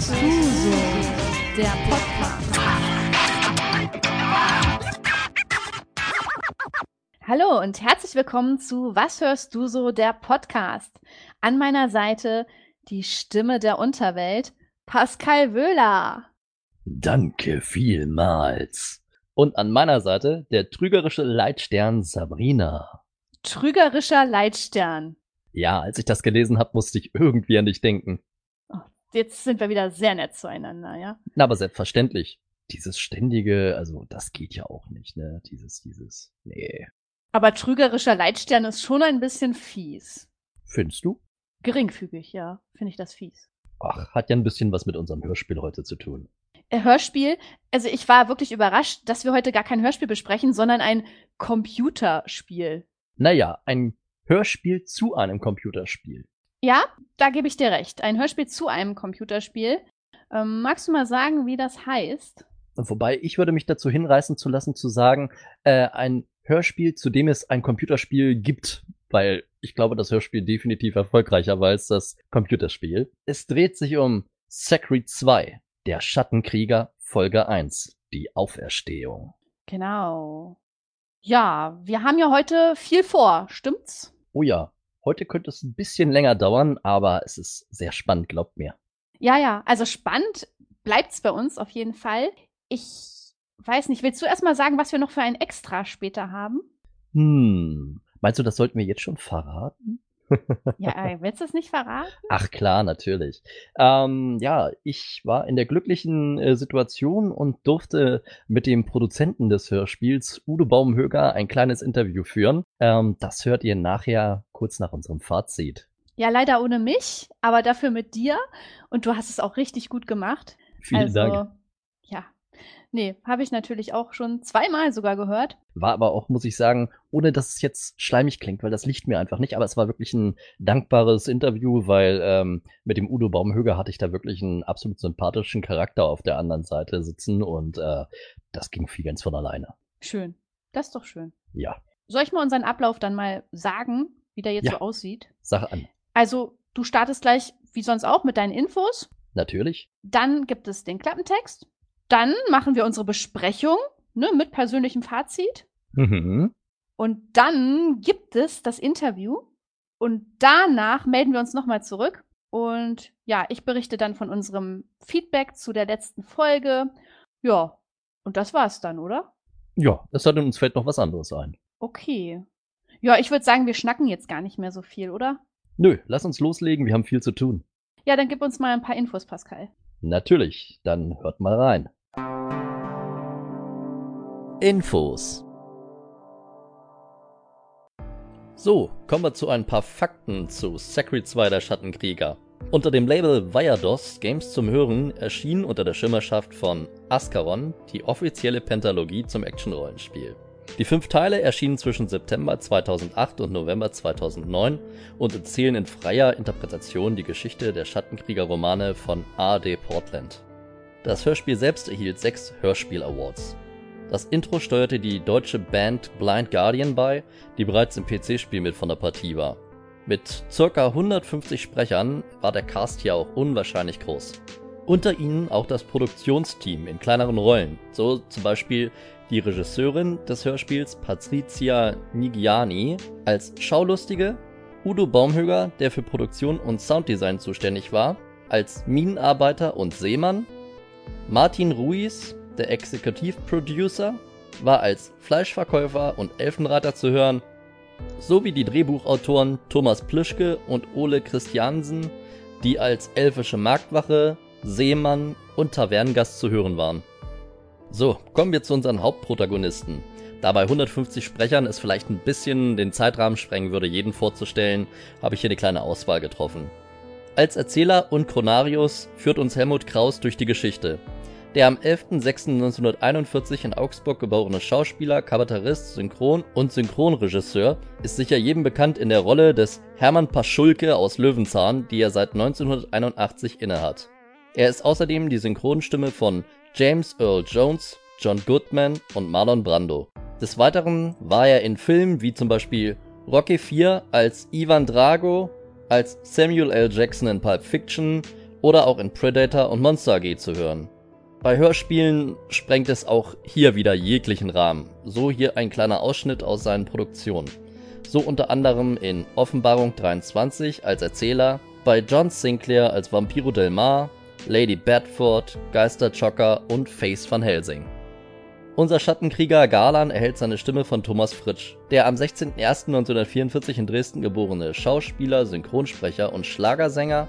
so? Der Podcast. Hallo und herzlich willkommen zu Was hörst du so? Der Podcast. An meiner Seite die Stimme der Unterwelt, Pascal Wöhler. Danke vielmals. Und an meiner Seite der trügerische Leitstern Sabrina. Trügerischer Leitstern. Ja, als ich das gelesen habe, musste ich irgendwie an dich denken. Jetzt sind wir wieder sehr nett zueinander, ja? Na, aber selbstverständlich. Dieses ständige, also das geht ja auch nicht, ne? Dieses, dieses, nee. Aber trügerischer Leitstern ist schon ein bisschen fies. Findest du? Geringfügig, ja, finde ich das fies. Ach, hat ja ein bisschen was mit unserem Hörspiel heute zu tun. Äh, Hörspiel, also ich war wirklich überrascht, dass wir heute gar kein Hörspiel besprechen, sondern ein Computerspiel. Naja, ein Hörspiel zu einem Computerspiel. Ja, da gebe ich dir recht. Ein Hörspiel zu einem Computerspiel. Ähm, magst du mal sagen, wie das heißt? Wobei ich würde mich dazu hinreißen zu lassen, zu sagen, äh, ein Hörspiel, zu dem es ein Computerspiel gibt, weil ich glaube, das Hörspiel definitiv erfolgreicher war als das Computerspiel. Es dreht sich um Secret 2, der Schattenkrieger Folge 1, die Auferstehung. Genau. Ja, wir haben ja heute viel vor, stimmt's? Oh ja, heute könnte es ein bisschen länger dauern, aber es ist sehr spannend, glaubt mir. Ja, ja, also spannend bleibt's bei uns auf jeden Fall. Ich weiß nicht, willst du erstmal sagen, was wir noch für ein Extra später haben? Hm, meinst du, das sollten wir jetzt schon verraten? Ja, äh, willst du es nicht verraten? Ach klar, natürlich. Ähm, ja, ich war in der glücklichen äh, Situation und durfte mit dem Produzenten des Hörspiels, Udo Baumhöger, ein kleines Interview führen. Ähm, das hört ihr nachher kurz nach unserem Fazit. Ja, leider ohne mich, aber dafür mit dir. Und du hast es auch richtig gut gemacht. Vielen also, Dank. Ja, Nee, habe ich natürlich auch schon zweimal sogar gehört. War aber auch, muss ich sagen, ohne dass es jetzt schleimig klingt, weil das liegt mir einfach nicht. Aber es war wirklich ein dankbares Interview, weil ähm, mit dem Udo Baumhöger hatte ich da wirklich einen absolut sympathischen Charakter auf der anderen Seite sitzen und äh, das ging viel ganz von alleine. Schön. Das ist doch schön. Ja. Soll ich mal unseren Ablauf dann mal sagen, wie der jetzt Ja. so aussieht? Sache an. Also, du startest gleich, wie sonst auch, mit deinen Infos. Natürlich. Dann gibt es den Klappentext. Dann machen wir unsere Besprechung ne, mit persönlichem Fazit. Mhm. Und dann gibt es das Interview. Und danach melden wir uns nochmal zurück. Und ja, ich berichte dann von unserem Feedback zu der letzten Folge. Ja, und das war's dann, oder? Ja, es sei denn, uns fällt noch was anderes ein. Okay. Ja, ich würde sagen, wir schnacken jetzt gar nicht mehr so viel, oder? Nö, lass uns loslegen, wir haben viel zu tun. Ja, dann gib uns mal ein paar Infos, Pascal. Natürlich, dann hört mal rein. Infos. So, kommen wir zu ein paar Fakten zu Secret 2 der Schattenkrieger. Unter dem Label Viados Games zum Hören erschien unter der Schirmerschaft von Ascaron die offizielle Pentalogie zum Action-Rollenspiel. Die fünf Teile erschienen zwischen September 2008 und November 2009 und erzählen in freier Interpretation die Geschichte der Schattenkrieger-Romane von A.D. Portland. Das Hörspiel selbst erhielt sechs Hörspiel-Awards. Das Intro steuerte die deutsche Band Blind Guardian bei, die bereits im PC-Spiel mit von der Partie war. Mit ca. 150 Sprechern war der Cast hier auch unwahrscheinlich groß. Unter ihnen auch das Produktionsteam in kleineren Rollen, so zum Beispiel die Regisseurin des Hörspiels Patricia Nigiani als Schaulustige, Udo Baumhöger, der für Produktion und Sounddesign zuständig war, als Minenarbeiter und Seemann, Martin Ruiz, der Executive Producer, war als Fleischverkäufer und Elfenreiter zu hören, sowie die Drehbuchautoren Thomas Plischke und Ole Christiansen, die als elfische Marktwache, Seemann und Tavernengast zu hören waren. So, kommen wir zu unseren Hauptprotagonisten. Da bei 150 Sprechern es vielleicht ein bisschen den Zeitrahmen sprengen würde, jeden vorzustellen, habe ich hier eine kleine Auswahl getroffen. Als Erzähler und Chronarius führt uns Helmut Kraus durch die Geschichte. Der am 11.06.1941 in Augsburg geborene Schauspieler, Kabarettist, Synchron- und Synchronregisseur ist sicher jedem bekannt in der Rolle des Hermann Paschulke aus Löwenzahn, die er seit 1981 innehat. Er ist außerdem die Synchronstimme von James Earl Jones, John Goodman und Marlon Brando. Des Weiteren war er in Filmen wie zum Beispiel Rocky IV als Ivan Drago, als Samuel L. Jackson in Pulp Fiction, oder auch in Predator und Monster AG zu hören. Bei Hörspielen sprengt es auch hier wieder jeglichen Rahmen. So hier ein kleiner Ausschnitt aus seinen Produktionen. So unter anderem in Offenbarung 23 als Erzähler, bei John Sinclair als Vampiro del Mar, Lady Bedford, Geisterchocker und Face van Helsing. Unser Schattenkrieger Garlan erhält seine Stimme von Thomas Fritsch. Der am 16.01.1944 in Dresden geborene Schauspieler, Synchronsprecher und Schlagersänger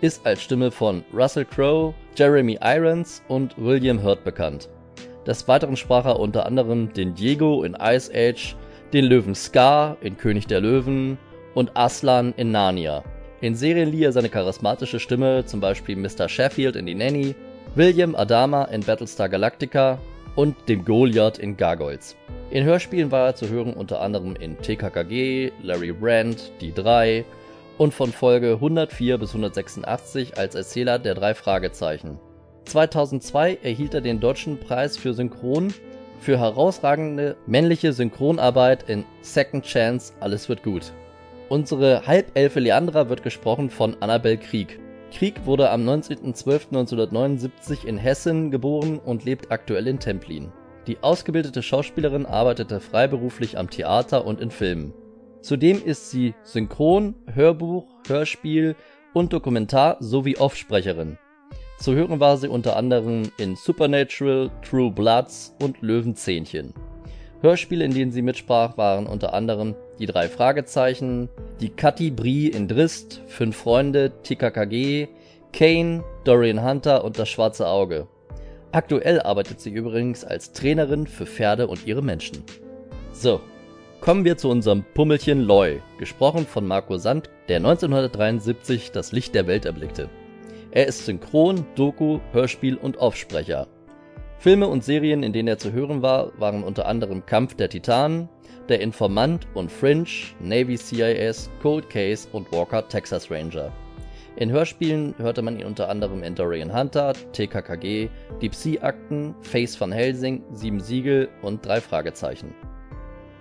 ist als Stimme von Russell Crowe, Jeremy Irons und William Hurt bekannt. Des Weiteren sprach er unter anderem den Diego in Ice Age, den Löwen Scar in König der Löwen und Aslan in Narnia. In Serien lieh er seine charismatische Stimme zum Beispiel Mr. Sheffield in Die Nanny, William Adama in Battlestar Galactica und dem Goliath in Gargoyles. In Hörspielen war er zu hören unter anderem in TKKG, Larry Brand, Die 3 und von Folge 104 bis 186 als Erzähler der drei Fragezeichen. 2002 erhielt er den Deutschen Preis für Synchron für herausragende männliche Synchronarbeit in Second Chance Alles wird gut. Unsere Halbelfe Leandra wird gesprochen von Annabel Krieg. Krieg wurde am 19.12.1979 in Hessen geboren und lebt aktuell in Templin. Die ausgebildete Schauspielerin arbeitete freiberuflich am Theater und in Filmen. Zudem ist sie Synchron, Hörbuch, Hörspiel und Dokumentar sowie Offsprecherin. Zu hören war sie unter anderem in Supernatural, True Bloods und Löwenzähnchen. Hörspiele, in denen sie mitsprach, waren unter anderem Die drei Fragezeichen, Die Kathi Brie in Drist, Fünf Freunde, TKKG, Kane, Dorian Hunter und Das schwarze Auge. Aktuell arbeitet sie übrigens als Trainerin für Pferde und ihre Menschen. So, kommen wir zu unserem Pummelchen Loy, gesprochen von Marco Sand, der 1973 das Licht der Welt erblickte. Er ist Synchron, Doku, Hörspiel und Offsprecher. Filme und Serien, in denen er zu hören war, waren unter anderem Kampf der Titanen, Der Informant und Fringe, Navy CIS, Cold Case und Walker Texas Ranger. In Hörspielen hörte man ihn unter anderem in Dorian Hunter, TKKG, Deep Sea Akten, Face van Helsing, Sieben Siegel und Drei Fragezeichen.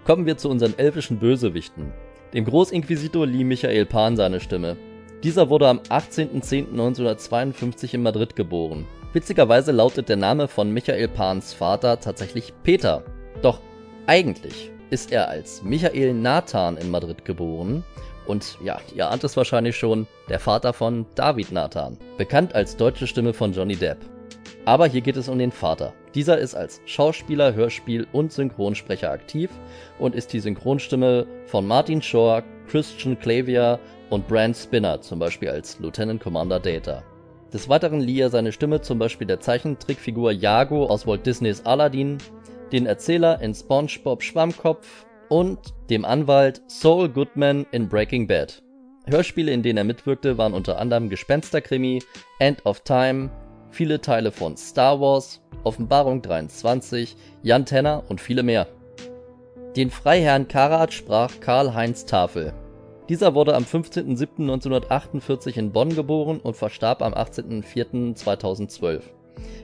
Kommen wir zu unseren elfischen Bösewichten. Dem Großinquisitor lieh Michael Pan seine Stimme. Dieser wurde am 18.10.1952 in Madrid geboren. Witzigerweise lautet der Name von Michael Pans Vater tatsächlich Peter. Doch eigentlich ist er als Michael Nathan in Madrid geboren und ja, ihr ahnt es wahrscheinlich schon, der Vater von David Nathan, bekannt als deutsche Stimme von Johnny Depp. Aber hier geht es um den Vater. Dieser ist als Schauspieler, Hörspiel und Synchronsprecher aktiv und ist die Synchronstimme von Martin Shore, Christian Clavier und Brand Spinner, zum Beispiel als Lieutenant Commander Data. Des Weiteren lieh er seine Stimme zum Beispiel der Zeichentrickfigur Yago aus Walt Disneys Aladdin, den Erzähler in SpongeBob Schwammkopf und dem Anwalt Saul Goodman in Breaking Bad. Hörspiele, in denen er mitwirkte, waren unter anderem Gespensterkrimi, End of Time, viele Teile von Star Wars, Offenbarung 23, Jan Tenner und viele mehr. Den Freiherrn Karat sprach Karl-Heinz Tafel. Dieser wurde am 15.07.1948 in Bonn geboren und verstarb am 18.04.2012.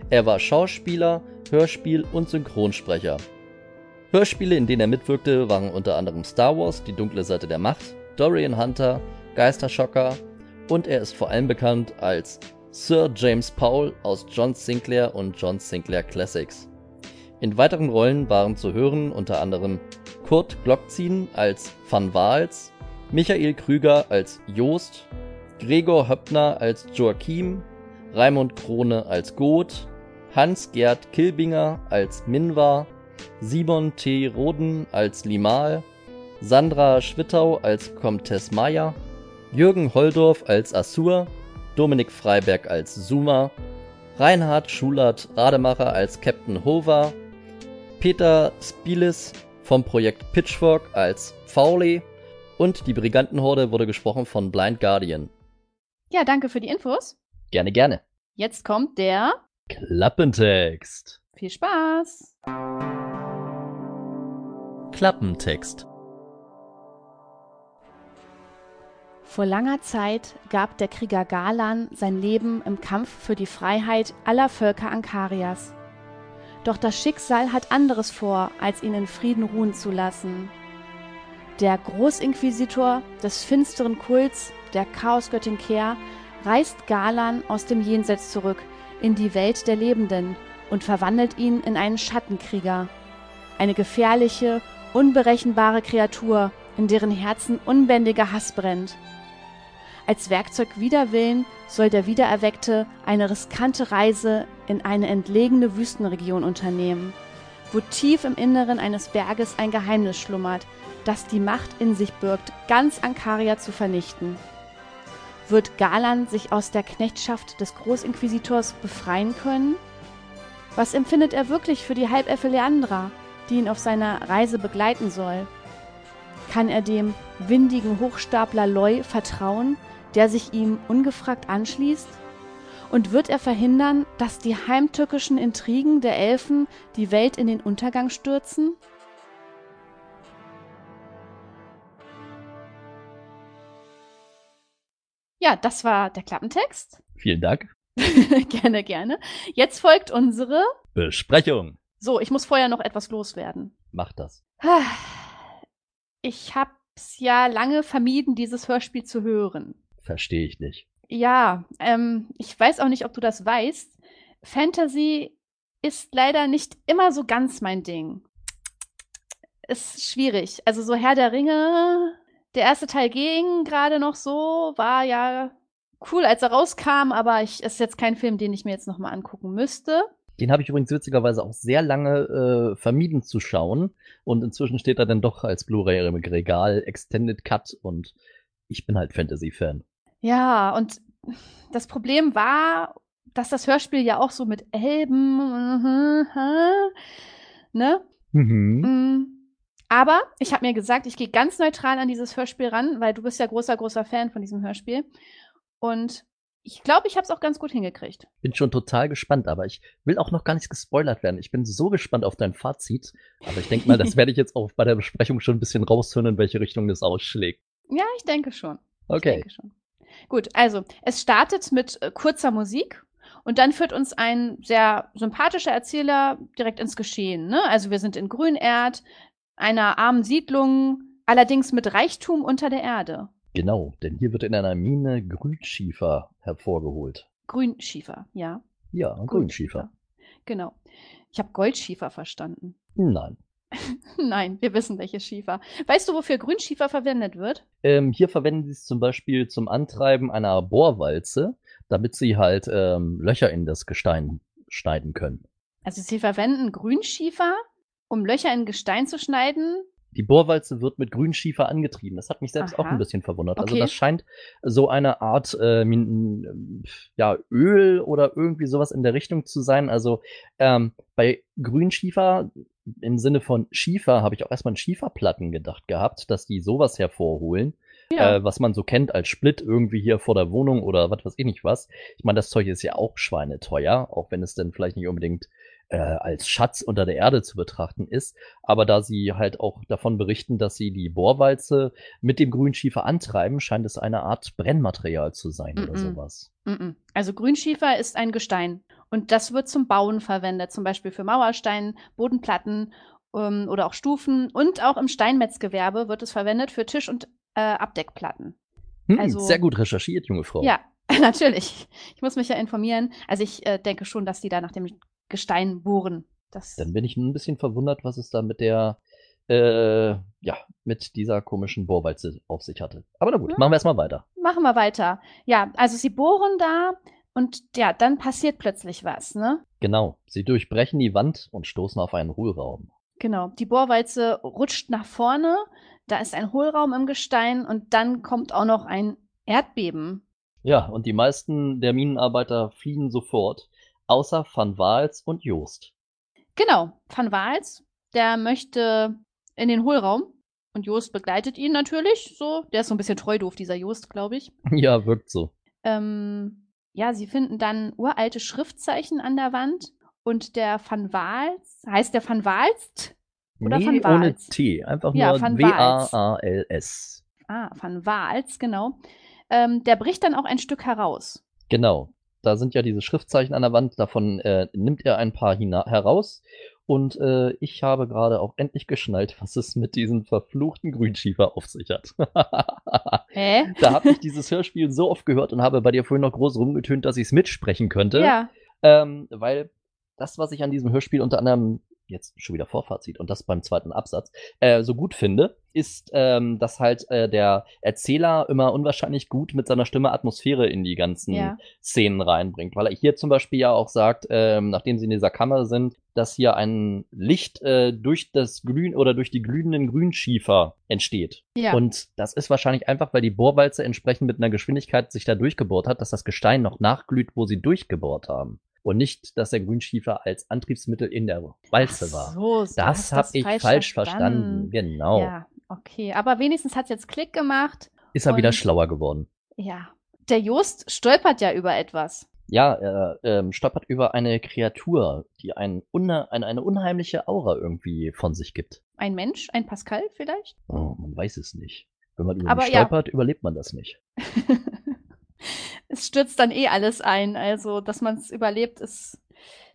Er war Schauspieler, Hörspiel und Synchronsprecher. Hörspiele, in denen er mitwirkte, waren unter anderem Star Wars, Die dunkle Seite der Macht, Dorian Hunter, Geisterschocker und er ist vor allem bekannt als Sir James Powell aus John Sinclair und John Sinclair Classics. In weiteren Rollen waren zu hören unter anderem Kurt Glockzien als Van Waals, Michael Krüger als Joost, Gregor Höppner als Joachim, Raimund Krone als Goth, Hans-Gerd Kilbinger als Minwa, Simon T. Roden als Limal, Sandra Schwittau als Comtesse Maya, Jürgen Holdorf als Assur, Dominik Freiberg als Suma, Reinhard Schulert Rademacher als Captain Hova, Peter Spielis vom Projekt Pitchfork als Fowley und die Brigantenhorde wurde gesprochen von Blind Guardian. Ja, danke für die Infos. Gerne, gerne. Jetzt kommt der Klappentext. Viel Spaß. Klappentext. Vor langer Zeit gab der Krieger Galan sein Leben im Kampf für die Freiheit aller Völker Ankarias. Doch das Schicksal hat anderes vor, als ihn in Frieden ruhen zu lassen. Der Großinquisitor des finsteren Kults, der Chaosgöttin Kehr, reist Galan aus dem Jenseits zurück in die Welt der Lebenden und verwandelt ihn in einen Schattenkrieger. Eine gefährliche, unberechenbare Kreatur, in deren Herzen unbändiger Hass brennt. Als Werkzeug wider Willen soll der Wiedererweckte eine riskante Reise in eine entlegene Wüstenregion unternehmen, wo tief im Inneren eines Berges ein Geheimnis schlummert, das die Macht in sich birgt, ganz Ankaria zu vernichten. Wird Galan sich aus der Knechtschaft des Großinquisitors befreien können? Was empfindet er wirklich für die Halbelfe Leandra, die ihn auf seiner Reise begleiten soll? Kann er dem windigen Hochstapler Loy vertrauen, der sich ihm ungefragt anschließt? Und wird er verhindern, dass die heimtückischen Intrigen der Elfen die Welt in den Untergang stürzen? Ja, das war der Klappentext. Vielen Dank. gerne, gerne. Jetzt folgt unsere Besprechung. So, ich muss vorher noch etwas loswerden. Mach das. Ich hab's ja lange vermieden, dieses Hörspiel zu hören. Verstehe ich nicht. Ja, ähm, ich weiß auch nicht, ob du das weißt. Fantasy ist leider nicht immer so ganz mein Ding. Ist schwierig. Also so Herr der Ringe, der erste Teil ging gerade noch so, war ja cool, als er rauskam, aber ich ist jetzt kein Film, den ich mir jetzt noch mal angucken müsste. Den habe ich übrigens witzigerweise auch sehr lange äh, vermieden zu schauen. Und inzwischen steht er dann doch als Blu-ray im Regal, Extended Cut und ich bin halt Fantasy-Fan. Ja, und das Problem war, dass das Hörspiel ja auch so mit Elben, ne? Mhm. Mm. Aber ich habe mir gesagt, ich gehe ganz neutral an dieses Hörspiel ran, weil du bist ja großer, großer Fan von diesem Hörspiel. Und ich glaube, ich habe es auch ganz gut hingekriegt. Bin schon total gespannt, aber ich will auch noch gar nicht gespoilert werden. Ich bin so gespannt auf dein Fazit. Aber ich denke mal, das werde ich jetzt auch bei der Besprechung schon ein bisschen raushören, in welche Richtung das ausschlägt. Ja, ich denke schon. Okay. Ich denke schon. Gut, also es startet mit äh, kurzer Musik und dann führt uns ein sehr sympathischer Erzähler direkt ins Geschehen. Ne? Also wir sind in Grünerd, einer armen Siedlung, allerdings mit Reichtum unter der Erde. Genau, denn hier wird in einer Mine Grünschiefer hervorgeholt. Grünschiefer, ja. Ja, Grünschiefer. Genau. Ich habe Goldschiefer verstanden. Nein. Nein, wir wissen, welches Schiefer. Weißt du, wofür Grünschiefer verwendet wird? Ähm, hier verwenden sie es zum Beispiel zum Antreiben einer Bohrwalze, damit sie halt ähm, Löcher in das Gestein schneiden können. Also sie verwenden Grünschiefer, um Löcher in Gestein zu schneiden, die Bohrwalze wird mit Grünschiefer angetrieben. Das hat mich selbst Aha. auch ein bisschen verwundert. Also okay. Also das scheint so eine Art äh, ja, Öl oder irgendwie sowas in der Richtung zu sein. Also ähm, bei Grünschiefer im Sinne von Schiefer habe ich auch erstmal an Schieferplatten gedacht gehabt, dass die sowas hervorholen. Ja. Äh, was man so kennt als Split irgendwie hier vor der Wohnung oder was weiß ich nicht was. Ich meine, das Zeug ist ja auch schweineteuer, auch wenn es dann vielleicht nicht unbedingt äh, als Schatz unter der Erde zu betrachten ist. Aber da sie halt auch davon berichten, dass sie die Bohrwalze mit dem Grünschiefer antreiben, scheint es eine Art Brennmaterial zu sein mm -mm. oder sowas. Mm also Grünschiefer ist ein Gestein und das wird zum Bauen verwendet, zum Beispiel für Mauersteine, Bodenplatten ähm, oder auch Stufen und auch im Steinmetzgewerbe wird es verwendet für Tisch- und äh, Abdeckplatten. Hm, also, sehr gut recherchiert, junge Frau. Ja, natürlich. Ich muss mich ja informieren. Also ich äh, denke schon, dass die da nach dem Gestein bohren. Das Dann bin ich ein bisschen verwundert, was es da mit der, äh, ja, mit dieser komischen Bohrwalze auf sich hatte. Aber na gut, ja. machen wir erstmal weiter. Machen wir weiter. Ja, also sie bohren da und ja, dann passiert plötzlich was, ne? Genau. Sie durchbrechen die Wand und stoßen auf einen Hohlraum. Genau. Die Bohrwalze rutscht nach vorne. Da ist ein Hohlraum im Gestein und dann kommt auch noch ein Erdbeben. Ja, und die meisten der Minenarbeiter fliehen sofort außer Van Waals und Joost. Genau, Van Waals, der möchte in den Hohlraum und Joost begleitet ihn natürlich so. Der ist so ein bisschen treu doof, dieser Joost, glaube ich. Ja, wirkt so. Ähm, ja, sie finden dann uralte Schriftzeichen an der Wand und der Van Waals, heißt der Van Waalst? Oder nee, Van Waals? ohne T, einfach ja, nur W-A-A-L-S. Ah, Van Waals, genau. Ähm, der bricht dann auch ein Stück heraus. Genau da sind ja diese Schriftzeichen an der Wand, davon äh, nimmt er ein paar heraus Und äh, ich habe gerade auch endlich geschnallt, was es mit diesem verfluchten Grünschiefer auf sich hat. Hä? da habe ich dieses Hörspiel so oft gehört und habe bei dir vorhin noch groß rumgetönt, dass ich es mitsprechen könnte. Ja. Ähm, weil das, was ich an diesem Hörspiel unter anderem jetzt schon wieder Vorfazit und das beim zweiten Absatz, äh, so gut finde, ist, ähm, dass halt äh, der Erzähler immer unwahrscheinlich gut mit seiner Stimme Atmosphäre in die ganzen Ja. Szenen reinbringt. Weil er hier zum Beispiel ja auch sagt, ähm, nachdem sie in dieser Kammer sind, dass hier ein Licht äh, durch das Glühen oder durch die glühenden Grünschiefer entsteht. Ja. Und das ist wahrscheinlich einfach, weil die Bohrwalze entsprechend mit einer Geschwindigkeit sich da durchgebohrt hat, dass das Gestein noch nachglüht, wo sie durchgebohrt haben. Und nicht, dass der Grünschiefer als Antriebsmittel in der Walze war. So, so, Das habe ich falsch verstanden. Genau. Ja, okay. Aber wenigstens hat es jetzt Klick gemacht. Ist er wieder schlauer geworden. Ja. Der Jost stolpert ja über etwas. Ja, er ähm, stolpert über eine Kreatur, die ein eine, eine unheimliche Aura irgendwie von sich gibt. Ein Mensch, ein Pascal vielleicht? Oh, man weiß es nicht. Wenn man über Aber ihn ja. stolpert, überlebt man das nicht. es stürzt dann eh alles ein. Also, dass man es überlebt, ist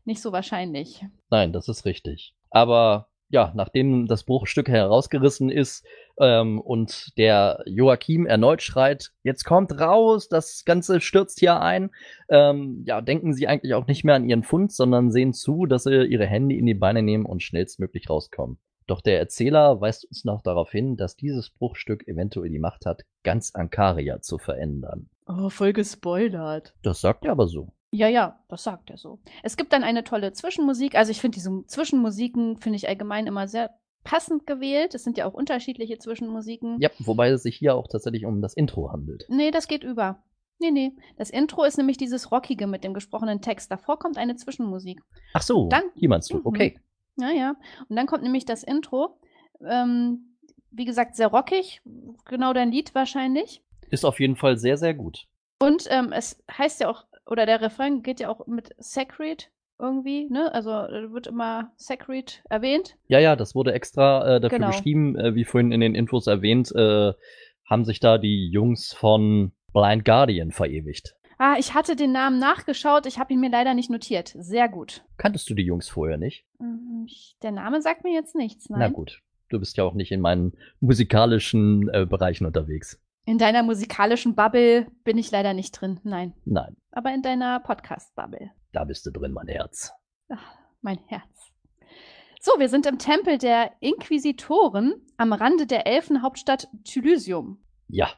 nicht so wahrscheinlich. Nein, das ist richtig. Aber ja, nachdem das Bruchstück herausgerissen ist ähm, und der Joachim erneut schreit, jetzt kommt raus, das Ganze stürzt hier ein, ähm, ja, denken sie eigentlich auch nicht mehr an ihren Fund, sondern sehen zu, dass sie ihre Hände in die Beine nehmen und schnellstmöglich rauskommen. Doch der Erzähler weist uns noch darauf hin, dass dieses Bruchstück eventuell die Macht hat, ganz Ankaria zu verändern. Oh, voll gespoilert. Das sagt er aber so. Ja, ja, das sagt er so. Es gibt dann eine tolle Zwischenmusik. Also ich finde diese Zwischenmusiken, finde ich allgemein immer sehr passend gewählt. Es sind ja auch unterschiedliche Zwischenmusiken. Ja, wobei es sich hier auch tatsächlich um das Intro handelt. Nee, das geht über. Nee, nee. Das Intro ist nämlich dieses Rockige mit dem gesprochenen Text. Davor kommt eine Zwischenmusik. Ach so, Dann- die meinst du. Mhm. Okay. Ja, ja. Und dann kommt nämlich das Intro. Ähm, wie gesagt, sehr rockig. Genau dein Lied wahrscheinlich. Ist auf jeden Fall sehr, sehr gut. Und ähm, es heißt ja auch, oder der Refrain geht ja auch mit Sacred irgendwie, ne? Also wird immer Sacred erwähnt. Ja, ja, das wurde extra äh, dafür Genau. geschrieben, äh, wie vorhin in den Infos erwähnt, äh, haben sich da die Jungs von Blind Guardian verewigt. Ah, ich hatte den Namen nachgeschaut, ich habe ihn mir leider nicht notiert. Sehr gut. Kanntest du die Jungs vorher nicht? Ich- Der Name sagt mir jetzt nichts, Na nein. gut, du bist ja auch nicht in meinen musikalischen äh, Bereichen unterwegs. In deiner musikalischen Bubble bin ich leider nicht drin, nein. Nein, Aber in deiner Podcast-Bubble. da bist du drin, mein Herz. Ach, mein Herz. So, wir sind im Tempel der Inquisitoren am Rande der Elfenhauptstadt Thylysium. Ja,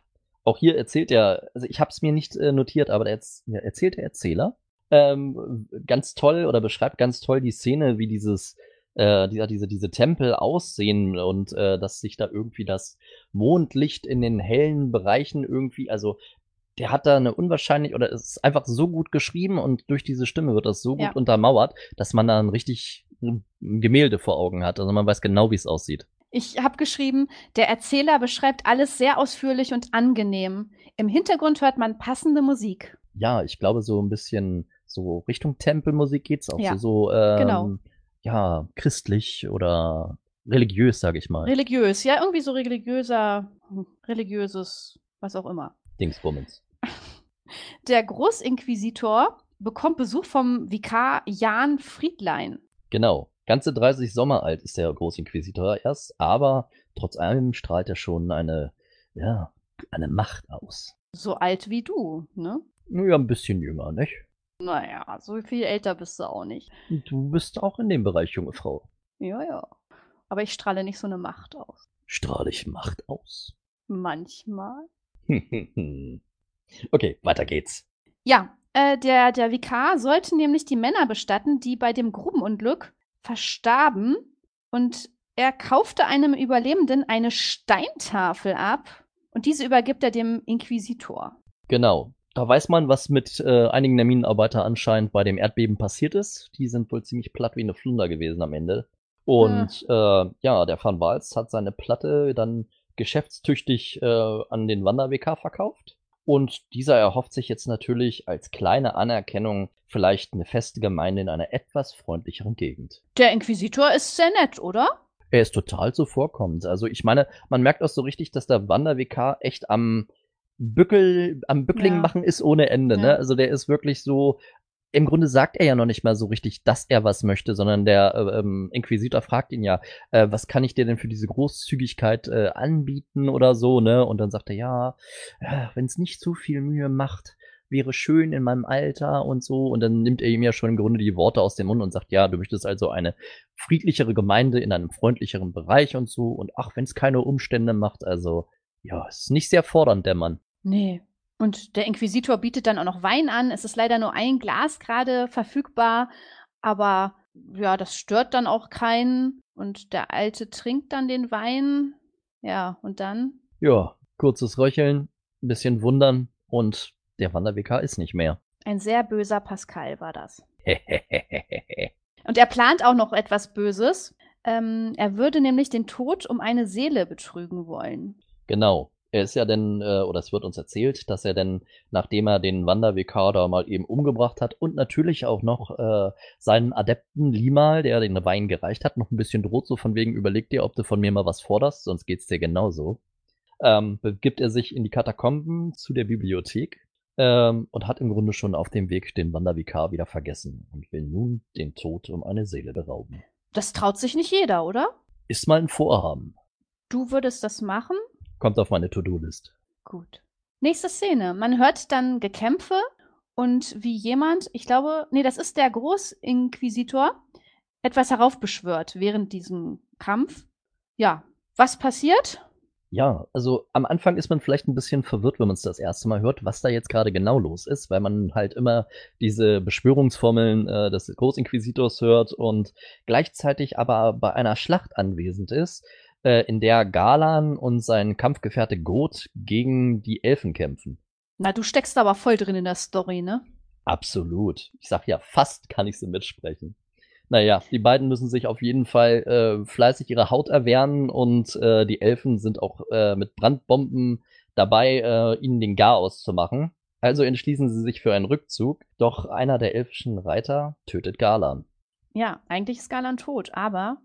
auch hier erzählt er, also ich habe es mir nicht äh, notiert, aber der, der erzählt der Erzähler ähm, ganz toll oder beschreibt ganz toll die Szene, wie dieses äh, dieser, diese, diese Tempel aussehen und äh, dass sich da irgendwie das Mondlicht in den hellen Bereichen irgendwie, also der hat da eine unwahrscheinlich oder es ist einfach so gut geschrieben und durch diese Stimme wird das so gut Ja. untermauert, dass man da ein richtig ein Gemälde vor Augen hat. Also man weiß genau, wie es aussieht. Ich habe geschrieben, der Erzähler beschreibt alles sehr ausführlich und angenehm. Im Hintergrund hört man passende Musik. Ja, ich glaube, so ein bisschen so Richtung Tempelmusik geht's auch. Ja, so, so ähm, genau. Ja, christlich oder religiös, sage ich mal. Religiös, ja, irgendwie so religiöser, religiöses, was auch immer. Dingsbummens. Der Großinquisitor bekommt Besuch vom Vikar Jan Friedlein. Genau. Ganze 30 Sommer alt ist der Großinquisitor erst, aber trotz allem strahlt er schon eine, ja, eine Macht aus. So alt wie du, ne? Ja, ein bisschen jünger, nicht? Naja, so viel älter bist du auch nicht. Du bist auch in dem Bereich, junge Frau. Ja, ja. Aber ich strahle nicht so eine Macht aus. Strahle ich Macht aus. Manchmal. okay, weiter geht's. Ja, äh, der, der Vikar sollte nämlich die Männer bestatten, die bei dem Grubenunglück verstarben. Und er kaufte einem Überlebenden eine Steintafel ab. Und diese übergibt er dem Inquisitor. Genau. Da weiß man, was mit äh, einigen der Minenarbeiter anscheinend bei dem Erdbeben passiert ist. Die sind wohl ziemlich platt wie eine Flunder gewesen am Ende. Und äh, ja, der Van Wals hat seine Platte dann geschäftstüchtig äh, an den Wander-WK verkauft. Und dieser erhofft sich jetzt natürlich als kleine Anerkennung vielleicht eine feste Gemeinde in einer etwas freundlicheren Gegend. Der Inquisitor ist sehr nett, oder? Er ist total zuvorkommend. Also ich meine, man merkt auch so richtig, dass der Wander-WK echt am Bückel, am Bückling Ja. machen ist ohne Ende, Ja. ne? Also der ist wirklich so im Grunde sagt er ja noch nicht mal so richtig, dass er was möchte, sondern der äh, ähm, Inquisitor fragt ihn ja, äh, was kann ich dir denn für diese Großzügigkeit äh, anbieten oder so, ne? Und dann sagt er, ja, ja wenn es nicht zu viel Mühe macht, wäre schön in meinem Alter und so. Und dann nimmt er ihm ja schon im Grunde die Worte aus dem Mund und sagt, ja, du möchtest also eine friedlichere Gemeinde in einem freundlicheren Bereich und so. Und ach, wenn es keine Umstände macht, also ja, ist nicht sehr fordernd, der Mann. Nee, und der Inquisitor bietet dann auch noch Wein an. Es ist leider nur ein Glas gerade verfügbar, aber ja, das stört dann auch keinen. Und der Alte trinkt dann den Wein. Ja, und dann? Ja, kurzes Röcheln, ein bisschen wundern und der Wanderwegar ist nicht mehr. Ein sehr böser Pascal war das. und er plant auch noch etwas Böses. Ähm, er würde nämlich den Tod um eine Seele betrügen wollen. Genau. Er ist ja denn, äh, oder es wird uns erzählt, dass er denn, nachdem er den Wandervikar da mal eben umgebracht hat und natürlich auch noch äh, seinen Adepten Limal, der den Wein gereicht hat, noch ein bisschen droht, so von wegen, überleg dir, ob du von mir mal was forderst, sonst geht's dir genauso. Ähm, begibt er sich in die Katakomben zu der Bibliothek ähm, und hat im Grunde schon auf dem Weg den Wandervikar wieder vergessen und will nun den Tod um eine Seele berauben. Das traut sich nicht jeder, oder? Ist mal ein Vorhaben. Du würdest das machen? Kommt auf meine To-Do-List. Gut. Nächste Szene. Man hört dann Gekämpfe und wie jemand, ich glaube, nee, das ist der Großinquisitor, etwas heraufbeschwört während diesem Kampf. Ja, was passiert? Ja, also am Anfang ist man vielleicht ein bisschen verwirrt, wenn man es das erste Mal hört, was da jetzt gerade genau los ist, weil man halt immer diese Beschwörungsformeln äh, des Großinquisitors hört und gleichzeitig aber bei einer Schlacht anwesend ist, äh, in der Galan und sein Kampfgefährte Goth gegen die Elfen kämpfen. Na, du steckst aber voll drin in der Story, ne? Absolut. Ich sag ja, fast kann ich sie mitsprechen. Naja, die beiden müssen sich auf jeden Fall äh, fleißig ihre Haut erwehren und äh, die Elfen sind auch äh, mit Brandbomben dabei, äh, ihnen den Garaus zu machen. Also entschließen sie sich für einen Rückzug, doch einer der elfischen Reiter tötet Galan. Ja, eigentlich ist Galan tot, aber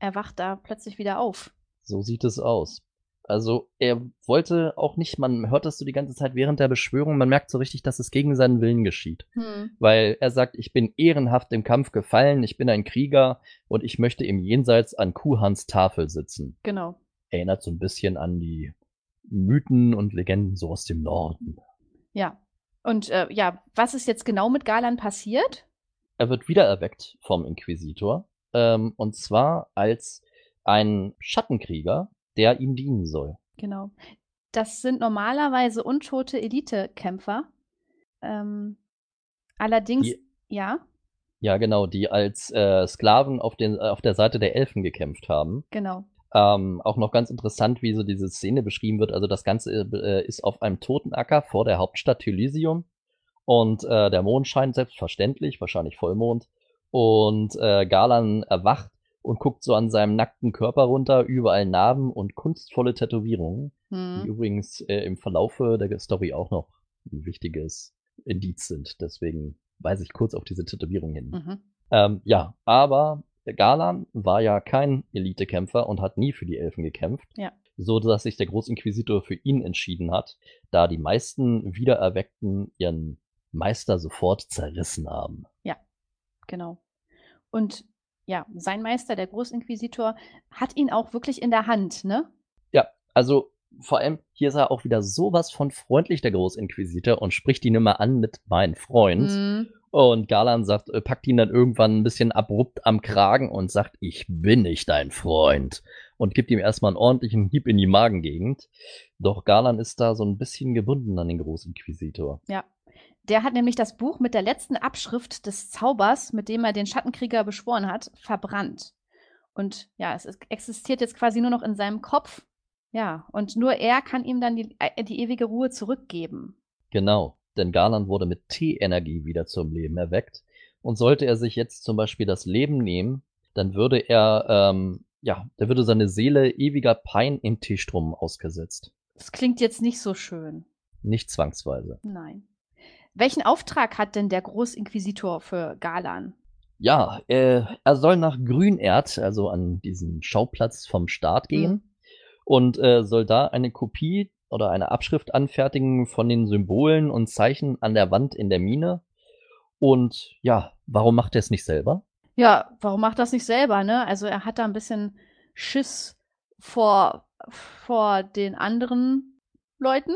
er wacht da plötzlich wieder auf. So sieht es aus. Also er wollte auch nicht, man hört das so die ganze Zeit während der Beschwörung, man merkt so richtig, dass es gegen seinen Willen geschieht. Hm. Weil er sagt, ich bin ehrenhaft im Kampf gefallen, ich bin ein Krieger und ich möchte im Jenseits an Kuhans Tafel sitzen. Genau. Erinnert so ein bisschen an die Mythen und Legenden so aus dem Norden. Ja. Und äh, ja, was ist jetzt genau mit Galan passiert? Er wird wiedererweckt vom Inquisitor ähm, und zwar als ein Schattenkrieger, der ihm dienen soll. Genau. Das sind normalerweise untote Elitekämpfer. Ähm, allerdings, die, ja. Ja, genau, die als äh, Sklaven auf, den, auf der Seite der Elfen gekämpft haben. Genau. Ähm, auch noch ganz interessant, wie so diese Szene beschrieben wird. Also das Ganze äh, ist auf einem Totenacker vor der Hauptstadt Elysium. Und äh, der Mond scheint selbstverständlich, wahrscheinlich Vollmond. Und äh, Galan erwacht und guckt so an seinem nackten Körper runter, überall Narben und kunstvolle Tätowierungen, mhm. die übrigens äh, im Verlaufe der Story auch noch ein wichtiges Indiz sind. Deswegen weise ich kurz auf diese Tätowierung hin. Mhm. Ähm, ja, aber Galan war ja kein Elitekämpfer und hat nie für die Elfen gekämpft. Ja. So dass sich der Großinquisitor für ihn entschieden hat, da die meisten Wiedererweckten ihren Meister sofort zerrissen haben. Ja, genau. Und ja, sein Meister, der Großinquisitor, hat ihn auch wirklich in der Hand, ne? Ja, also vor allem hier ist er auch wieder sowas von freundlich, der Großinquisitor, und spricht ihn immer an mit mein Freund. Mm. Und Galan sagt, äh, packt ihn dann irgendwann ein bisschen abrupt am Kragen und sagt, ich bin nicht dein Freund. Und gibt ihm erstmal einen ordentlichen Hieb in die Magengegend. Doch Galan ist da so ein bisschen gebunden an den Großinquisitor. Ja, der hat nämlich das Buch mit der letzten Abschrift des Zaubers, mit dem er den Schattenkrieger beschworen hat, verbrannt. Und ja, es existiert jetzt quasi nur noch in seinem Kopf. Ja, und nur er kann ihm dann die, äh, die ewige Ruhe zurückgeben. Genau, denn Garland wurde mit T-Energie wieder zum Leben erweckt. Und sollte er sich jetzt zum Beispiel das Leben nehmen, dann würde er, ähm, ja, da würde seine Seele ewiger Pein im T-Strom ausgesetzt. Das klingt jetzt nicht so schön. Nicht zwangsweise. Nein. Welchen Auftrag hat denn der Großinquisitor für Galan? Ja, äh, er soll nach Grünerd, also an diesen Schauplatz vom Staat gehen mhm. und äh, soll da eine Kopie oder eine Abschrift anfertigen von den Symbolen und Zeichen an der Wand in der Mine Und ja, warum macht er es nicht selber? Ja, warum macht das nicht selber, ne? Also er hat da ein bisschen Schiss vor, vor den anderen Leuten.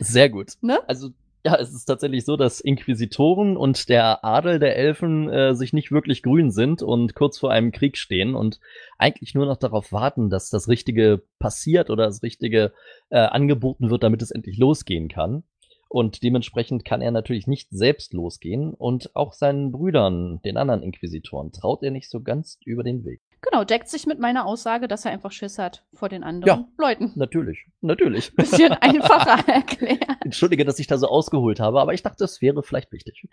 Sehr gut. Ne? Also ja, es ist tatsächlich so, dass Inquisitoren und der Adel der Elfen äh, sich nicht wirklich grün sind und kurz vor einem Krieg stehen und eigentlich nur noch darauf warten, dass das Richtige passiert oder das Richtige äh, angeboten wird, damit es endlich losgehen kann. Und dementsprechend kann er natürlich nicht selbst losgehen und auch seinen Brüdern, den anderen Inquisitoren, traut er nicht so ganz über den Weg. Genau, deckt sich mit meiner Aussage, dass er einfach Schiss hat vor den anderen Ja. Leuten. Natürlich, natürlich. Bisschen einfacher erklärt. Entschuldige, dass ich da so ausgeholt habe, aber ich dachte, es wäre vielleicht wichtig.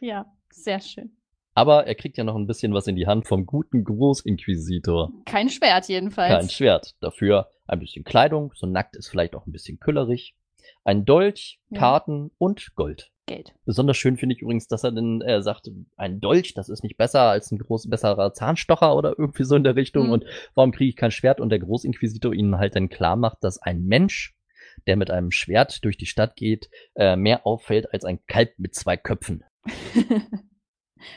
Ja, sehr schön. Aber er kriegt ja noch ein bisschen was in die Hand vom guten Großinquisitor. Kein Schwert jedenfalls. Kein Schwert. Dafür ein bisschen Kleidung, so nackt ist vielleicht auch ein bisschen küllerig. Ein Dolch, Ja. Karten und Gold. Geld. Besonders schön finde ich übrigens, dass er dann äh, sagt, ein Dolch, das ist nicht besser als ein groß besserer Zahnstocher oder irgendwie so in der Richtung. Mhm. Und warum kriege ich kein Schwert? Und der Großinquisitor ihnen halt dann klar macht, dass ein Mensch, der mit einem Schwert durch die Stadt geht, äh, mehr auffällt als ein Kalb mit zwei Köpfen.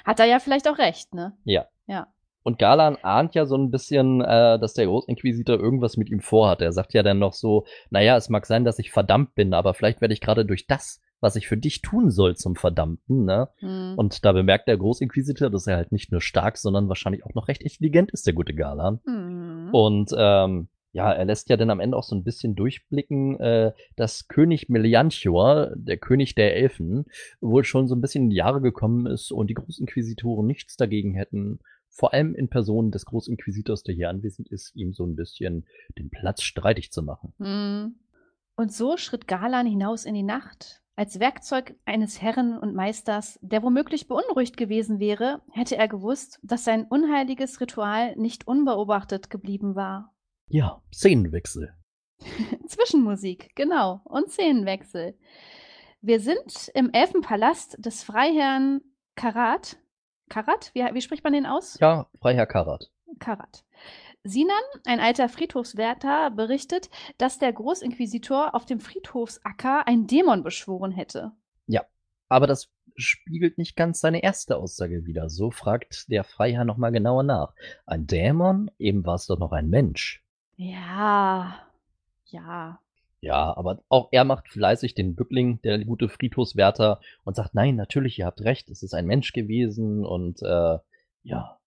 Hat er ja vielleicht auch recht, ne? Ja. Ja. Und Galan ahnt ja so ein bisschen, äh, dass der Großinquisitor irgendwas mit ihm vorhat. Er sagt ja dann noch so, naja, es mag sein, dass ich verdammt bin, aber vielleicht werde ich gerade durch das, was ich für dich tun soll, zum Verdammten, ne? Hm. Und da bemerkt der Großinquisitor, dass er halt nicht nur stark, sondern wahrscheinlich auch noch recht intelligent ist, der gute Galan. Hm. Und ähm, ja, er lässt ja dann am Ende auch so ein bisschen durchblicken, äh, dass König Meliantior, der König der Elfen, wohl schon so ein bisschen in die Jahre gekommen ist und die Großinquisitoren nichts dagegen hätten, vor allem in Person des Großinquisitors, der hier anwesend ist, ihm so ein bisschen den Platz streitig zu machen. Hm. Und so schritt Galan hinaus in die Nacht. Als Werkzeug eines Herren und Meisters, der womöglich beunruhigt gewesen wäre, hätte er gewusst, dass sein unheiliges Ritual nicht unbeobachtet geblieben war. Ja, Szenenwechsel. Zwischenmusik, genau, und Szenenwechsel. Wir sind im Elfenpalast des Freiherrn Karat. Karat? Wie, wie spricht man den aus? Ja, Freiherr Karat. Karat. Sinan, ein alter Friedhofswärter, berichtet, dass der Großinquisitor auf dem Friedhofsacker einen Dämon beschworen hätte. Aber das spiegelt nicht ganz seine erste Aussage wider. So fragt der Freiherr nochmal genauer nach. Ein Dämon? Eben war es doch noch ein Mensch. Ja, ja. Ja, aber auch er macht fleißig den Bückling, der gute Friedhofswärter, und sagt, nein, natürlich, ihr habt recht, es ist ein Mensch gewesen und äh, ja.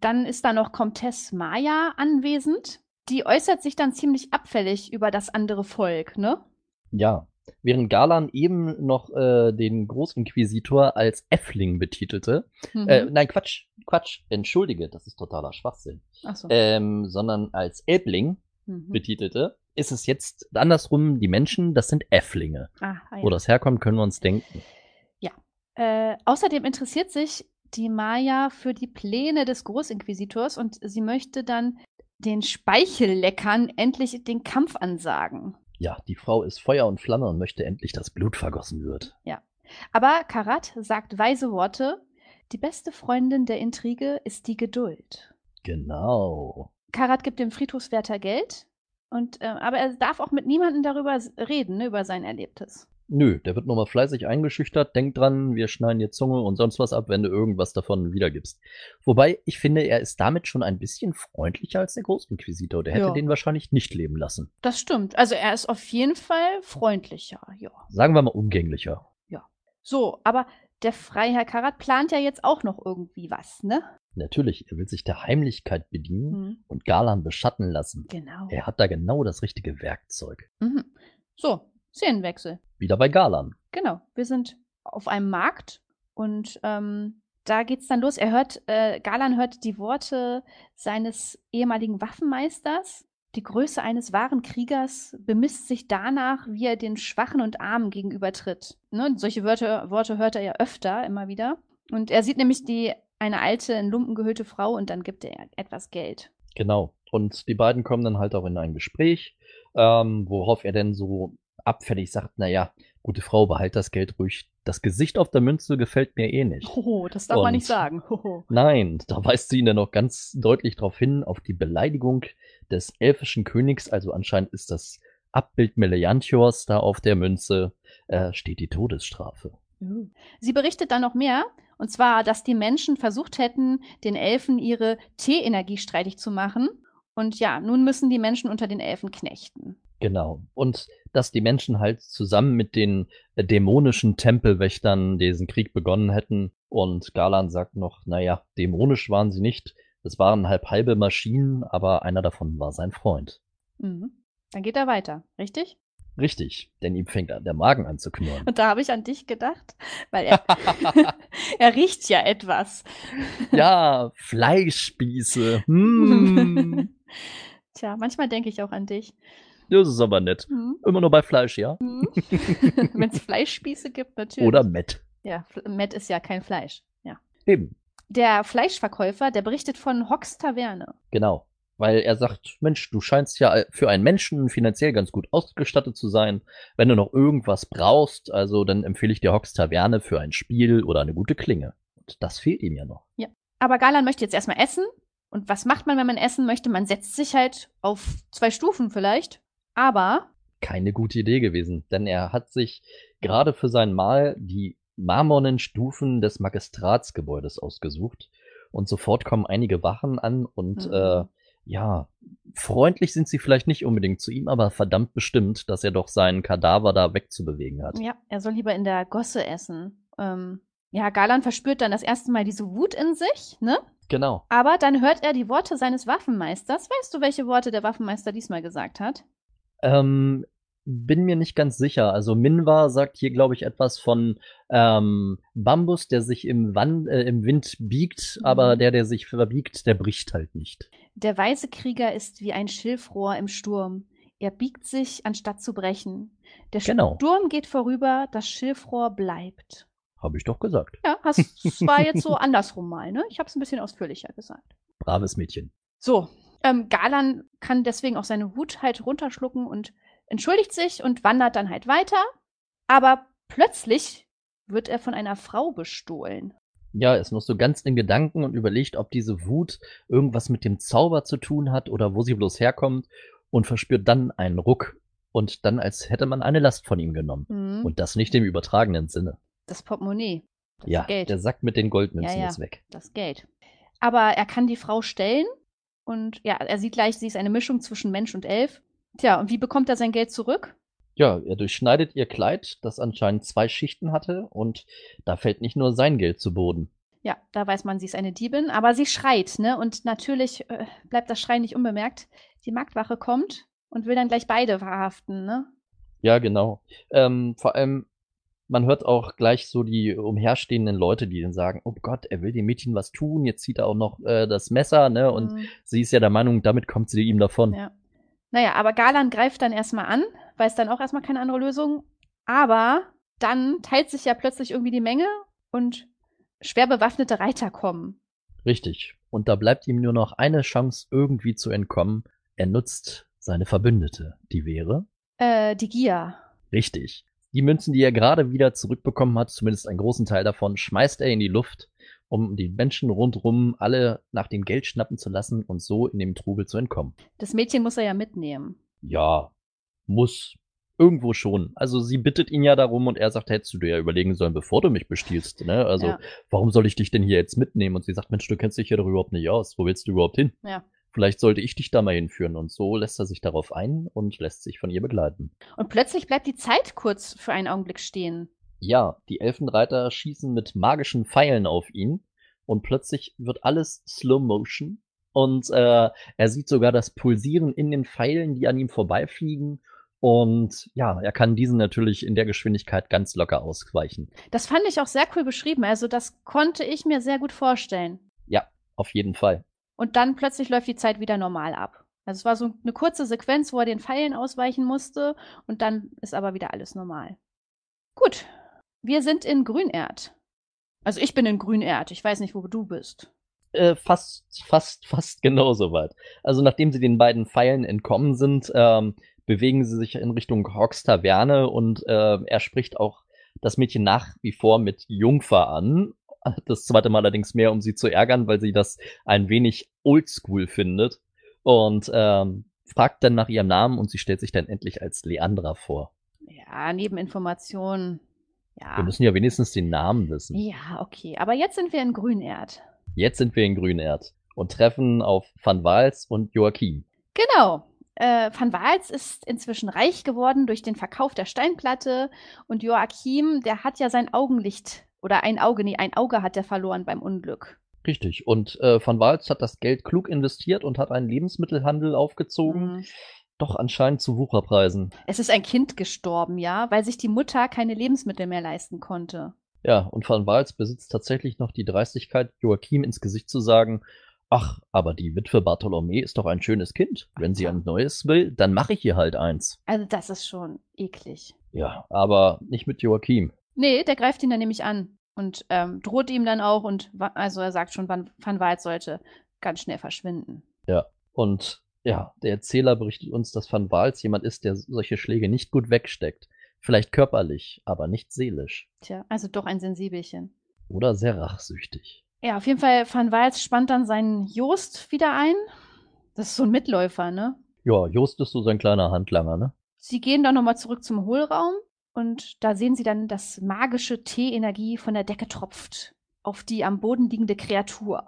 Dann ist da noch Comtesse Maya anwesend. Die äußert sich dann ziemlich abfällig über das andere Volk, ne? Ja. Während Galan eben noch äh, den Großinquisitor als Äffling betitelte, Mhm. äh, nein, Quatsch, Quatsch, entschuldige, das ist totaler Schwachsinn, Ach so. ähm, sondern als Elbling Mhm. betitelte, ist es jetzt andersrum, die Menschen, das sind Äfflinge. Ah, ah, ja. Wo das herkommt, können wir uns denken. Äh, außerdem interessiert sich die Maya für die Pläne des Großinquisitors und sie möchte dann den Speichelleckern endlich den Kampf ansagen. Ja, die Frau ist Feuer und Flamme und möchte endlich, dass Blut vergossen wird. Aber Karat sagt weise Worte. Die beste Freundin der Intrige ist die Geduld. Genau. Karat gibt dem Friedhofswärter Geld, und, äh, aber er darf auch mit niemandem darüber reden, ne, über sein Erlebtes. Nö, der wird nochmal fleißig eingeschüchtert. Denk dran, wir schneiden dir Zunge und sonst was ab, wenn du irgendwas davon wiedergibst. Wobei, ich finde, er ist damit schon ein bisschen freundlicher als der Großinquisitor. Der hätte Ja. den wahrscheinlich nicht leben lassen. Das stimmt. Also er ist auf jeden Fall freundlicher, ja. Sagen wir mal umgänglicher. So, aber der Freiherr Karat plant ja jetzt auch noch irgendwie was, ne? Natürlich, er will sich der Heimlichkeit bedienen Hm, und Galan beschatten lassen. genau. Er hat da genau das richtige Werkzeug. Mhm. So, Szenenwechsel. Wieder bei Galan. Genau. Wir sind auf einem Markt und ähm, da geht's dann los. Er hört, äh, Galan hört die Worte seines ehemaligen Waffenmeisters. Die Größe eines wahren Kriegers bemisst sich danach, wie er den Schwachen und Armen gegenübertritt. Ne? Solche Wörter, Worte hört er ja öfter, immer wieder. Und er sieht nämlich die, eine alte, in Lumpen gehüllte Frau und dann gibt er etwas Geld. Genau. Und die beiden kommen dann halt auch in ein Gespräch, ähm, worauf er dann so abfällig sagt, naja, gute Frau, behalt das Geld ruhig. Das Gesicht auf der Münze gefällt mir eh nicht. Hoho, das darf man Und- nicht sagen. Hoho. Nein, da weist sie ihn dann noch ganz deutlich darauf hin, auf die Beleidigung des elfischen Königs, also anscheinend ist das Abbild Meleanthiors da auf der Münze, äh, steht die Todesstrafe. Sie berichtet dann noch mehr, und zwar, dass die Menschen versucht hätten, den Elfen ihre Tee-Energie streitig zu machen. Und ja, nun müssen die Menschen unter den Elfen knechten. Genau. Und dass die Menschen halt zusammen mit den äh, dämonischen Tempelwächtern diesen Krieg begonnen hätten. Und Galan sagt noch, naja, dämonisch waren sie nicht. Es waren halb halbe Maschinen, aber einer davon war sein Freund. Mhm. Dann geht er weiter, richtig? Richtig, denn ihm fängt der Magen an zu knurren. Und da habe ich an dich gedacht, weil er, er riecht ja etwas. Ja, Fleischspieße. Hm. Tja, manchmal denke ich auch an dich. Das ist aber nett. Mhm. Immer nur bei Fleisch, ja? Mhm. Wenn es Fleischspieße gibt, natürlich. Oder Met. Ja, Met ist ja kein Fleisch. Ja. Eben, Der Fleischverkäufer, der berichtet von Hocks Taverne. genau. Weil er sagt, Mensch, du scheinst ja für einen Menschen finanziell ganz gut ausgestattet zu sein. Wenn du noch irgendwas brauchst, also dann empfehle ich dir Hocks Taverne für ein Spiel oder eine gute Klinge. Und das fehlt ihm ja noch. Aber Galan möchte jetzt erstmal essen. Und was macht man, wenn man essen möchte? Man setzt sich halt auf zwei Stufen vielleicht. Aber keine gute Idee gewesen, denn er hat sich gerade für sein Mahl die marmornen Stufen des Magistratsgebäudes ausgesucht und sofort kommen einige Wachen an und Mhm. äh, ja, freundlich sind sie vielleicht nicht unbedingt zu ihm, aber verdammt bestimmt, dass er doch seinen Kadaver da wegzubewegen hat. ja, er soll lieber in der Gosse essen. Ähm, ja, Galan verspürt dann das erste Mal diese Wut in sich, ne? Genau. Aber dann hört er die Worte seines Waffenmeisters. Weißt du, welche Worte der Waffenmeister diesmal gesagt hat? Ähm, bin mir nicht ganz sicher. Also Minwa sagt hier, glaube ich, etwas von ähm, Bambus, der sich im, Wand, äh, im Wind biegt, Mhm. aber der, der sich verbiegt, der bricht halt nicht. Der weise Krieger ist wie ein Schilfrohr im Sturm. Er biegt sich, anstatt zu brechen. Der Genau. Sturm geht vorüber, das Schilfrohr bleibt. Habe ich doch gesagt. Ja, hast, es war jetzt so andersrum mal, ne? Ich habe es ein bisschen ausführlicher gesagt. Braves Mädchen. So, ähm, Galan kann deswegen auch seine Wut halt runterschlucken und entschuldigt sich und wandert dann halt weiter. Aber plötzlich wird er von einer Frau bestohlen. Ja, er ist noch so ganz in Gedanken und überlegt, ob diese Wut irgendwas mit dem Zauber zu tun hat oder wo sie bloß herkommt und verspürt dann einen Ruck und dann, als hätte man eine Last von ihm genommen. Mhm. Und das nicht im übertragenen Sinne. das Portemonnaie. Das ja, Geld. der Sack mit den Goldmünzen Ja, ja. ist weg. das Geld. Aber er kann die Frau stellen und ja, er sieht gleich, sie ist eine Mischung zwischen Mensch und Elf. Tja, und wie bekommt er sein Geld zurück? Ja, er durchschneidet ihr Kleid, das anscheinend zwei Schichten hatte, und da fällt nicht nur sein Geld zu Boden. Ja, da weiß man, sie ist eine Diebin, aber sie schreit, ne? Und natürlich äh, bleibt das Schreien nicht unbemerkt. Die Marktwache kommt und will dann gleich beide verhaften, ne? Ja, genau. Ähm, vor allem, man hört auch gleich so die umherstehenden Leute, die dann sagen, oh Gott, er will dem Mädchen was tun, jetzt zieht er auch noch äh, das Messer, ne? Und Mhm. sie ist ja der Meinung, damit kommt sie ihm davon. Ja. Naja, aber Galan greift dann erstmal an, weiß dann auch erstmal keine andere Lösung. Aber dann teilt sich ja plötzlich irgendwie die Menge und schwer bewaffnete Reiter kommen. Richtig. Und da bleibt ihm nur noch eine Chance, irgendwie zu entkommen. Er nutzt seine Verbündete. Die wäre? Äh, die Gier. Richtig. Die Münzen, die er gerade wieder zurückbekommen hat, zumindest einen großen Teil davon, schmeißt er in die Luft, um die Menschen rundrum alle nach dem Geld schnappen zu lassen und so in dem Trubel zu entkommen. Das Mädchen muss er ja mitnehmen. Ja, muss. Irgendwo schon. Also sie bittet ihn ja darum und er sagt, hättest du dir ja überlegen sollen, bevor du mich bestiehlst. Ne? Also Ja. warum soll ich dich denn hier jetzt mitnehmen? Und sie sagt, Mensch, du kennst dich ja doch überhaupt nicht aus. Wo willst du überhaupt hin? Ja. Vielleicht sollte ich dich da mal hinführen. Und so lässt er sich darauf ein und lässt sich von ihr begleiten. Und plötzlich bleibt die Zeit kurz für einen Augenblick stehen. Ja, die Elfenreiter schießen mit magischen Pfeilen auf ihn und plötzlich wird alles Slow Motion und äh, er sieht sogar das Pulsieren in den Pfeilen, die an ihm vorbeifliegen und ja, er kann diesen natürlich in der Geschwindigkeit ganz locker ausweichen. Das fand ich auch sehr cool beschrieben. Also das konnte ich mir sehr gut vorstellen. Ja, auf jeden Fall. Und dann plötzlich läuft die Zeit wieder normal ab. Also es war so eine kurze Sequenz, wo er den Pfeilen ausweichen musste und dann ist aber wieder alles normal. Gut, wir sind in Grünerd. Also ich bin in Grünerd. Ich weiß nicht, wo du bist. Äh, fast, fast, fast genauso weit. Also nachdem sie den beiden Pfeilen entkommen sind, ähm, bewegen sie sich in Richtung Hawks Taverne und äh, er spricht auch das Mädchen nach wie vor mit Jungfer an. Das zweite Mal allerdings mehr, um sie zu ärgern, weil sie das ein wenig oldschool findet. Und ähm, fragt dann nach ihrem Namen und sie stellt sich dann endlich als Leandra vor. Ja, Nebeninformationen. Ja. Wir müssen ja wenigstens den Namen wissen. Ja, okay. Aber jetzt sind wir in Grünerd. Jetzt sind wir in Grünerd und treffen auf Van Waals und Joachim. Genau. Äh, Van Waals ist inzwischen reich geworden durch den Verkauf der Steinplatte und Joachim, der hat ja sein Augenlicht oder ein Auge, nee, ein Auge hat er verloren beim Unglück. Richtig. Und äh, Van Waals hat das Geld klug investiert und hat einen Lebensmittelhandel aufgezogen. Mhm. Doch anscheinend zu Wucherpreisen. Es ist ein Kind gestorben, ja, weil sich die Mutter keine Lebensmittel mehr leisten konnte. Ja, und Van Waals besitzt tatsächlich noch die Dreistigkeit, Joachim ins Gesicht zu sagen, ach, aber die Witwe Bartholomä ist doch ein schönes Kind. Wenn sie ein neues will, dann mache ich ihr halt eins. Also das ist schon eklig. Ja, aber nicht mit Joachim. Nee, der greift ihn dann nämlich an und ähm, droht ihm dann auch und also er sagt schon, Van, Van Waals sollte ganz schnell verschwinden. Ja, und ja, der Erzähler berichtet uns, dass Van Waals jemand ist, der solche Schläge nicht gut wegsteckt. Vielleicht körperlich, aber nicht seelisch. Tja, also doch ein Sensibelchen. Oder sehr rachsüchtig. Ja, auf jeden Fall, Van Waals spannt dann seinen Jost wieder ein. Das ist so ein Mitläufer, ne? Ja, Just ist so sein kleiner Handlanger, ne? Sie gehen dann nochmal zurück zum Hohlraum und da sehen sie dann, dass magische Tee-Energie von der Decke tropft auf die am Boden liegende Kreatur.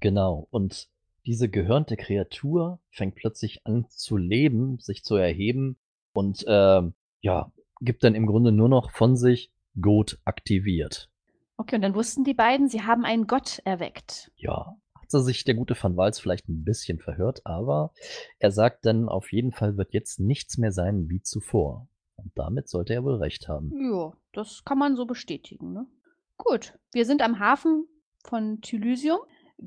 Genau. Und diese gehörnte Kreatur fängt plötzlich an zu leben, sich zu erheben und ähm, ja, gibt dann im Grunde nur noch von sich Gut aktiviert. Okay, und dann wussten die beiden, sie haben einen Gott erweckt. Ja, hatte sich der gute Van Waals vielleicht ein bisschen verhört, aber er sagt dann, auf jeden Fall wird jetzt nichts mehr sein wie zuvor. Und damit sollte er wohl recht haben. Ja, das kann man so bestätigen, ne? Gut, wir sind am Hafen von Thylysium.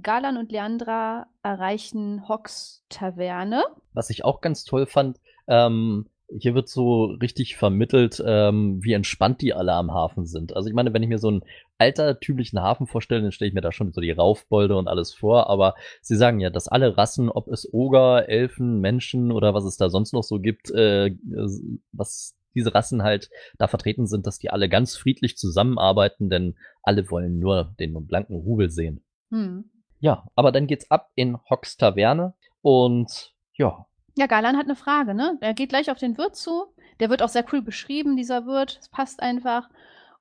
Galan und Leandra erreichen Hocks Taverne. Was ich auch ganz toll fand, ähm, hier wird so richtig vermittelt, ähm, wie entspannt die alle am Hafen sind. Also ich meine, wenn ich mir so einen altertümlichen Hafen vorstelle, dann stelle ich mir da schon so die Raufbolde und alles vor. Aber sie sagen ja, dass alle Rassen, ob es Oger, Elfen, Menschen oder was es da sonst noch so gibt, äh, was diese Rassen halt da vertreten sind, dass die alle ganz friedlich zusammenarbeiten, denn alle wollen nur den blanken Rubel sehen. Hm. Ja, aber dann geht's ab in Hocks Taverne und ja, Ja, Galan hat eine Frage, ne? Er geht gleich auf den Wirt zu. Der wird auch sehr cool beschrieben, dieser Wirt. Es passt einfach.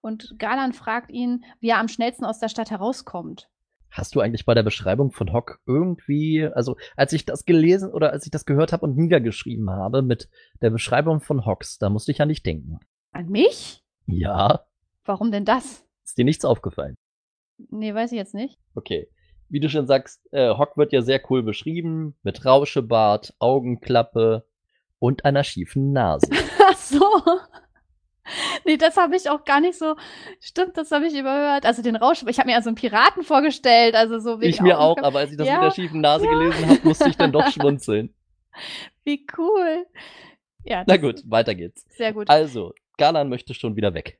Und Galan fragt ihn, wie er am schnellsten aus der Stadt herauskommt. Hast du eigentlich bei der Beschreibung von Hock irgendwie, also als ich das gelesen oder als ich das gehört habe und niedergeschrieben habe mit der Beschreibung von Hocks, da musste ich an dich denken. An mich? Ja, Warum denn das? ist dir nichts aufgefallen? Nee, weiß ich jetzt nicht. Okay. Wie du schon sagst, äh, Hock wird ja sehr cool beschrieben, mit Rauschebart, Augenklappe und einer schiefen Nase. Ach so. Nee, das habe ich auch gar nicht so. Stimmt, das habe ich überhört. Also den Rausch. Ich habe mir also einen Piraten vorgestellt, also so wegen ich mir auch, aber als ich das Ja, mit der schiefen Nase ja. gelesen habe, musste ich dann doch schmunzeln. Wie cool. Ja, Na gut, weiter geht's. Sehr gut. Also, Galan möchte schon wieder weg.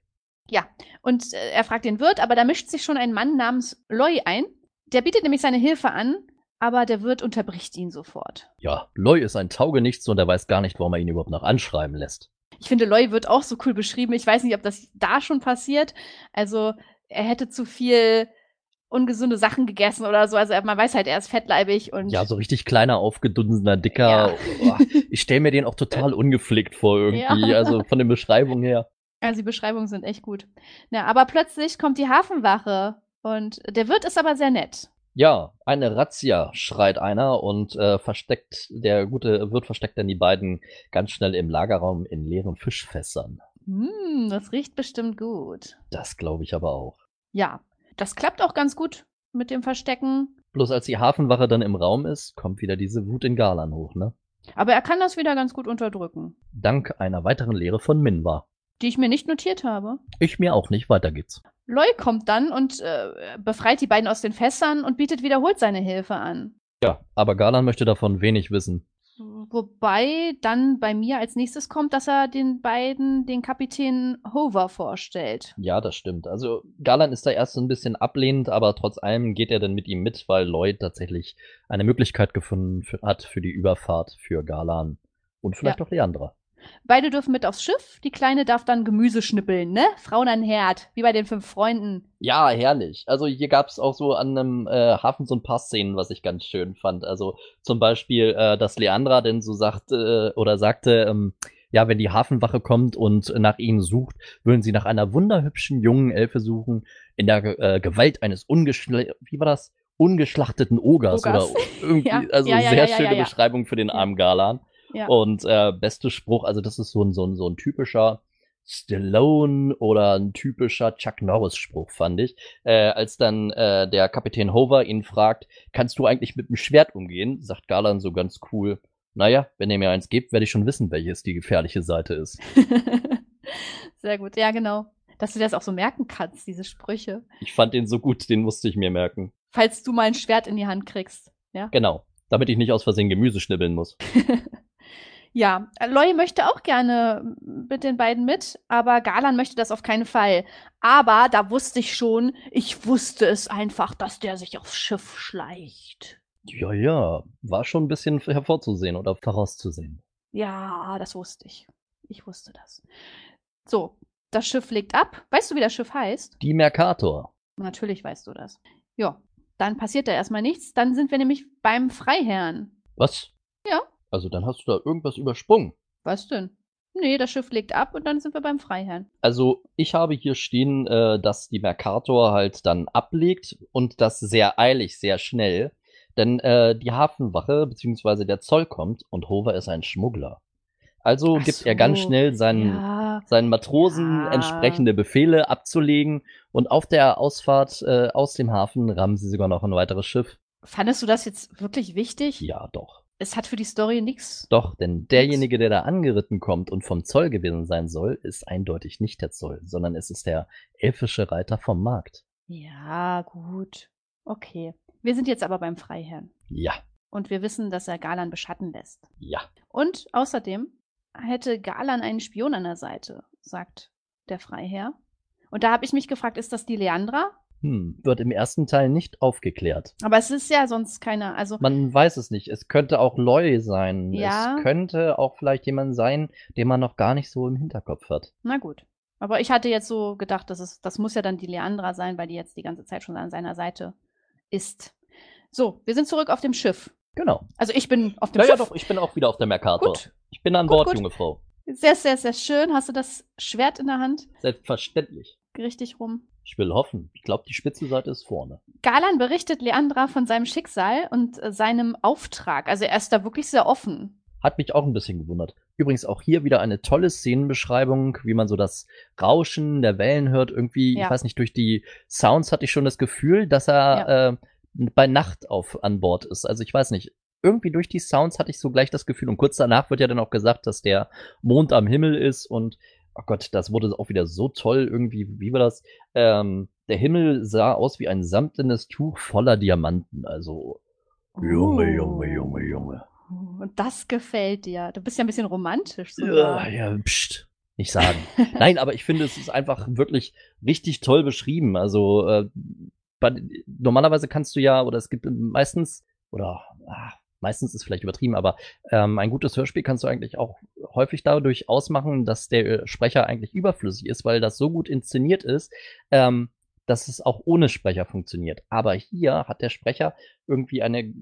Ja, und äh, er fragt den Wirt, aber da mischt sich schon ein Mann namens Loy ein. Der bietet nämlich seine Hilfe an, aber der Wirt unterbricht ihn sofort. Ja, Loy ist ein Taugenichts und er weiß gar nicht, warum er ihn überhaupt noch anschreiben lässt. Ich finde, Loy wird auch so cool beschrieben. Ich weiß nicht, ob das da schon passiert. Also, er hätte zu viel ungesunde Sachen gegessen oder so. Also, man weiß halt, er ist fettleibig und. Ja, so richtig kleiner, aufgedunsener, dicker. Ja. Oh, ich stelle mir den auch total ungepflegt vor irgendwie. Ja. Also von den Beschreibungen her. Also, die Beschreibungen sind echt gut. Na, aber plötzlich kommt die Hafenwache und der Wirt ist aber sehr nett. Ja, eine Razzia, schreit einer und äh, versteckt, der gute Wirt versteckt dann die beiden ganz schnell im Lagerraum in leeren Fischfässern. Hm, das riecht bestimmt gut. Das glaube ich aber auch. Ja, das klappt auch ganz gut mit dem Verstecken. Bloß als die Hafenwache dann im Raum ist, kommt wieder diese Wut in Galan hoch, ne? Aber er kann das wieder ganz gut unterdrücken. Dank einer weiteren Lehre von Minwa. Die ich mir nicht notiert habe. Ich mir auch nicht, weiter geht's. Loy kommt dann und äh, befreit die beiden aus den Fässern und bietet wiederholt seine Hilfe an. Ja, aber Galan möchte davon wenig wissen. Wobei dann bei mir als nächstes kommt, dass er den beiden den Kapitän Hover vorstellt. Ja, das stimmt. Also Galan ist da erst so ein bisschen ablehnend, aber trotz allem geht er dann mit ihm mit, weil Lloyd tatsächlich eine Möglichkeit gefunden hat für die Überfahrt für Galan und vielleicht Ja. auch Leandra. Beide dürfen mit aufs Schiff. Die Kleine darf dann Gemüse schnippeln, ne? Frauen an Herd, wie bei den fünf Freunden. Ja, herrlich. Also hier gab's auch so an einem äh, Hafen so ein paar Szenen, was ich ganz schön fand. Also zum Beispiel, äh, dass Leandra denn so sagte äh, oder sagte, ähm, ja, wenn die Hafenwache kommt und nach ihnen sucht, würden sie nach einer wunderhübschen jungen Elfe suchen, in der äh, Gewalt eines ungeschle wie war das? ungeschlachteten Ogers, Ogers. oder irgendwie, Ja. also Ja, ja, sehr schöne. Beschreibung für den armen Galan. Ja. Und äh, beste Spruch, also das ist so ein, so ein, so ein typischer Stallone oder ein typischer Chuck Norris-Spruch, fand ich. Äh, als dann äh, der Kapitän Hover ihn fragt, kannst du eigentlich mit dem Schwert umgehen? Sagt Galan so ganz cool, naja, wenn ihr mir eins gebt, werde ich schon wissen, welches die gefährliche Seite ist. Sehr gut, ja, genau. Dass du das auch so merken kannst, diese Sprüche. Ich fand den so gut, den musste ich mir merken. Falls du mal ein Schwert in die Hand kriegst. Ja. Genau, damit ich nicht aus Versehen Gemüse schnibbeln muss. Ja, Loy möchte auch gerne mit den beiden mit, aber Galan möchte das auf keinen Fall. Aber da wusste ich schon, ich wusste es einfach, dass der sich aufs Schiff schleicht. Ja, ja, war schon ein bisschen hervorzusehen oder vorauszusehen. Ja, das wusste ich. Ich wusste das. So, das Schiff legt ab. Weißt du, wie das Schiff heißt? Die Mercator. Natürlich weißt du das. Ja, dann passiert da erstmal nichts. Dann sind wir nämlich beim Freiherrn. Was? Ja. Also dann hast du da irgendwas übersprungen. Was denn? Nee, das Schiff legt ab und dann sind wir beim Freiherrn. Also ich habe hier stehen, äh, dass die Mercator halt dann ablegt und das sehr eilig, sehr schnell. Denn äh, die Hafenwache bzw. der Zoll kommt und Hover ist ein Schmuggler. Also Ach gibt er ganz so, schnell seinen, Ja, seinen Matrosen Ja. entsprechende Befehle abzulegen und auf der Ausfahrt äh, aus dem Hafen rammen sie sogar noch ein weiteres Schiff. fandest du das jetzt wirklich wichtig? Ja, doch. Es hat für die Story nichts. Doch, denn derjenige, der da angeritten kommt und vom Zoll gewesen sein soll, ist eindeutig nicht der Zoll, sondern es ist der elfische Reiter vom Markt. Ja, gut. Okay. Wir sind jetzt aber beim Freiherrn. Ja, Und wir wissen, dass er Galan beschatten lässt. ja. Und außerdem hätte Galan einen Spion an der Seite, sagt der Freiherr. Und da habe ich mich gefragt, ist das die Leandra? Hm, wird im ersten Teil nicht aufgeklärt. Aber es ist ja sonst keiner. Also, Man weiß es nicht. Es könnte auch Loy sein. Ja. Es könnte auch vielleicht jemand sein, den man noch gar nicht so im Hinterkopf hat. na gut. Aber ich hatte jetzt so gedacht, dass es, das muss ja dann die Leandra sein, weil die jetzt die ganze Zeit schon an seiner Seite ist. So, wir sind zurück auf dem Schiff. Genau. Also ich bin auf dem Ja, ja, Schiff. doch, ich bin auch wieder auf der Mercator. Gut. Ich bin an Gut, Bord, gut. junge Frau. Sehr, sehr, sehr schön. Hast du das Schwert in der Hand? Selbstverständlich. Richtig rum. Ich will hoffen. Ich glaube, die Spitzenseite ist vorne. Galan berichtet Leandra von seinem Schicksal und äh, seinem Auftrag. Also er ist da wirklich sehr offen. Hat mich auch ein bisschen gewundert. Übrigens auch hier wieder eine tolle Szenenbeschreibung, wie man so das Rauschen der Wellen hört. Irgendwie, Ja. ich weiß nicht, durch die Sounds hatte ich schon das Gefühl, dass er äh, bei Nacht auf an Bord ist. Also ich weiß nicht. Irgendwie durch die Sounds hatte ich so gleich das Gefühl. Und kurz danach wird ja dann auch gesagt, dass der Mond am Himmel ist. Und oh Gott, das wurde auch wieder so toll irgendwie. Wie war das? Ähm, der Himmel sah aus wie ein samtenes Tuch voller Diamanten. Also Junge, Uh. Junge, Junge, Junge. Und das gefällt dir. Du bist ja ein bisschen romantisch Ja, sogar. ja, pst, nicht sagen. Nein, aber ich finde, es ist einfach wirklich richtig toll beschrieben. Also äh, normalerweise kannst du ja, oder es gibt meistens, oder ah, meistens ist vielleicht übertrieben, aber ähm, ein gutes Hörspiel kannst du eigentlich auch häufig dadurch ausmachen, dass der äh, Sprecher eigentlich überflüssig ist, weil das so gut inszeniert ist, ähm, dass es auch ohne Sprecher funktioniert. Aber hier hat der Sprecher irgendwie eine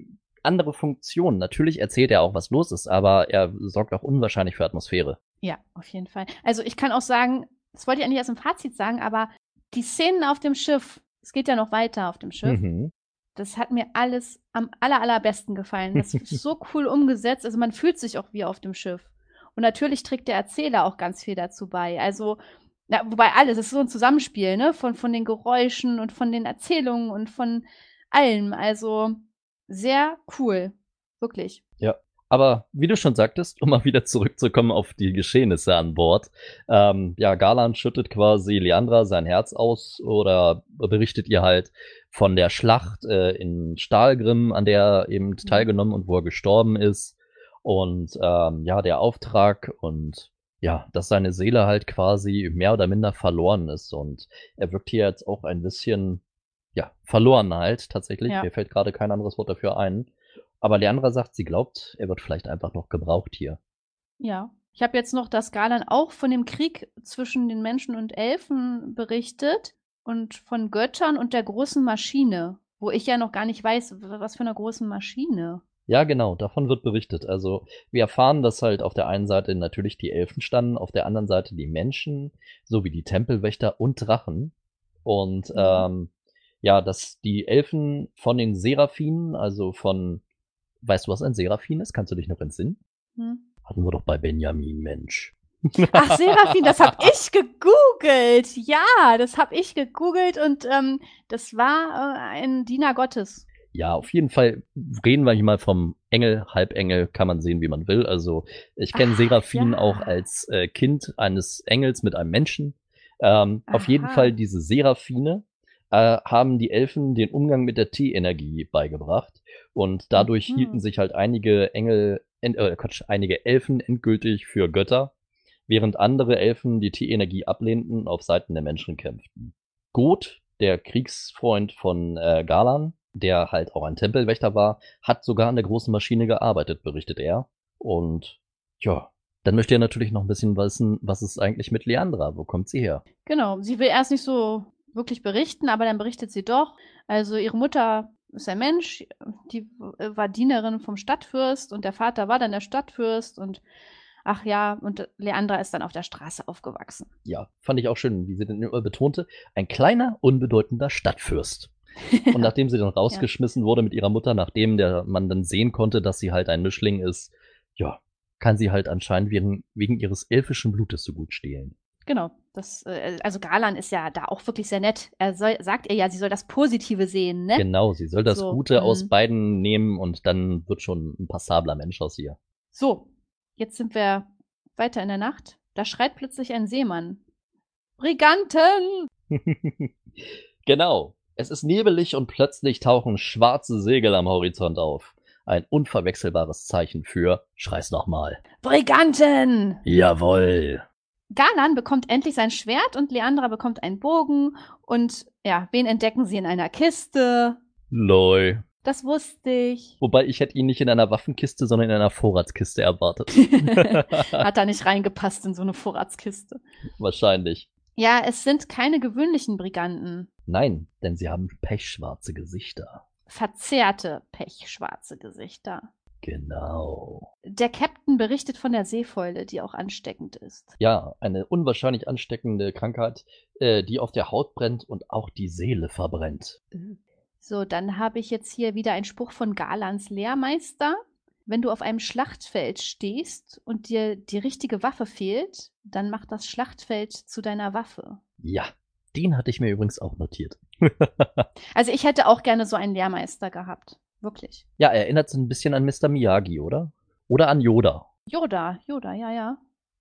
andere Funktion. Natürlich erzählt er auch, was los ist, aber er sorgt auch unwahrscheinlich für Atmosphäre. Ja, auf jeden Fall. Also ich kann auch sagen, das wollte ich eigentlich erst im Fazit sagen, aber die Szenen auf dem Schiff, es geht ja noch weiter auf dem Schiff, Mhm. Das hat mir alles am aller, allerbesten gefallen. Das ist so cool umgesetzt. Also man fühlt sich auch wie auf dem Schiff. Und natürlich trägt der Erzähler auch ganz viel dazu bei. Also, na, wobei alles, es ist so ein Zusammenspiel, ne? Von, von den Geräuschen und von den Erzählungen und von allem. Also sehr cool. Wirklich. Aber wie du schon sagtest, um mal wieder zurückzukommen auf die Geschehnisse an Bord, ähm, ja, Garland schüttet quasi Leandra sein Herz aus oder berichtet ihr halt von der Schlacht äh, in Stahlgrim, an der er eben teilgenommen und wo er gestorben ist. Und ähm, ja, der Auftrag und ja, dass seine Seele halt quasi mehr oder minder verloren ist. Und er wirkt hier jetzt auch ein bisschen, ja, verloren halt tatsächlich. Ja. Mir fällt gerade kein anderes Wort dafür ein. Aber Leandra sagt, sie glaubt, er wird vielleicht einfach noch gebraucht hier. Ja. Ich habe jetzt noch, dass Galan auch von dem Krieg zwischen den Menschen und Elfen berichtet und von Göttern und der großen Maschine, wo ich ja noch gar nicht weiß, was für eine große Maschine. Ja, genau, davon wird berichtet. Also wir erfahren, dass halt auf der einen Seite natürlich die Elfen standen, auf der anderen Seite die Menschen, sowie die Tempelwächter und Drachen. Und Mhm. ähm, ja, dass die Elfen von den Seraphinen, also von, weißt du, was ein Seraphin ist? Kannst du dich noch entsinnen? Hm? Hatten wir doch bei Benjamin, Mensch. Ach, Seraphin, das hab ich gegoogelt. Ja, das hab ich gegoogelt und ähm, das war äh, ein Diener Gottes. Ja, auf jeden Fall reden wir hier mal vom Engel, Halbengel, kann man sehen, wie man will. Also ich kenne Seraphin ja. auch als äh, Kind eines Engels mit einem Menschen. Ähm, auf jeden. Fall diese Seraphine äh, haben die Elfen den Umgang mit der T-Energie beigebracht und dadurch Mhm. hielten sich halt einige Engel, en, äh, Quatsch, einige Elfen endgültig für Götter, während andere Elfen die T-Energie ablehnten und auf Seiten der Menschen kämpften. Goth, der Kriegsfreund von äh, Galan, der halt auch ein Tempelwächter war, hat sogar an der großen Maschine gearbeitet, berichtet er. Und ja, dann möchte er natürlich noch ein bisschen wissen, was ist eigentlich mit Leandra? Wo kommt sie her? Genau, sie will erst nicht so wirklich berichten, aber dann berichtet sie doch. Also ihre Mutter ist ein Mensch, die äh, war Dienerin vom Stadtfürst und der Vater war dann der Stadtfürst und ach ja, und Leandra ist dann auf der Straße aufgewachsen. Ja, fand ich auch schön, wie sie dann immer betonte, ein kleiner, unbedeutender Stadtfürst. Und nachdem sie dann rausgeschmissen wurde mit ihrer Mutter, nachdem der man dann sehen konnte, dass sie halt ein Mischling ist, ja, kann sie halt anscheinend wegen, wegen ihres elfischen Blutes so gut stehlen. Genau, das, äh, also Galan ist ja da auch wirklich sehr nett. Er soll, sagt ihr ja, sie soll das Positive sehen, ne? Genau, sie soll das So, Gute aus mm. beiden nehmen und dann wird schon ein passabler Mensch aus ihr. So, jetzt sind wir weiter in der Nacht. Da schreit plötzlich ein Seemann. Briganten! genau. Es ist nebelig und plötzlich tauchen schwarze Segel am Horizont auf. Ein unverwechselbares Zeichen für Schrei's nochmal. Briganten! Jawoll. Galan bekommt endlich sein Schwert und Leandra bekommt einen Bogen. Und ja, wen entdecken sie in einer Kiste? Loi. Das wusste ich. Wobei ich hätte ihn nicht in einer Waffenkiste, sondern in einer Vorratskiste erwartet. Hat da nicht reingepasst in so eine Vorratskiste. Wahrscheinlich. Ja, es sind keine gewöhnlichen Briganten. Nein, denn sie haben pechschwarze Gesichter. Verzerrte, pechschwarze Gesichter. Genau. Der Captain berichtet von der Seefäule, die auch ansteckend ist. Ja, eine unwahrscheinlich ansteckende Krankheit, äh, die auf der Haut brennt und auch die Seele verbrennt. So, dann habe ich jetzt hier wieder einen Spruch von Galans Lehrmeister. Wenn du auf einem Schlachtfeld stehst und dir die richtige Waffe fehlt, dann mach das Schlachtfeld zu deiner Waffe. Ja, den hatte ich mir übrigens auch notiert. Also ich hätte auch gerne so einen Lehrmeister gehabt. Wirklich. Ja, erinnert so ein bisschen an Mr. Miyagi, oder? Oder an Yoda. Yoda, Yoda, ja, ja.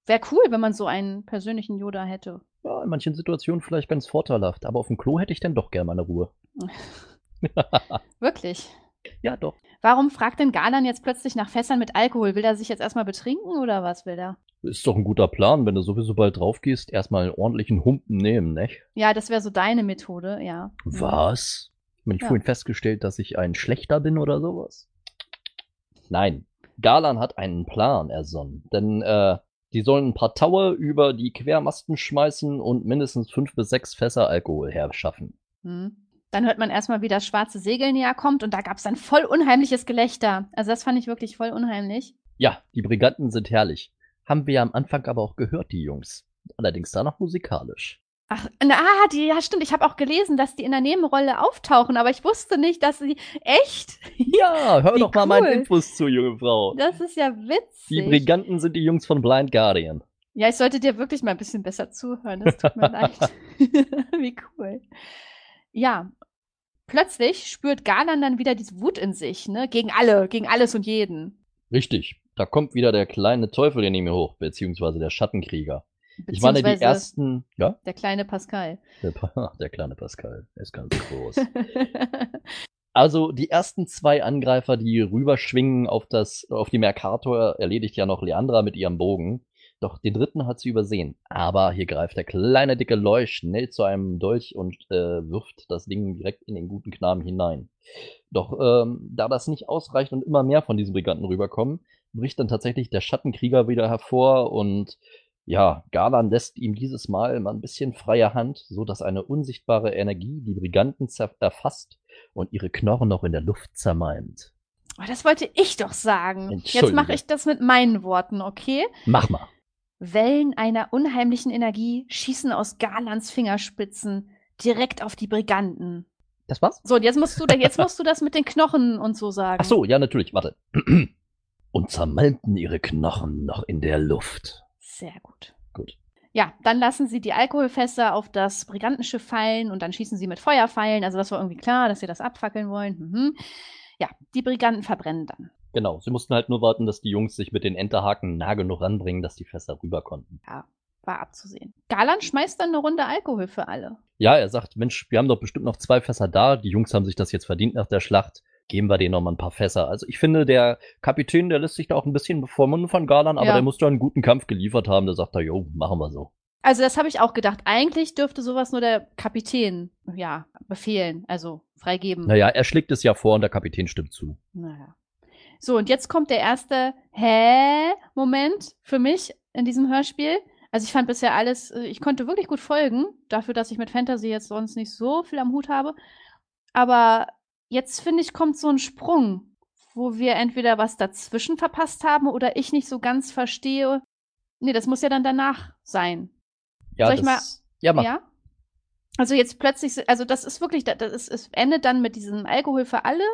Wäre cool, wenn man so einen persönlichen Yoda hätte. Ja, in manchen Situationen vielleicht ganz vorteilhaft, aber auf dem Klo hätte ich dann doch gerne meine Ruhe. Wirklich. Ja, doch. Warum fragt denn Galan jetzt plötzlich nach Fässern mit Alkohol? Will er sich jetzt erstmal betrinken oder was will er? Ist doch ein guter Plan, wenn du sowieso bald drauf gehst, erstmal einen ordentlichen Humpen nehmen, nicht? Ja, das wäre so deine Methode, ja. Was? Bin ich Ja. vorhin festgestellt, dass ich ein Schlechter bin oder sowas? Nein. Galan hat einen Plan ersonnen, denn äh, die sollen ein paar Tower über die Quermasten schmeißen und mindestens fünf bis sechs Fässer Alkohol herschaffen. Hm. Dann hört man erstmal, wie das schwarze Segel näher kommt und da gab es ein voll unheimliches Gelächter. Also das fand ich wirklich voll unheimlich. Ja, die Briganten sind herrlich. Haben wir ja am Anfang aber auch gehört, die Jungs. Allerdings da noch musikalisch. Ach, na, ah, die, ja stimmt, ich habe auch gelesen, dass die in der Nebenrolle auftauchen, aber ich wusste nicht, dass sie echt. Ja, hör Wie doch mal cool. meinen Infos zu, junge Frau. Das ist ja witzig. Die Briganten sind die Jungs von Blind Guardian. Ja, ich sollte dir wirklich mal ein bisschen besser zuhören. Das tut mir leid. Wie cool. Ja. Plötzlich spürt Galan dann wieder diese Wut in sich, ne? Gegen alle, gegen alles und jeden. Richtig. Da kommt wieder der kleine Teufel in ihm hoch, beziehungsweise der Schattenkrieger. Ich meine, die Beziehungsweise ersten, ja, Der kleine Pascal. der, Pa- der kleine Pascal, er ist ganz groß. Also die ersten zwei Angreifer, die rüberschwingen auf das, auf die Mercator, erledigt ja noch Leandra mit ihrem Bogen. Doch den dritten hat sie übersehen. Aber hier greift der kleine dicke Leu schnell zu einem Dolch und äh, wirft das Ding direkt in den guten Knaben hinein. Doch ähm, da das nicht ausreicht und immer mehr von diesen Briganten rüberkommen, bricht dann tatsächlich der Schattenkrieger wieder hervor und ja, Galan lässt ihm dieses Mal mal ein bisschen freie Hand, so dass eine unsichtbare Energie die Briganten erfasst und ihre Knochen noch in der Luft zermalmt. Oh, das wollte ich doch sagen. Jetzt mache ich das mit meinen Worten, okay? Mach mal. Wellen einer unheimlichen Energie schießen aus Garlands Fingerspitzen direkt auf die Briganten. Das war's? So, und jetzt musst du, jetzt musst du das mit den Knochen und so sagen. Ach so, ja, natürlich, warte. Und zermalmten ihre Knochen noch in der Luft. Sehr gut. Gut. Ja, dann lassen sie die Alkoholfässer auf das Brigantenschiff fallen und dann schießen sie mit Feuerpfeilen. Also das war irgendwie klar, dass sie das abfackeln wollen. Mhm. Ja, die Briganten verbrennen dann. Genau, sie mussten halt nur warten, dass die Jungs sich mit den Enterhaken nah genug ranbringen, dass die Fässer rüber konnten. War abzusehen. Galan schmeißt dann eine Runde Alkohol für alle. Ja, er sagt, Mensch, wir haben doch bestimmt noch zwei Fässer da. Die Jungs haben sich das jetzt verdient nach der Schlacht. Geben wir denen noch mal ein paar Fässer. Also ich finde, der Kapitän, der lässt sich da auch ein bisschen bevormunden von Galan, aber Ja. der muss da einen guten Kampf geliefert haben. Der sagt da, jo, machen wir so. Also das habe ich auch gedacht. Eigentlich dürfte sowas nur der Kapitän, ja, befehlen, also freigeben. Naja, er schlägt es ja vor und der Kapitän stimmt zu. Naja. So, und jetzt kommt der erste Hä-Moment für mich in diesem Hörspiel. Also ich fand bisher alles, äh, ich konnte wirklich gut folgen, dafür, dass ich mit Fantasy jetzt sonst nicht so viel am Hut habe. Aber jetzt finde ich, kommt so ein Sprung, wo wir entweder was dazwischen verpasst haben oder ich nicht so ganz verstehe. Nee, das muss ja dann danach sein. Ja, Soll ich das, ja, mach. Ja. Also jetzt plötzlich, also das ist wirklich, da- das ist, es endet dann mit diesem Alkohol für alle.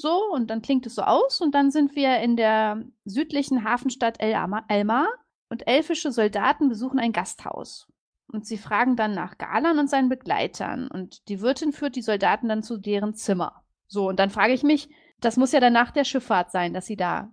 So, und dann klingt es so aus. Und dann sind wir in der südlichen Hafenstadt El Elmar und elfische Soldaten besuchen ein Gasthaus. Und sie fragen dann nach Galan und seinen Begleitern. Und die Wirtin führt die Soldaten dann zu deren Zimmer. So, und dann frage ich mich, das muss ja dann nach der Schifffahrt sein, dass sie da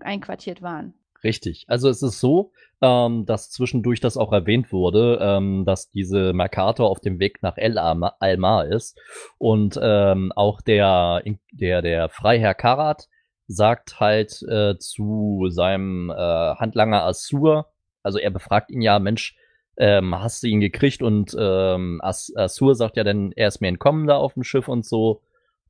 einquartiert waren. Richtig. Also es ist so, ähm, dass zwischendurch das auch erwähnt wurde, ähm, dass diese Mercator auf dem Weg nach El Alma- ist und ähm, auch der der der Freiherr Karat sagt halt äh, zu seinem äh, Handlanger Assur, also er befragt ihn ja, Mensch, ähm, hast du ihn gekriegt und ähm, As Assur sagt ja dann, er ist mir entkommen da auf dem Schiff und so.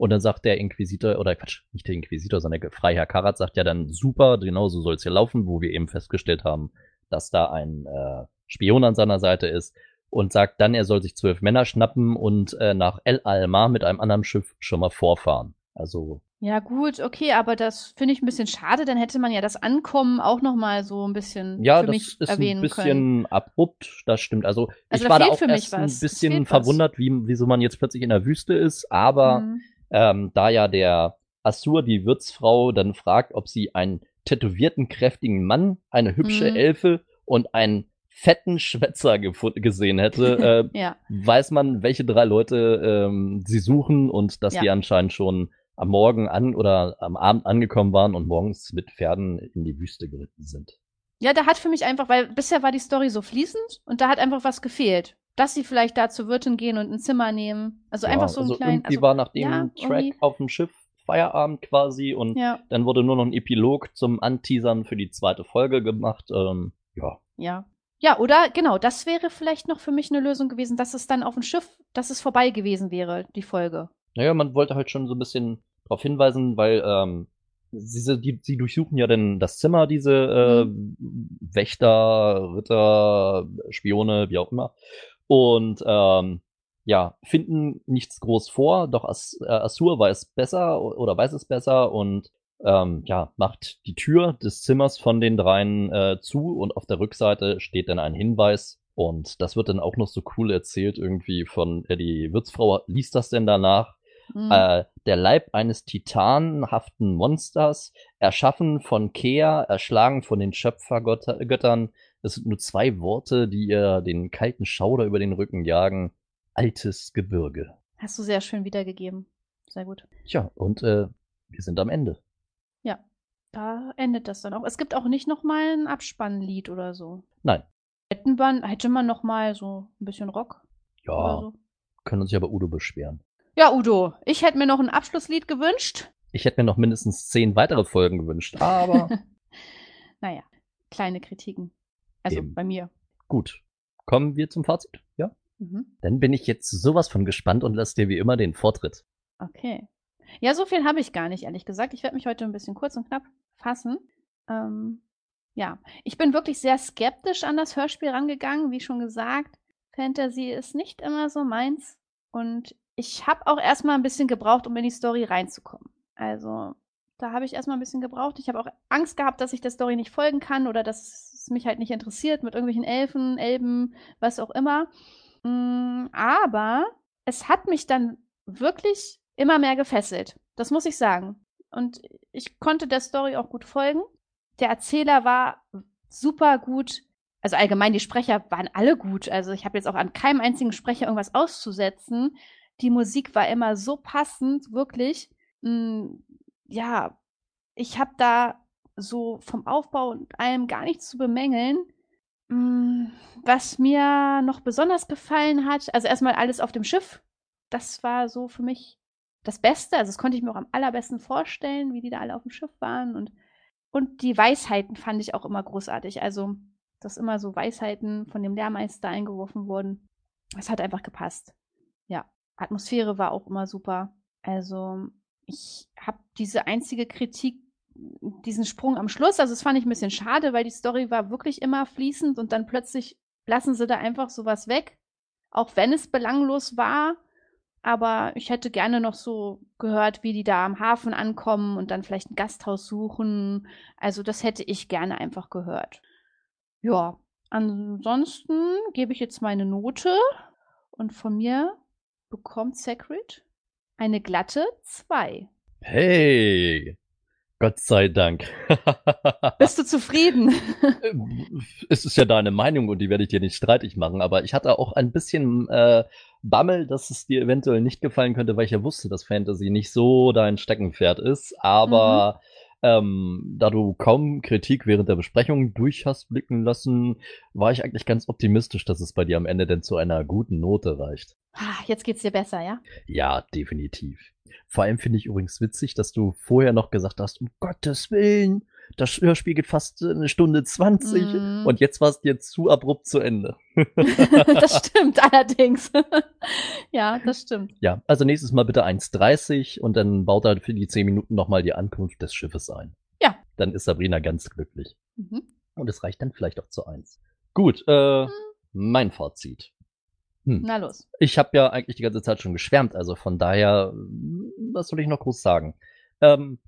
Und dann sagt der Inquisitor, oder Quatsch, nicht der Inquisitor, sondern der Freiherr Karat sagt ja dann, super, genau so soll es hier laufen, wo wir eben festgestellt haben, dass da ein äh, Spion an seiner Seite ist und sagt dann, er soll sich zwölf Männer schnappen und äh, nach El Almar mit einem anderen Schiff schon mal vorfahren. Also, Ja, gut, okay, aber das finde ich ein bisschen schade. Dann hätte man ja das Ankommen auch noch mal so ein bisschen ja, für das mich ist erwähnen ein bisschen können. abrupt, das stimmt. Also, Also ich da war da auch erst ein bisschen verwundert, wie, wieso man jetzt plötzlich in der Wüste ist, aber Mhm. Ähm, da ja der Assur, die Wirtsfrau, dann fragt, ob sie einen tätowierten, kräftigen Mann, eine hübsche Mhm. Elfe und einen fetten Schwätzer gesehen hätte, äh, Ja, weiß man, welche drei Leute ähm, sie suchen und dass Ja. die anscheinend schon am Morgen an oder am Abend angekommen waren und morgens mit Pferden in die Wüste geritten sind. ja, da hat für mich einfach, weil bisher war die Story so fließend und da hat einfach was gefehlt. Dass sie vielleicht da zur Wirtin gehen und ein Zimmer nehmen. Also Ja, einfach so also kleinen. irgendwie Also, war nach dem ja, Track irgendwie. auf dem Schiff Feierabend quasi und ja, Dann wurde nur noch ein Epilog zum Anteasern für die zweite Folge gemacht. Ähm, ja. ja. Ja, oder genau, das wäre vielleicht noch für mich eine Lösung gewesen, dass es dann auf dem Schiff, dass es vorbei gewesen wäre, die Folge. Naja, man wollte halt schon so ein bisschen darauf hinweisen, weil ähm, sie, die, sie durchsuchen ja dann das Zimmer, diese äh, Wächter, Ritter, Spione, wie auch immer. Und ähm, ja, finden nichts groß vor, doch As äh, Assur weiß besser oder weiß es besser und ähm, ja, macht die Tür des Zimmers von den dreien äh, zu und auf der Rückseite steht dann ein Hinweis und das wird dann auch noch so cool erzählt irgendwie von, äh, die Wirtsfrau liest das denn danach Mhm. äh, der Leib eines titanenhaften Monsters, erschaffen von Kea, erschlagen von den Schöpfergöttern. Das sind nur zwei Worte, die ihr den kalten Schauder über den Rücken jagen. Altes Gebirge. Hast du sehr schön wiedergegeben. Sehr gut. Tja, und äh, wir sind am Ende. Ja, da endet das dann auch. Es gibt auch nicht noch mal ein Abspannlied oder so. Nein. Hätten man, hätte man noch mal so ein bisschen Rock Ja, so. können uns ja bei Udo beschweren. Ja, Udo, ich hätte mir noch ein Abschlusslied gewünscht. Ich hätte mir noch mindestens zehn weitere Folgen gewünscht, aber naja, kleine Kritiken. Also Eben. bei mir. gut. Kommen wir zum Fazit, ja? Mhm. Dann bin ich jetzt sowas von gespannt und lass dir wie immer den Vortritt. Okay. Ja, so viel habe ich gar nicht, ehrlich gesagt. Ich werde mich heute ein bisschen kurz und knapp fassen. Ähm, ja, ich bin wirklich sehr skeptisch an das Hörspiel rangegangen, wie schon gesagt. Fantasy ist nicht immer so meins. Und ich habe auch erstmal ein bisschen gebraucht, um in die Story reinzukommen. Also, Da habe ich erstmal ein bisschen gebraucht. Ich habe auch Angst gehabt, dass ich der Story nicht folgen kann oder dass mich halt nicht interessiert mit irgendwelchen Elfen, Elben, was auch immer. Mm, aber es hat mich dann wirklich immer mehr gefesselt. Das muss ich sagen. Und ich konnte der Story auch gut folgen. Der Erzähler war super gut. Also allgemein, die Sprecher waren alle gut. Also ich habe jetzt auch an keinem einzigen Sprecher irgendwas auszusetzen. Die Musik war immer so passend, wirklich. Mm, ja, ich habe da so vom Aufbau und allem gar nichts zu bemängeln. Mm, was mir noch besonders gefallen hat, also erstmal alles auf dem Schiff. Das war so für mich das Beste. Also das konnte ich mir auch am allerbesten vorstellen, wie die da alle auf dem Schiff waren. Und, und die Weisheiten fand ich auch immer großartig. Also, dass immer so Weisheiten von dem Lehrmeister eingeworfen wurden. Das hat einfach gepasst. Ja, Atmosphäre war auch immer super. Also, ich habe diese einzige Kritik, diesen Sprung am Schluss, also das fand ich ein bisschen schade, weil die Story war wirklich immer fließend und dann plötzlich lassen sie da einfach sowas weg. Auch wenn es belanglos war, aber ich hätte gerne noch so gehört, wie die da am Hafen ankommen und dann vielleicht ein Gasthaus suchen. Also das hätte ich gerne einfach gehört. Ja, ansonsten gebe ich jetzt meine Note und von mir bekommt Sacred eine glatte 2. Hey, Gott sei Dank. Bist du zufrieden? es ist ja deine Meinung und die werde ich dir nicht streitig machen, aber ich hatte auch ein bisschen äh, Bammel, dass es dir eventuell nicht gefallen könnte, weil ich ja wusste, dass Fantasy nicht so dein Steckenpferd ist, aber mhm. Ähm, da du kaum Kritik während der Besprechung durch hast blicken lassen, war ich eigentlich ganz optimistisch, dass es bei dir am Ende denn zu einer guten Note reicht. Ah, jetzt geht's dir besser, ja? Ja, definitiv. Vor allem finde ich übrigens witzig, dass du vorher noch gesagt hast, um Gottes Willen, das Hörspiel geht fast eine Stunde zwanzig mm. und jetzt war es dir zu abrupt zu Ende. das stimmt allerdings. ja, das stimmt. Ja, also nächstes Mal bitte 1,30 und dann baut er für die 10 Minuten nochmal die Ankunft des Schiffes ein. Ja. Dann ist Sabrina ganz glücklich. Mhm. Und es reicht dann vielleicht auch zu 1. Gut, äh, mhm. mein Fazit. Hm. Na los. Ich habe ja eigentlich die ganze Zeit schon geschwärmt, also von daher, was soll ich noch groß sagen? Ähm,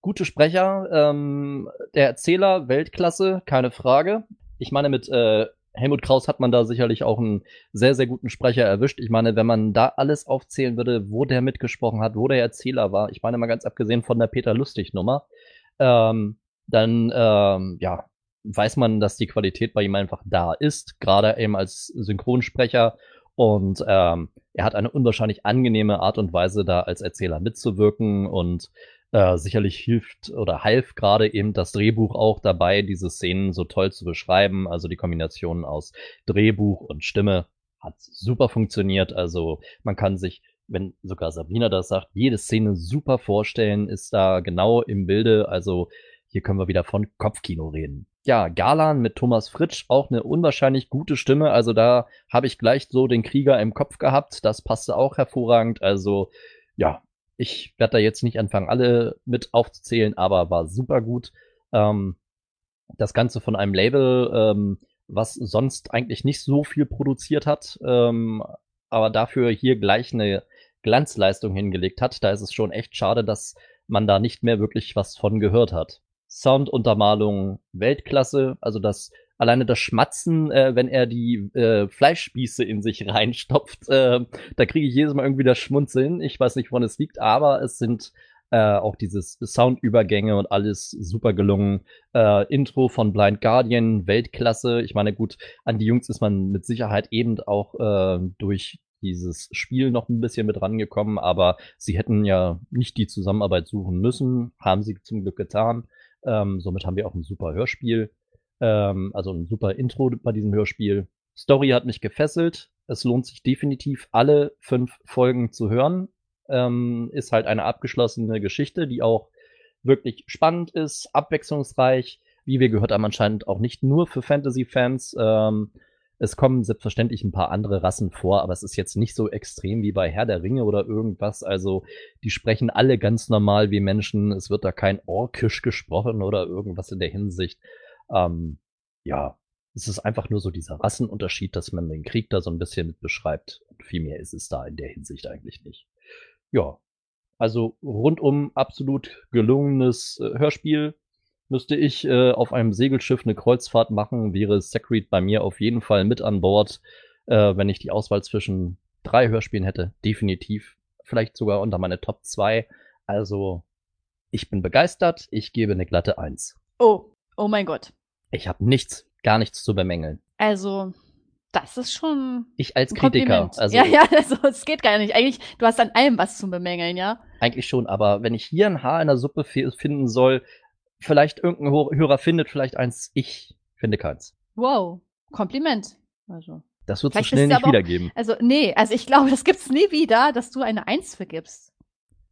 gute Sprecher, ähm, der Erzähler, Weltklasse, keine Frage. Ich meine, mit äh, Helmut Kraus hat man da sicherlich auch einen sehr, sehr guten Sprecher erwischt. Ich meine, wenn man da alles aufzählen würde, wo der mitgesprochen hat, wo der Erzähler war, ich meine mal ganz abgesehen von der Peter Lustig-Nummer, ähm, dann, ähm, ja, weiß man, dass die Qualität bei ihm einfach da ist, gerade eben als Synchronsprecher und ähm, er hat eine unwahrscheinlich angenehme Art und Weise, da als Erzähler mitzuwirken und äh, sicherlich hilft oder half gerade eben das Drehbuch auch dabei, diese Szenen so toll zu beschreiben. Also die Kombination aus Drehbuch und Stimme hat super funktioniert. Also man kann sich, wenn sogar Sabrina das sagt, jede Szene super vorstellen, ist da genau im Bilde. Also hier können wir wieder von Kopfkino reden ja, Galan mit Thomas Fritsch auch eine unwahrscheinlich gute Stimme. Also da habe ich gleich so den Krieger im Kopf gehabt. Das passte auch hervorragend. Also ja, ich werde da jetzt nicht anfangen, alle mit aufzuzählen, aber war super gut. Ähm, das Ganze von einem Label, ähm, was sonst eigentlich nicht so viel produziert hat, ähm, aber dafür hier gleich eine Glanzleistung hingelegt hat. Da ist es schon echt schade, dass man da nicht mehr wirklich was von gehört hat. Sounduntermalung Weltklasse. Also das alleine das Schmatzen, äh, wenn er die äh, Fleischspieße in sich reinstopft, äh, da kriege ich jedes Mal irgendwie das Schmunzeln. Ich weiß nicht, woran es liegt, aber es sind äh, auch dieses Soundübergänge und alles super gelungen. Äh, Intro von Blind Guardian, Weltklasse. Ich meine, gut, an die Jungs ist man mit Sicherheit eben auch äh, durch dieses Spiel noch ein bisschen mit rangekommen, aber sie hätten ja nicht die Zusammenarbeit suchen müssen, haben sie zum Glück getan. Ähm, somit haben wir auch ein super Hörspiel, ähm, also ein super Intro bei diesem Hörspiel. Story hat mich gefesselt. Es lohnt sich definitiv, alle fünf Folgen zu hören. Ähm, ist halt eine abgeschlossene Geschichte, die auch wirklich spannend ist, abwechslungsreich. Wie wir gehört haben, anscheinend auch nicht nur für Fantasy-Fans. Ähm, es kommen selbstverständlich ein paar andere Rassen vor, aber es ist jetzt nicht so extrem wie bei Herr der Ringe oder irgendwas. Also die sprechen alle ganz normal wie Menschen. Es wird da kein Orkisch gesprochen oder irgendwas in der Hinsicht. Ähm, ja, es ist einfach nur so dieser Rassenunterschied, dass man den Krieg da so ein bisschen mit beschreibt. Und viel mehr ist es da in der Hinsicht eigentlich nicht. Ja, Also rundum absolut gelungenes äh, Hörspiel. Müsste ich äh, auf einem Segelschiff eine Kreuzfahrt machen, wäre Secret bei mir auf jeden Fall mit an Bord, äh, wenn ich die Auswahl zwischen drei Hörspielen hätte. Definitiv. Vielleicht sogar unter meine Top 2. Also, ich bin begeistert. Ich gebe eine glatte 1. Oh, oh mein Gott. Ich habe nichts, gar nichts zu bemängeln. Also, das ist schon. Ich als Kritiker. Also, ja, ja, also es geht gar nicht. Eigentlich, du hast an allem was zu bemängeln, ja? Eigentlich schon, aber wenn ich hier ein Haar in der Suppe finden soll, vielleicht irgendein Hörer findet vielleicht eins, ich finde keins. Wow, Kompliment. Also. Das wird so schnell nicht wiedergeben. Also, nee, also ich glaube, das gibt's nie wieder, dass du eine Eins vergibst.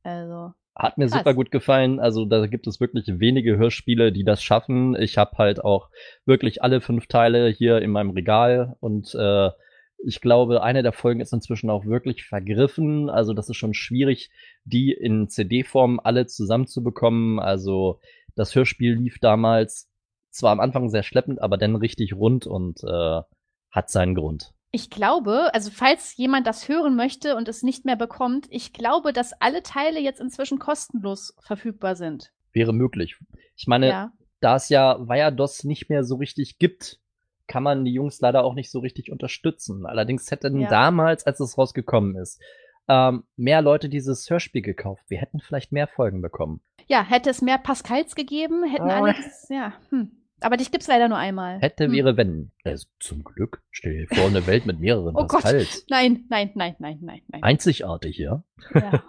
Also. Hat mir krass. super gut gefallen. Also da gibt es wirklich wenige Hörspiele, die das schaffen. Ich habe halt auch wirklich alle fünf Teile hier in meinem Regal und äh, ich glaube, eine der Folgen ist inzwischen auch wirklich vergriffen. Also das ist schon schwierig, die in CD-Form alle zusammenzubekommen. Also das Hörspiel lief damals zwar am Anfang sehr schleppend, aber dann richtig rund und äh, hat seinen Grund. Ich glaube, also falls jemand das hören möchte und es nicht mehr bekommt, ich glaube, dass alle Teile jetzt inzwischen kostenlos verfügbar sind. Wäre möglich. Ich meine, ja. da es ja Viados nicht mehr so richtig gibt, kann man die Jungs leider auch nicht so richtig unterstützen. Allerdings hätten ja. damals, als es rausgekommen ist, ähm, mehr Leute dieses Hörspiel gekauft. Wir hätten vielleicht mehr Folgen bekommen. Ja, hätte es mehr Pascals gegeben, hätten oh. alle, ja, hm. Aber dich gibt's leider nur einmal. Hätte, hm. wäre, wenn. Also zum Glück. Stell dir vor, eine Welt mit mehreren oh Pascals. Gott. Nein, nein, nein, nein, nein, nein. Einzigartig, ja? Ja.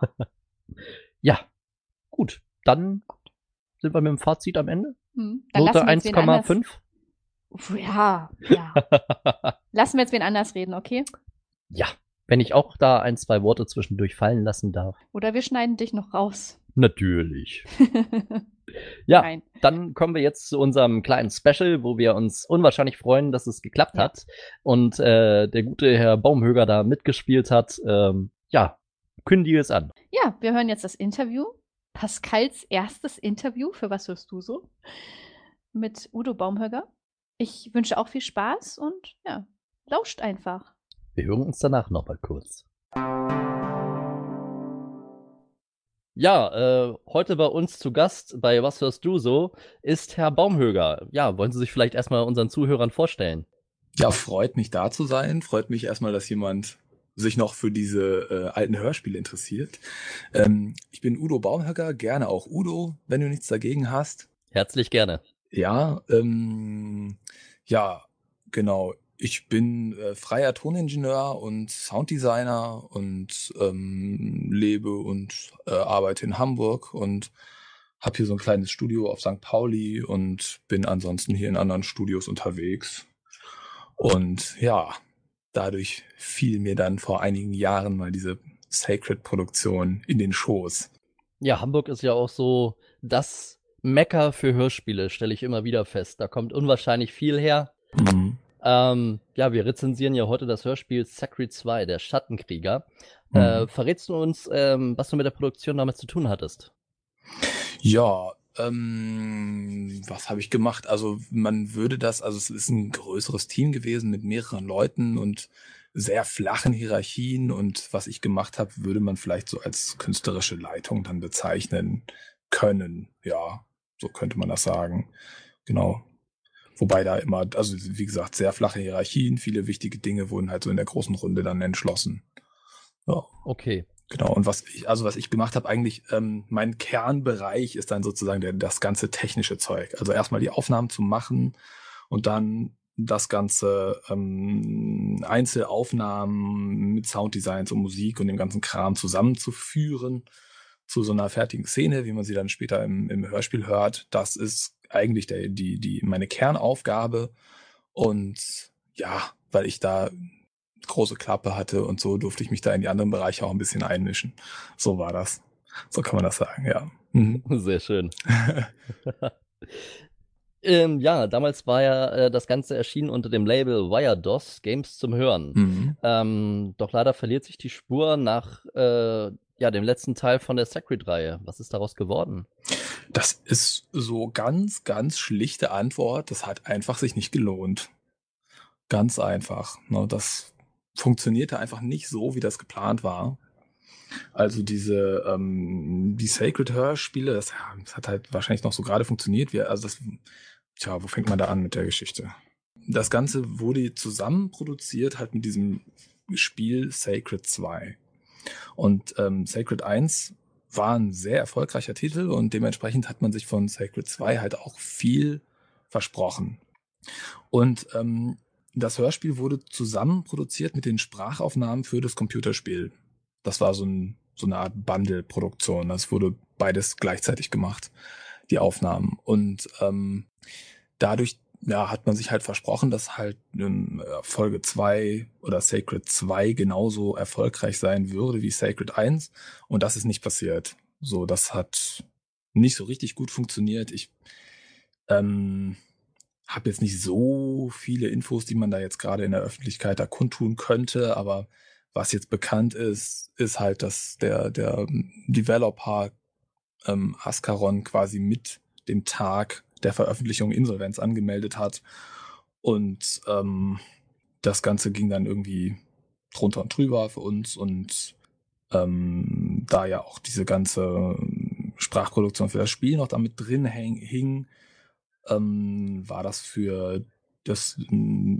ja. Gut. Dann sind wir mit dem Fazit am Ende. Hm. Note 1,5. Ja, ja. lassen wir jetzt wen anders reden, okay? Ja. Wenn ich auch da ein, zwei Worte zwischendurch fallen lassen darf. Oder wir schneiden dich noch raus. Natürlich. ja, Nein. dann kommen wir jetzt zu unserem kleinen Special, wo wir uns unwahrscheinlich freuen, dass es geklappt ja. hat und äh, der gute Herr Baumhöger da mitgespielt hat. Ähm, ja, kündige es an. Ja, wir hören jetzt das Interview. Pascals erstes Interview. Für was hörst du so? Mit Udo Baumhöger. Ich wünsche auch viel Spaß und ja, lauscht einfach. Wir hören uns danach nochmal kurz. Ja, äh, heute bei uns zu Gast bei Was hörst du so ist Herr Baumhöger. Ja, wollen Sie sich vielleicht erstmal unseren Zuhörern vorstellen? Ja, freut mich da zu sein. Freut mich erstmal, dass jemand sich noch für diese äh, alten Hörspiele interessiert. Ähm, ich bin Udo Baumhöger, gerne auch Udo, wenn du nichts dagegen hast. Herzlich gerne. Ja, ähm, ja, genau ich bin äh, freier Toningenieur und Sounddesigner und ähm, lebe und äh, arbeite in Hamburg und habe hier so ein kleines Studio auf St. Pauli und bin ansonsten hier in anderen Studios unterwegs. Und ja, dadurch fiel mir dann vor einigen Jahren mal diese Sacred-Produktion in den Schoß. Ja, Hamburg ist ja auch so das Mecker für Hörspiele, stelle ich immer wieder fest. Da kommt unwahrscheinlich viel her. Mhm. Ähm, ja, wir rezensieren ja heute das Hörspiel Sacred 2, der Schattenkrieger. Äh, mhm. Äh, verrätst du uns, ähm, was du mit der Produktion damals zu tun hattest? Ja, ähm, was habe ich gemacht? Also man würde das, also es ist ein größeres Team gewesen mit mehreren Leuten und sehr flachen Hierarchien und was ich gemacht habe, würde man vielleicht so als künstlerische Leitung dann bezeichnen können. Ja, so könnte man das sagen. Genau. Wobei da immer, also wie gesagt, sehr flache Hierarchien, viele wichtige Dinge wurden halt so in der großen Runde dann entschlossen. Ja. Okay. Genau, und was ich, also was ich gemacht habe, eigentlich, ähm, mein Kernbereich ist dann sozusagen der, das ganze technische Zeug. Also erstmal die Aufnahmen zu machen und dann das ganze ähm, Einzelaufnahmen mit Sounddesigns und Musik und dem ganzen Kram zusammenzuführen zu so einer fertigen Szene, wie man sie dann später im, im Hörspiel hört. Das ist eigentlich der, die, die, meine Kernaufgabe. Und ja, weil ich da große Klappe hatte und so durfte ich mich da in die anderen Bereiche auch ein bisschen einmischen. So war das. So kann man das sagen, ja. Mhm. Sehr schön. ähm, ja, damals war ja äh, das Ganze erschienen unter dem Label Wiredos Games zum Hören. Mhm. Ähm, doch leider verliert sich die Spur nach äh, ja, dem letzten Teil von der Sacred-Reihe. Was ist daraus geworden? Das ist so ganz, ganz schlichte Antwort. Das hat einfach sich nicht gelohnt. Ganz einfach. Ne? Das funktionierte einfach nicht so, wie das geplant war. Also diese ähm, die Sacred Hörspiele, das, das hat halt wahrscheinlich noch so gerade funktioniert. Wir, also das, tja, wo fängt man da an mit der Geschichte? Das Ganze wurde zusammen produziert halt mit diesem Spiel Sacred 2. Und ähm, Sacred 1 war ein sehr erfolgreicher Titel und dementsprechend hat man sich von Sacred 2 halt auch viel versprochen. Und ähm, das Hörspiel wurde zusammen produziert mit den Sprachaufnahmen für das Computerspiel. Das war so, ein, so eine Art Bundle-Produktion. Das wurde beides gleichzeitig gemacht, die Aufnahmen. Und ähm, dadurch ja, hat man sich halt versprochen, dass halt ähm, Folge 2 oder Sacred 2 genauso erfolgreich sein würde wie Sacred 1. Und das ist nicht passiert. So, das hat nicht so richtig gut funktioniert. Ich ähm, habe jetzt nicht so viele Infos, die man da jetzt gerade in der Öffentlichkeit da kundtun könnte, aber was jetzt bekannt ist, ist halt, dass der, der Developer ähm, Ascaron quasi mit dem Tag der Veröffentlichung Insolvenz angemeldet hat. Und ähm, das Ganze ging dann irgendwie drunter und drüber für uns. Und ähm, da ja auch diese ganze Sprachproduktion für das Spiel noch damit drin hing, ähm, war das für das,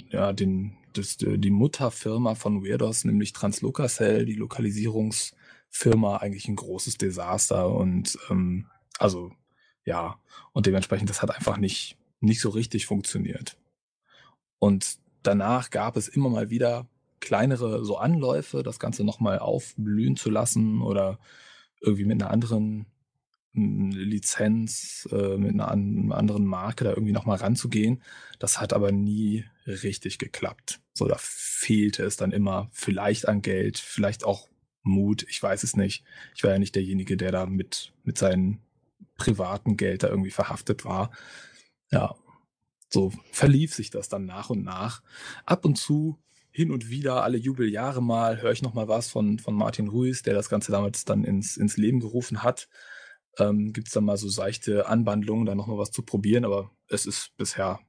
ja, den, das, die Mutterfirma von Weirdos, nämlich Translocacell, die Lokalisierungsfirma, eigentlich ein großes Desaster. Und ähm, also ja, und dementsprechend, das hat einfach nicht, nicht so richtig funktioniert. Und danach gab es immer mal wieder kleinere so Anläufe, das Ganze nochmal aufblühen zu lassen oder irgendwie mit einer anderen hm, Lizenz, äh, mit einer, an, anderen Marke da irgendwie nochmal ranzugehen. Das hat aber nie richtig geklappt. So, da fehlte es dann immer vielleicht an Geld, vielleicht auch Mut, ich weiß es nicht. Ich war ja nicht derjenige, der da mit, mit seinen privaten Geld da irgendwie verhaftet war. Ja, so verlief sich das dann nach und nach. Ab und zu, hin und wieder, alle Jubeljahre mal, höre ich noch mal was von, von Martin Ruiz, der das Ganze damals dann ins, ins Leben gerufen hat. Ähm, Gibt es dann mal so seichte Anwandlungen, da noch mal was zu probieren, aber es ist bisher,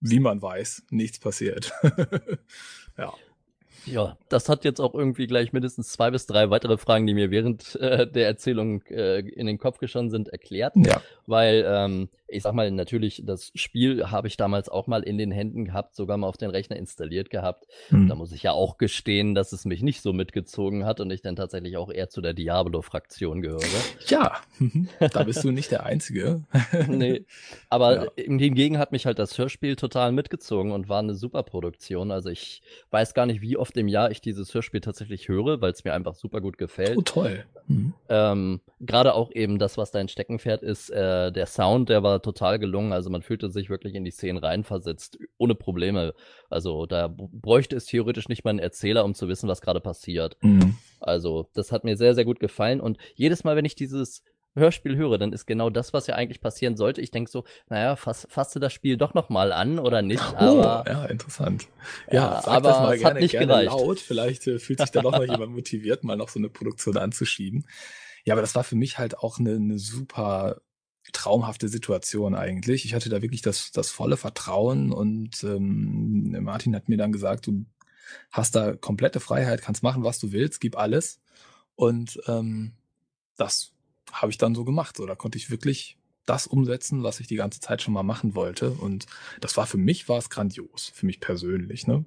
wie man weiß, nichts passiert. ja. Ja, das hat jetzt auch irgendwie gleich mindestens zwei bis drei weitere Fragen, die mir während äh, der Erzählung äh, in den Kopf geschossen sind, erklärt. Ja. Weil, ähm, ich sag mal, natürlich, das Spiel habe ich damals auch mal in den Händen gehabt, sogar mal auf den Rechner installiert gehabt. Mhm. Da muss ich ja auch gestehen, dass es mich nicht so mitgezogen hat und ich dann tatsächlich auch eher zu der Diablo-Fraktion gehöre. Ja, da bist du nicht der Einzige. nee. Aber ja. hingegen hat mich halt das Hörspiel total mitgezogen und war eine super Produktion. Also ich weiß gar nicht, wie oft oft im Jahr ich dieses Hörspiel tatsächlich höre, weil es mir einfach super gut gefällt. Oh, toll. Mhm. Ähm, Gerade auch eben das, was dein Steckenpferd ist, äh, der Sound, der war total gelungen. Also man fühlte sich wirklich in die Szenen reinversetzt, ohne Probleme. Also da bräuchte es theoretisch nicht mal einen Erzähler, um zu wissen, was gerade passiert. Mhm. Also das hat mir sehr, sehr gut gefallen. Und jedes Mal, wenn ich dieses Hörspiel höre, dann ist genau das, was ja eigentlich passieren sollte. Ich denke so, naja, fass, fasste das Spiel doch nochmal an oder nicht. Oh, aber, ja, interessant. Ja, ja aber das mal gerne, nicht gerne gereicht. laut. Vielleicht äh, fühlt sich da doch noch jemand motiviert, mal noch so eine Produktion anzuschieben. Ja, aber das war für mich halt auch eine, eine super traumhafte Situation eigentlich. Ich hatte da wirklich das, das volle Vertrauen und ähm, Martin hat mir dann gesagt, du hast da komplette Freiheit, kannst machen, was du willst, gib alles. Und ähm, das habe ich dann so gemacht. So, da konnte ich wirklich das umsetzen, was ich die ganze Zeit schon mal machen wollte. Und das war für mich war es grandios, für mich persönlich. Ne?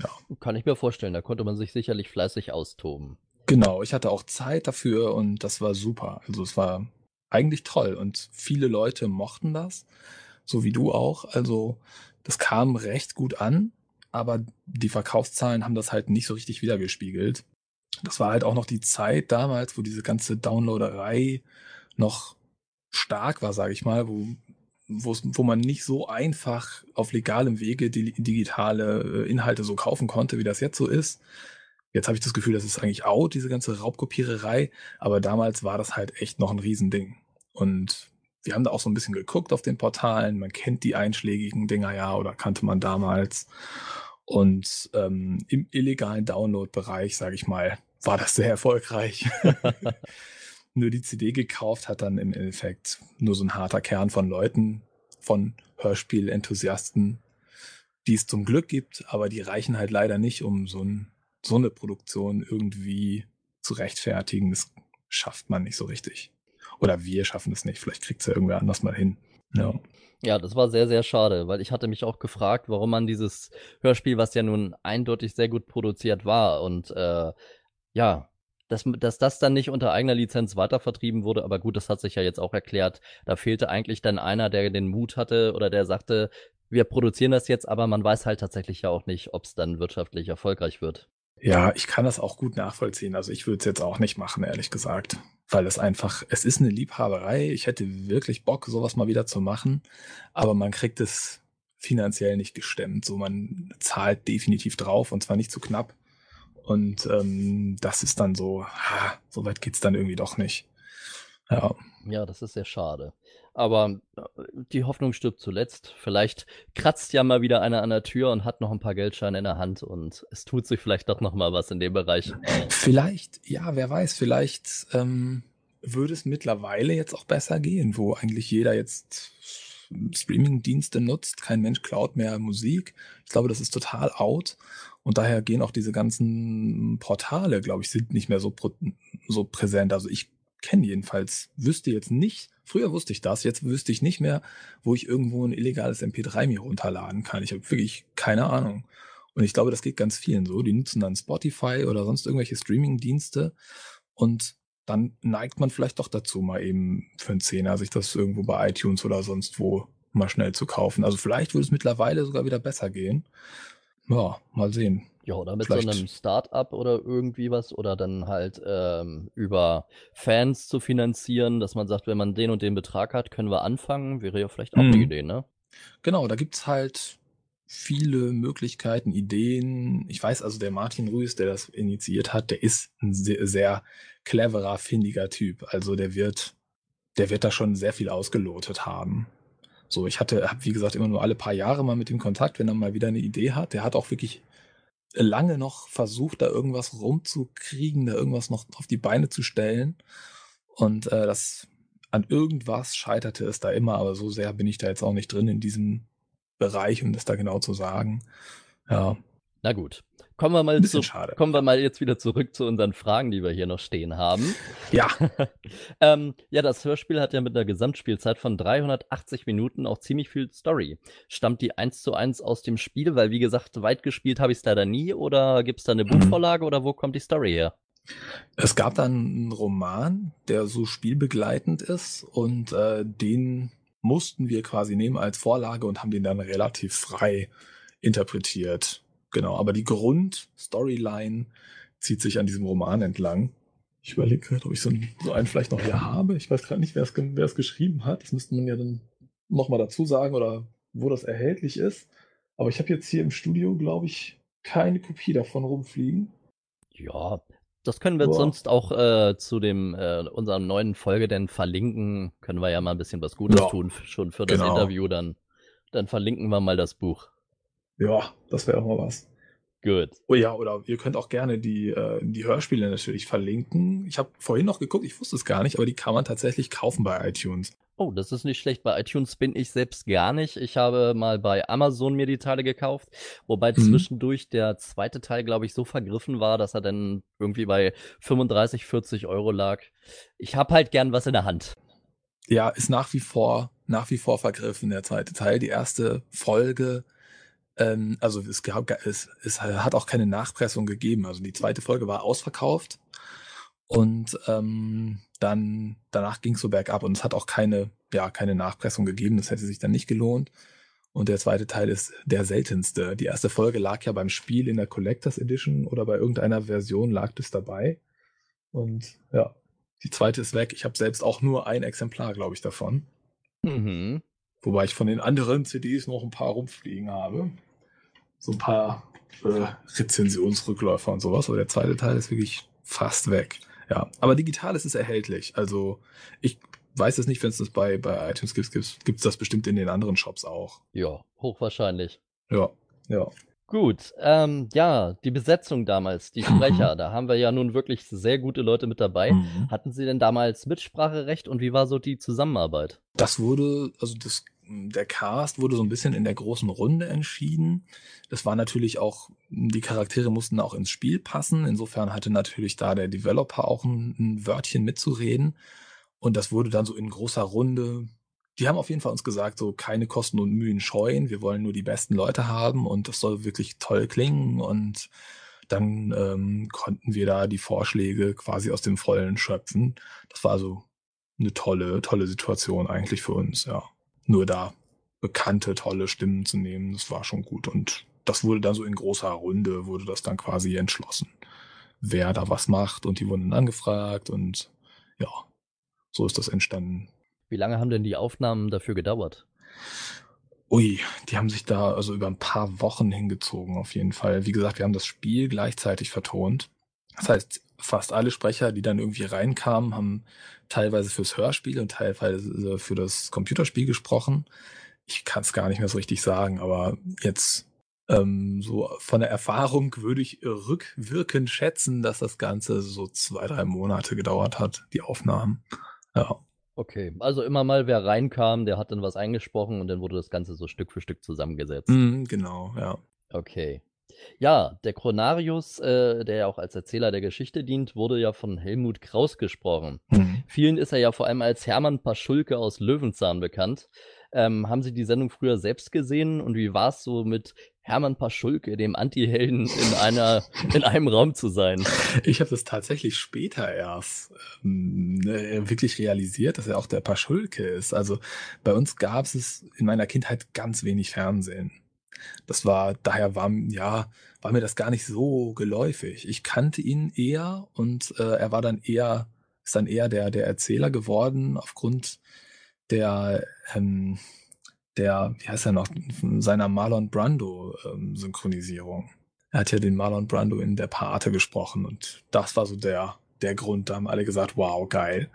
Ja. Kann ich mir vorstellen, da konnte man sich sicherlich fleißig austoben. Genau, ich hatte auch Zeit dafür und das war super. Also es war eigentlich toll und viele Leute mochten das, so wie du auch. Also das kam recht gut an, aber die Verkaufszahlen haben das halt nicht so richtig wiedergespiegelt das war halt auch noch die Zeit damals, wo diese ganze Downloaderei noch stark war, sage ich mal, wo, wo man nicht so einfach auf legalem Wege die digitale äh, Inhalte so kaufen konnte, wie das jetzt so ist. Jetzt habe ich das Gefühl, das ist eigentlich out, diese ganze Raubkopiererei, aber damals war das halt echt noch ein Riesending. Und wir haben da auch so ein bisschen geguckt auf den Portalen, man kennt die einschlägigen Dinger ja oder kannte man damals. Und ähm, im illegalen Download-Bereich, sage ich mal, war das sehr erfolgreich. nur die CD gekauft hat dann im Endeffekt nur so ein harter Kern von Leuten, von Hörspielenthusiasten, die es zum Glück gibt, aber die reichen halt leider nicht, um so, ein, so eine Produktion irgendwie zu rechtfertigen, das schafft man nicht so richtig. Oder wir schaffen es nicht. Vielleicht kriegt es ja irgendwer anders mal hin. Ja. Ja, das war sehr, sehr schade, weil ich hatte mich auch gefragt, warum man dieses Hörspiel, was ja nun eindeutig sehr gut produziert war und äh, ja, dass, dass das dann nicht unter eigener Lizenz weitervertrieben wurde, aber gut, das hat sich ja jetzt auch erklärt. Da fehlte eigentlich dann einer, der den Mut hatte oder der sagte, wir produzieren das jetzt, aber man weiß halt tatsächlich ja auch nicht, ob es dann wirtschaftlich erfolgreich wird. Ja, ich kann das auch gut nachvollziehen. Also ich würde es jetzt auch nicht machen, ehrlich gesagt. Weil es einfach, es ist eine Liebhaberei. Ich hätte wirklich Bock, sowas mal wieder zu machen. Aber man kriegt es finanziell nicht gestemmt. So, man zahlt definitiv drauf und zwar nicht zu knapp. Und ähm, das ist dann so, ha, so weit geht's dann irgendwie doch nicht. Ja. Ja, das ist sehr schade. Aber äh, die Hoffnung stirbt zuletzt. Vielleicht kratzt ja mal wieder einer an der Tür und hat noch ein paar Geldscheine in der Hand und es tut sich vielleicht doch noch mal was in dem Bereich. Vielleicht, ja, wer weiß, vielleicht ähm, würde es mittlerweile jetzt auch besser gehen, wo eigentlich jeder jetzt Streaming-Dienste nutzt. Kein Mensch klaut mehr Musik. Ich glaube, das ist total out. Und daher gehen auch diese ganzen Portale, glaube ich, sind nicht mehr so, so präsent. Also ich kenne jedenfalls, wüsste jetzt nicht, früher wusste ich das, jetzt wüsste ich nicht mehr, wo ich irgendwo ein illegales MP3 mir runterladen kann. Ich habe wirklich keine Ahnung. Und ich glaube, das geht ganz vielen so. Die nutzen dann Spotify oder sonst irgendwelche Streaming-Dienste und dann neigt man vielleicht doch dazu, mal eben für einen Zehner sich das irgendwo bei iTunes oder sonst wo mal schnell zu kaufen. Also vielleicht würde es mittlerweile sogar wieder besser gehen. Ja, mal sehen. Ja, oder mit Vielleicht. so einem Start-up oder irgendwie was oder dann halt ähm, über Fans zu finanzieren, dass man sagt, wenn man den und den Betrag hat, können wir anfangen, wäre ja vielleicht auch mhm. eine Idee, ne? Genau, da gibt's halt viele Möglichkeiten, Ideen. Ich weiß also, der Martin Rüß, der das initiiert hat, der ist ein sehr, sehr cleverer, findiger Typ. Also der wird, der wird da schon sehr viel ausgelotet haben. So, ich hatte, habe wie gesagt immer nur alle paar Jahre mal mit ihm Kontakt, wenn er mal wieder eine Idee hat. Der hat auch wirklich lange noch versucht, da irgendwas rumzukriegen, da irgendwas noch auf die Beine zu stellen. Und äh, das an irgendwas scheiterte es da immer, aber so sehr bin ich da jetzt auch nicht drin in diesem Bereich, um das da genau zu sagen. Ja. Na gut. Kommen wir mal zu, schade. kommen wir mal jetzt wieder zurück zu unseren Fragen, die wir hier noch stehen haben. Ja. ähm, ja, das Hörspiel hat ja mit einer Gesamtspielzeit von 380 Minuten auch ziemlich viel Story. Stammt die eins zu eins aus dem Spiel? Weil, wie gesagt, weit gespielt habe ich es leider nie. Oder gibt es da eine mhm. Buchvorlage oder wo kommt die Story her? Es gab dann einen Roman, der so spielbegleitend ist und äh, den mussten wir quasi nehmen als Vorlage und haben den dann relativ frei interpretiert. Genau, aber die Grundstoryline zieht sich an diesem Roman entlang. Ich überlege gerade, ob ich so einen, so einen vielleicht noch hier habe. Ich weiß gerade nicht, wer es, geschrieben hat. Das müsste man ja dann nochmal dazu sagen oder wo das erhältlich ist. Aber ich habe jetzt hier im Studio, glaube ich, keine Kopie davon rumfliegen. Ja, das können wir Boah. sonst auch äh, zu dem äh, unserer neuen Folge denn verlinken. Können wir ja mal ein bisschen was Gutes ja, tun, schon für das genau. Interview. Dann, dann verlinken wir mal das Buch. Ja, das wäre auch mal was. Gut. Oh ja, oder ihr könnt auch gerne die, äh, die Hörspiele natürlich verlinken. Ich habe vorhin noch geguckt, ich wusste es gar nicht, aber die kann man tatsächlich kaufen bei iTunes. Oh, das ist nicht schlecht. Bei iTunes bin ich selbst gar nicht. Ich habe mal bei Amazon mir die Teile gekauft, wobei mhm. zwischendurch der zweite Teil, glaube ich, so vergriffen war, dass er dann irgendwie bei 35, 40 Euro lag. Ich habe halt gern was in der Hand. Ja, ist nach wie vor, nach wie vor vergriffen, der zweite Teil. Die erste Folge ähm, also es, gab, es, es hat auch keine Nachpressung gegeben. Also die zweite Folge war ausverkauft und ähm, dann danach ging es so bergab und es hat auch keine, ja, keine Nachpressung gegeben. Das hätte sich dann nicht gelohnt. Und der zweite Teil ist der seltenste. Die erste Folge lag ja beim Spiel in der Collectors Edition oder bei irgendeiner Version lag das dabei. Und ja, die zweite ist weg. Ich habe selbst auch nur ein Exemplar, glaube ich, davon. Mhm. Wobei ich von den anderen CDs noch ein paar rumfliegen habe so ein paar äh, Rezensionsrückläufer und sowas, aber der zweite Teil ist wirklich fast weg. Ja, aber digital ist es erhältlich. Also ich weiß es nicht, wenn es das bei, bei iTunes gibt, gibt es das bestimmt in den anderen Shops auch. Ja, hochwahrscheinlich. Ja, ja. Gut, ähm, ja, die Besetzung damals, die Sprecher, da haben wir ja nun wirklich sehr gute Leute mit dabei. Mhm. Hatten Sie denn damals Mitspracherecht und wie war so die Zusammenarbeit? Das wurde, also das der Cast wurde so ein bisschen in der großen Runde entschieden. Das war natürlich auch, die Charaktere mussten auch ins Spiel passen. Insofern hatte natürlich da der Developer auch ein, ein Wörtchen mitzureden. Und das wurde dann so in großer Runde. Die haben auf jeden Fall uns gesagt, so keine Kosten und Mühen scheuen. Wir wollen nur die besten Leute haben und das soll wirklich toll klingen. Und dann ähm, konnten wir da die Vorschläge quasi aus dem Vollen schöpfen. Das war also eine tolle, tolle Situation eigentlich für uns, ja. Nur da bekannte, tolle Stimmen zu nehmen, das war schon gut. Und das wurde dann so in großer Runde, wurde das dann quasi entschlossen, wer da was macht. Und die wurden dann angefragt und ja, so ist das entstanden. Wie lange haben denn die Aufnahmen dafür gedauert? Ui, die haben sich da also über ein paar Wochen hingezogen auf jeden Fall. Wie gesagt, wir haben das Spiel gleichzeitig vertont. Das heißt, fast alle Sprecher, die dann irgendwie reinkamen, haben teilweise fürs Hörspiel und teilweise für das Computerspiel gesprochen. Ich kann es gar nicht mehr so richtig sagen, aber jetzt ähm, so von der Erfahrung würde ich rückwirkend schätzen, dass das Ganze so zwei, drei Monate gedauert hat, die Aufnahmen. Ja. Okay, also immer mal wer reinkam, der hat dann was eingesprochen und dann wurde das Ganze so Stück für Stück zusammengesetzt. Mm, genau, ja. Okay. Ja, der Chronarius, äh, der ja auch als Erzähler der Geschichte dient, wurde ja von Helmut Kraus gesprochen. Mhm. Vielen ist er ja vor allem als Hermann Paschulke aus Löwenzahn bekannt. Ähm, haben Sie die Sendung früher selbst gesehen und wie war es so mit Hermann Paschulke, dem Anti-Helden, in einer in einem Raum zu sein? Ich habe das tatsächlich später erst ähm, äh, wirklich realisiert, dass er auch der Paschulke ist. Also bei uns gab es in meiner Kindheit ganz wenig Fernsehen. Das war, daher war, ja, war mir das gar nicht so geläufig. Ich kannte ihn eher und äh, er war dann eher, ist dann eher der, der Erzähler geworden aufgrund der, ähm, der, wie heißt er noch, seiner Marlon Brando ähm, Synchronisierung. Er hat ja den Marlon Brando in der Pate gesprochen und das war so der, der Grund. Da haben alle gesagt, wow, geil.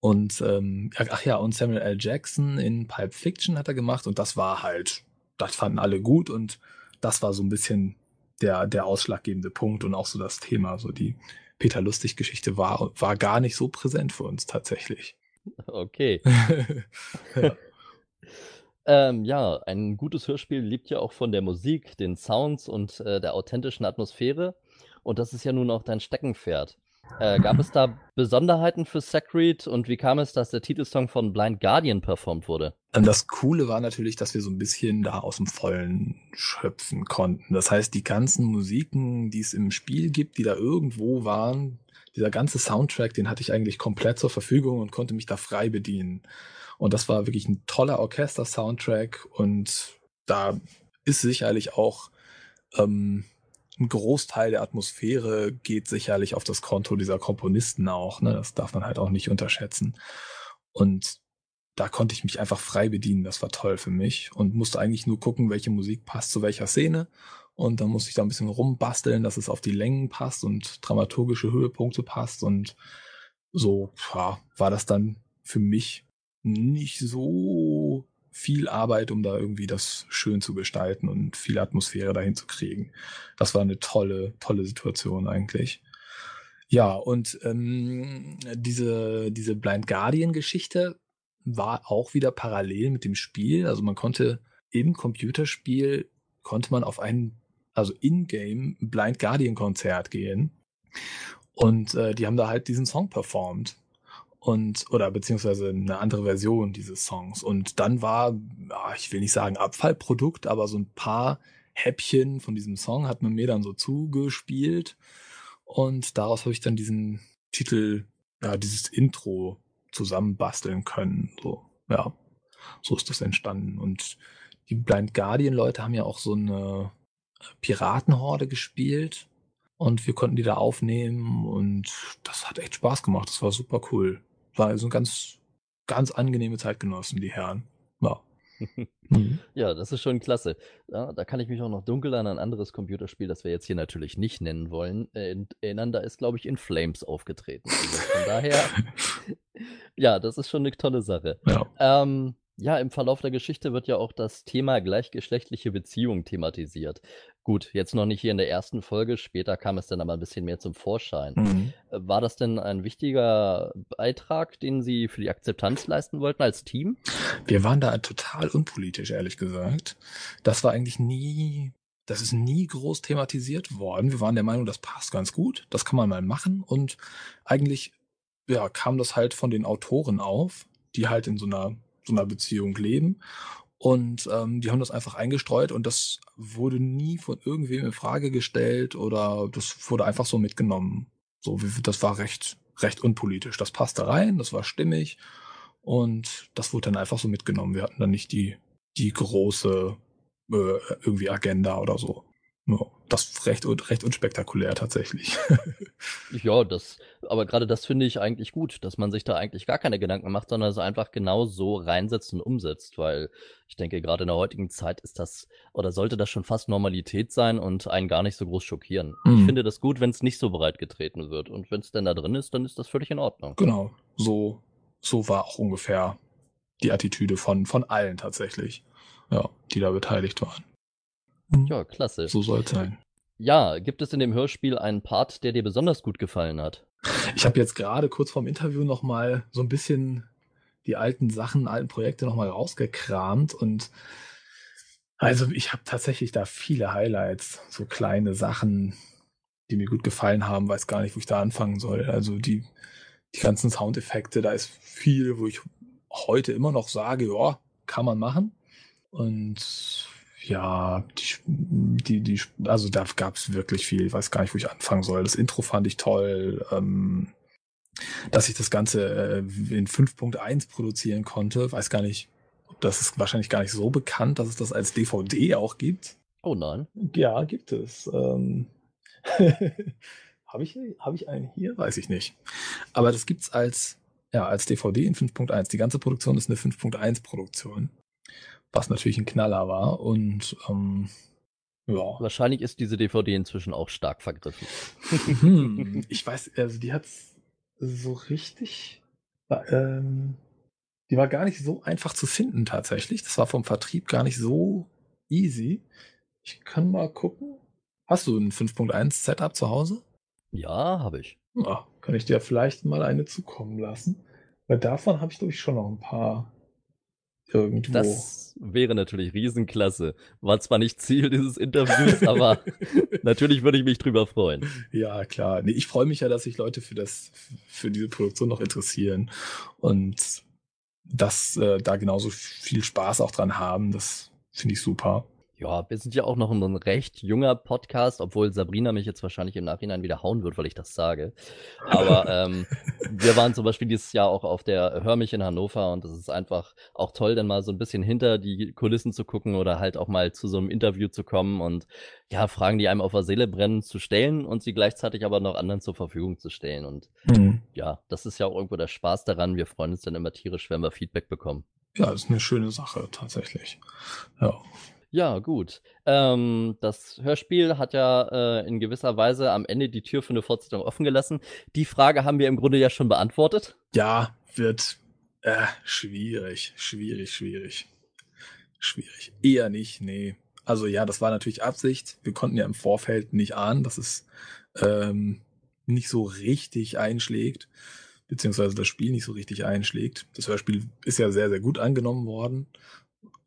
Und ähm, ach ja, und Samuel L. Jackson in Pulp Fiction hat er gemacht und das war halt das fanden alle gut und das war so ein bisschen der, der ausschlaggebende Punkt und auch so das Thema. So die Peter Lustig-Geschichte war, war gar nicht so präsent für uns tatsächlich. Okay. ja. Ähm, ja, ein gutes Hörspiel lebt ja auch von der Musik, den Sounds und äh, der authentischen Atmosphäre. Und das ist ja nun auch dein Steckenpferd. Äh, gab es da Besonderheiten für Sacred und wie kam es, dass der Titelsong von Blind Guardian performt wurde? Das Coole war natürlich, dass wir so ein bisschen da aus dem Vollen schöpfen konnten. Das heißt, die ganzen Musiken, die es im Spiel gibt, die da irgendwo waren, dieser ganze Soundtrack, den hatte ich eigentlich komplett zur Verfügung und konnte mich da frei bedienen. Und das war wirklich ein toller Orchester-Soundtrack und da ist sicherlich auch ähm, ein Großteil der Atmosphäre geht sicherlich auf das Konto dieser Komponisten auch. Ne? Das darf man halt auch nicht unterschätzen. Und da konnte ich mich einfach frei bedienen. Das war toll für mich und musste eigentlich nur gucken, welche Musik passt zu welcher Szene. Und dann musste ich da ein bisschen rumbasteln, dass es auf die Längen passt und dramaturgische Höhepunkte passt. Und so ja, war das dann für mich nicht so viel Arbeit, um da irgendwie das schön zu gestalten und viel Atmosphäre dahin zu kriegen. Das war eine tolle, tolle Situation eigentlich. Ja, und ähm, diese, diese Blind Guardian-Geschichte war auch wieder parallel mit dem Spiel. Also man konnte im Computerspiel, konnte man auf ein, also in-game Blind Guardian-Konzert gehen. Und äh, die haben da halt diesen Song performt und oder beziehungsweise eine andere Version dieses Songs. Und dann war, ich will nicht sagen Abfallprodukt, aber so ein paar Häppchen von diesem Song hat man mir dann so zugespielt und daraus habe ich dann diesen Titel, ja, dieses Intro zusammenbasteln können. So, ja, so ist das entstanden. Und die Blind Guardian Leute haben ja auch so eine Piratenhorde gespielt und wir konnten die da aufnehmen und das hat echt Spaß gemacht. Das war super cool war also ein ganz, ganz angenehme Zeitgenossen, die Herren. Ja. mhm. Ja, das ist schon klasse. Ja, da kann ich mich auch noch dunkel an ein anderes Computerspiel, das wir jetzt hier natürlich nicht nennen wollen, äh, erinnern. Da ist, glaube ich, In Flames aufgetreten. Also von daher, ja, das ist schon eine tolle Sache. Ja. Ähm, Ja, im Verlauf der Geschichte wird ja auch das Thema gleichgeschlechtliche Beziehung thematisiert. Gut, jetzt noch nicht hier in der ersten Folge, später kam es dann aber ein bisschen mehr zum Vorschein. Mhm. Äh, War das denn ein wichtiger Beitrag, den Sie für die Akzeptanz leisten wollten als Team? Wir waren da total unpolitisch, ehrlich gesagt. Das war eigentlich nie, das ist nie groß thematisiert worden. Wir waren der Meinung, das passt ganz gut, das kann man mal machen. Und eigentlich, ja, kam das halt von den Autoren auf, die halt in so einer, so einer Beziehung leben. Und ähm, die haben das einfach eingestreut und das wurde nie von irgendwem in Frage gestellt oder das wurde einfach so mitgenommen. So, das war recht, recht unpolitisch. Das passte rein, das war stimmig und das wurde dann einfach so mitgenommen. Wir hatten dann nicht die, die große äh, irgendwie Agenda oder so. Ja, das ist recht, recht unspektakulär tatsächlich. Ja, das, aber gerade das finde ich eigentlich gut, dass man sich da eigentlich gar keine Gedanken macht, sondern es einfach genau so reinsetzt und umsetzt, weil ich denke, gerade in der heutigen Zeit ist das oder sollte das schon fast Normalität sein und einen gar nicht so groß schockieren. Ich Mhm. finde das gut, wenn es nicht so breit getreten wird und wenn es denn da drin ist, dann ist das völlig in Ordnung. genau, so, so war auch ungefähr die Attitüde von, von allen tatsächlich, ja, die da beteiligt waren. Mhm. Ja, klasse. So soll es sein. Ja, gibt es in dem Hörspiel einen Part, der dir besonders gut gefallen hat? Ich habe jetzt gerade kurz vorm Interview noch mal so ein bisschen die alten Sachen, alten Projekte noch mal rausgekramt und also ich habe tatsächlich da viele Highlights, so kleine Sachen, die mir gut gefallen haben, weiß gar nicht, wo ich da anfangen soll. Also die die ganzen Soundeffekte, da ist viel, wo ich heute immer noch sage, ja, kann man machen. Und ja, die, die, die, also da gab es wirklich viel. Ich weiß gar nicht, wo ich anfangen soll. Das Intro fand ich toll. Ähm, dass ich das Ganze äh, in 5.1 produzieren konnte, weiß gar nicht, das ist wahrscheinlich gar nicht so bekannt, dass es das als DVD auch gibt. Oh nein. Ja, gibt es. Ähm, Habe ich, hab ich einen hier? Weiß ich nicht. Aber das gibt's als, ja, als DVD in 5.1. Die ganze Produktion ist eine 5.1 Produktion. Was natürlich ein Knaller war. Und ähm, ja. Wahrscheinlich ist diese DVD inzwischen auch stark vergriffen. Hm, ich weiß, also die hat's so richtig. Ähm, die war gar nicht so einfach zu finden tatsächlich. Das war vom Vertrieb gar nicht so easy. Ich kann mal gucken. Hast du ein 5.1 Setup zu Hause? Ja, habe ich. Ja, kann ich dir vielleicht mal eine zukommen lassen. Weil davon habe ich, glaube ich, schon noch ein paar irgendwo. Das wäre natürlich riesenklasse. War zwar nicht Ziel dieses Interviews, aber natürlich würde ich mich drüber freuen. Ja, klar. Nee, ich freue mich ja, dass sich Leute für das, für diese Produktion noch interessieren und dass äh, da genauso viel Spaß auch dran haben. Das finde ich super. Ja, wir sind ja auch noch ein recht junger Podcast, obwohl Sabrina mich jetzt wahrscheinlich im Nachhinein wieder hauen wird, weil ich das sage. Aber ähm, wir waren zum Beispiel dieses Jahr auch auf der Hör mich in Hannover und es ist einfach auch toll, dann mal so ein bisschen hinter die Kulissen zu gucken oder halt auch mal zu so einem Interview zu kommen und ja, Fragen, die einem auf der Seele brennen, zu stellen und sie gleichzeitig aber noch anderen zur Verfügung zu stellen. Und Mhm. ja, das ist ja auch irgendwo der Spaß daran. Wir freuen uns dann immer tierisch, wenn wir Feedback bekommen. Ja, ist eine schöne Sache tatsächlich. Ja. Ja, gut. Ähm, das Hörspiel hat ja äh, in gewisser Weise am Ende die Tür für eine Fortsetzung offen gelassen. Die Frage haben wir im Grunde ja schon beantwortet. Ja, wird äh, schwierig, schwierig, schwierig. Schwierig. Eher nicht, nee. Also ja, das war natürlich Absicht. Wir konnten ja im Vorfeld nicht ahnen, dass es ähm, nicht so richtig einschlägt, beziehungsweise das Spiel nicht so richtig einschlägt. Das Hörspiel ist ja sehr, sehr gut angenommen worden.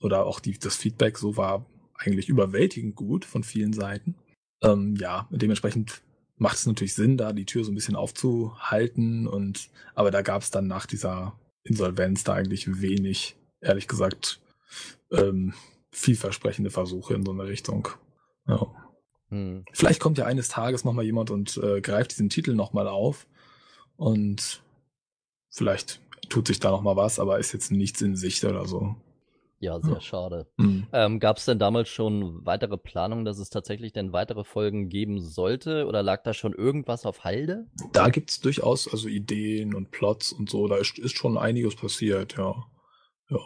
Oder auch die, das Feedback so war eigentlich überwältigend gut von vielen Seiten. Ähm, ja, dementsprechend macht es natürlich Sinn, da die Tür so ein bisschen aufzuhalten. Und aber da gab es dann nach dieser Insolvenz da eigentlich wenig, ehrlich gesagt, ähm, vielversprechende Versuche in so eine Richtung. Ja. Hm. Vielleicht kommt ja eines Tages nochmal jemand und äh, greift diesen Titel nochmal auf. Und vielleicht tut sich da nochmal was, aber ist jetzt nichts in Sicht oder so. Ja, sehr Ja. schade. Hm. Ähm, Gab es denn damals schon weitere Planungen, dass es tatsächlich denn weitere Folgen geben sollte? Oder lag da schon irgendwas auf Halde? Da gibt's durchaus also Ideen und Plots und so. Da ist, ist schon einiges passiert, ja. Ja.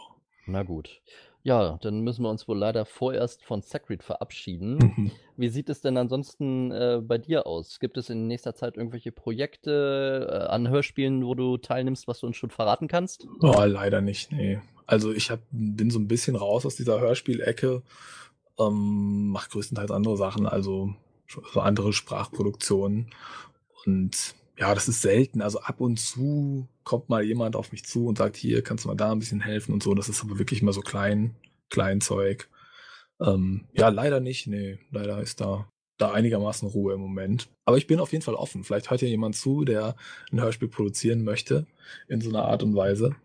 Na gut. Ja, dann müssen wir uns wohl leider vorerst von Sacred verabschieden. Mhm. Wie sieht es denn ansonsten äh, bei dir aus? Gibt es in nächster Zeit irgendwelche Projekte äh, an Hörspielen, wo du teilnimmst, was du uns schon verraten kannst? Oh, leider nicht, nee. Also ich hab, bin so ein bisschen raus aus dieser Hörspielecke, ähm, mache größtenteils andere Sachen, also so andere Sprachproduktionen. Und ja, das ist selten. Also ab und zu kommt mal jemand auf mich zu und sagt, hier kannst du mal da ein bisschen helfen und so. Das ist aber wirklich mal so klein, klein Zeug. Ähm, ja, leider nicht. Nee, leider ist da, da einigermaßen Ruhe im Moment. Aber ich bin auf jeden Fall offen. Vielleicht hört ja jemand zu, der ein Hörspiel produzieren möchte in so einer Art und Weise.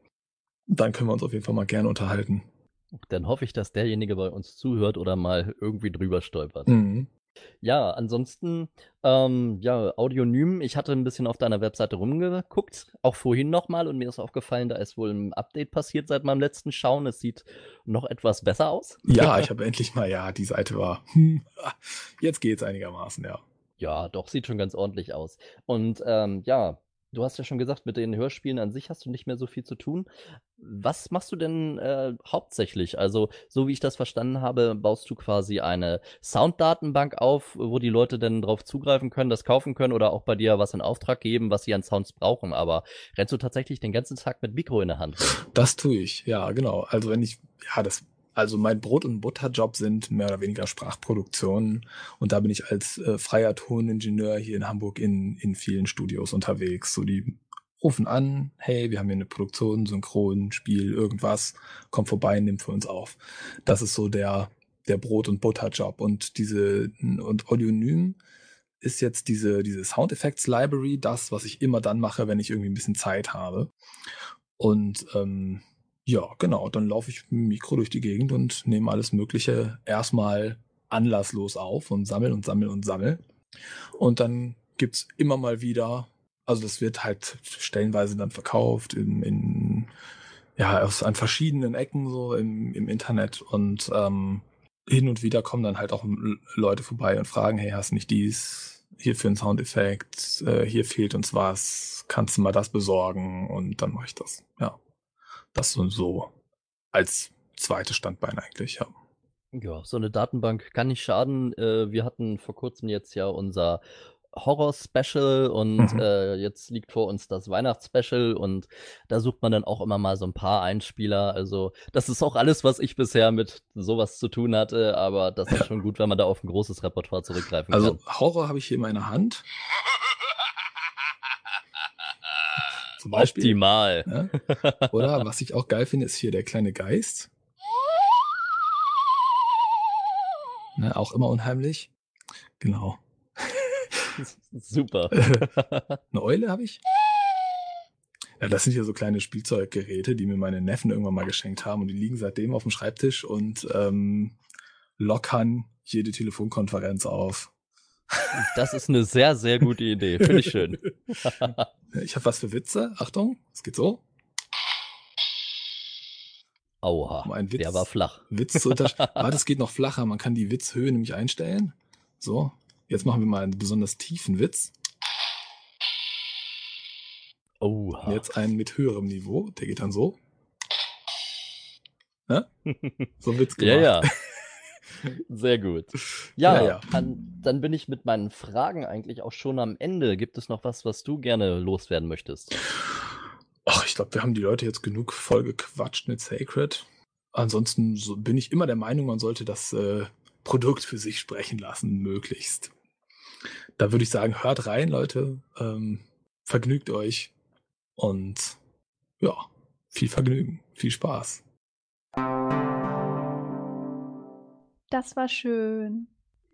Dann können wir uns auf jeden Fall mal gerne unterhalten. Dann hoffe ich, dass derjenige bei uns zuhört oder mal irgendwie drüber stolpert. Mhm. Ja, ansonsten, ähm, ja, Audionym. Ich hatte ein bisschen auf deiner Webseite rumgeguckt, auch vorhin nochmal, und mir ist aufgefallen, da ist wohl ein Update passiert seit meinem letzten Schauen. Es sieht noch etwas besser aus. Ja, ich habe endlich mal, ja, die Seite war. Jetzt geht's einigermaßen, ja. Ja, doch, sieht schon ganz ordentlich aus. Und ähm, ja, Du hast ja schon gesagt, mit den Hörspielen an sich hast du nicht mehr so viel zu tun. Was machst du denn äh, hauptsächlich? Also, so wie ich das verstanden habe, baust du quasi eine Sounddatenbank auf, wo die Leute dann drauf zugreifen können, das kaufen können oder auch bei dir was in Auftrag geben, was sie an Sounds brauchen. Aber rennst du tatsächlich den ganzen Tag mit Mikro in der Hand? Das tue ich, ja, genau. Also wenn ich, ja, das also mein Brot- und Butterjob sind mehr oder weniger Sprachproduktionen und da bin ich als äh, freier Toningenieur hier in Hamburg in, in vielen Studios unterwegs. So die rufen an, hey, wir haben hier eine Produktion, Synchron, Spiel, irgendwas, komm vorbei, nimm für uns auf. Das ist so der, der Brot- und Butterjob und diese, und Audionym ist jetzt diese, diese Sound Effects Library, das, was ich immer dann mache, wenn ich irgendwie ein bisschen Zeit habe. Und ähm, ja, genau. Dann laufe ich mit dem Mikro durch die Gegend und nehme alles Mögliche erstmal anlasslos auf und sammel und sammel und sammel. Und dann gibt's immer mal wieder, also das wird halt stellenweise dann verkauft in, in ja, aus, an verschiedenen Ecken so im, im Internet und ähm, hin und wieder kommen dann halt auch Leute vorbei und fragen, hey, hast du nicht dies hier für einen Soundeffekt, äh, hier fehlt uns was, kannst du mal das besorgen und dann mache ich das, ja. Das so, so als zweites Standbein eigentlich, ja. Ja, so eine Datenbank kann nicht schaden. Äh, wir hatten vor kurzem jetzt ja unser Horror-Special und mhm. äh, jetzt liegt vor uns das Weihnachts-Special und da sucht man dann auch immer mal so ein paar Einspieler. Also das ist auch alles, was ich bisher mit sowas zu tun hatte, aber das ist schon gut, wenn man da auf ein großes Repertoire zurückgreifen also, kann. Also Horror habe ich hier in meiner Hand. Zum Beispiel. Optimal. Ja? Oder was ich auch geil finde, ist hier der kleine Geist. Ne, auch immer unheimlich. Genau. Super. Eine Eule habe ich. Ja, das sind ja so kleine Spielzeuggeräte, die mir meine Neffen irgendwann mal geschenkt haben und die liegen seitdem auf dem Schreibtisch und ähm, lockern jede Telefonkonferenz auf. Das ist eine sehr, sehr gute Idee. Finde ich schön. ich habe was für Witze. Achtung, es geht so. Aua, um einen Witz, der war flach. Witz zu Warte, es geht noch flacher. Man kann die Witzhöhe nämlich einstellen. So, jetzt machen wir mal einen besonders tiefen Witz. Oha. Jetzt einen mit höherem Niveau. Der geht dann so. Ne? So ein Witz gemacht. Ja, ja. Sehr gut. Ja, ja, ja. Dann, dann, bin ich mit meinen Fragen eigentlich auch schon am Ende. Gibt es noch was, was du gerne loswerden möchtest? Ach, ich glaube, wir haben die Leute jetzt genug voll gequatscht mit Sacred. Ansonsten so bin ich immer der Meinung, man sollte das äh, Produkt für sich sprechen lassen, möglichst. Da würde ich sagen, hört rein, Leute. Ähm, vergnügt euch. Und ja, viel Vergnügen, viel Spaß. Das war schön.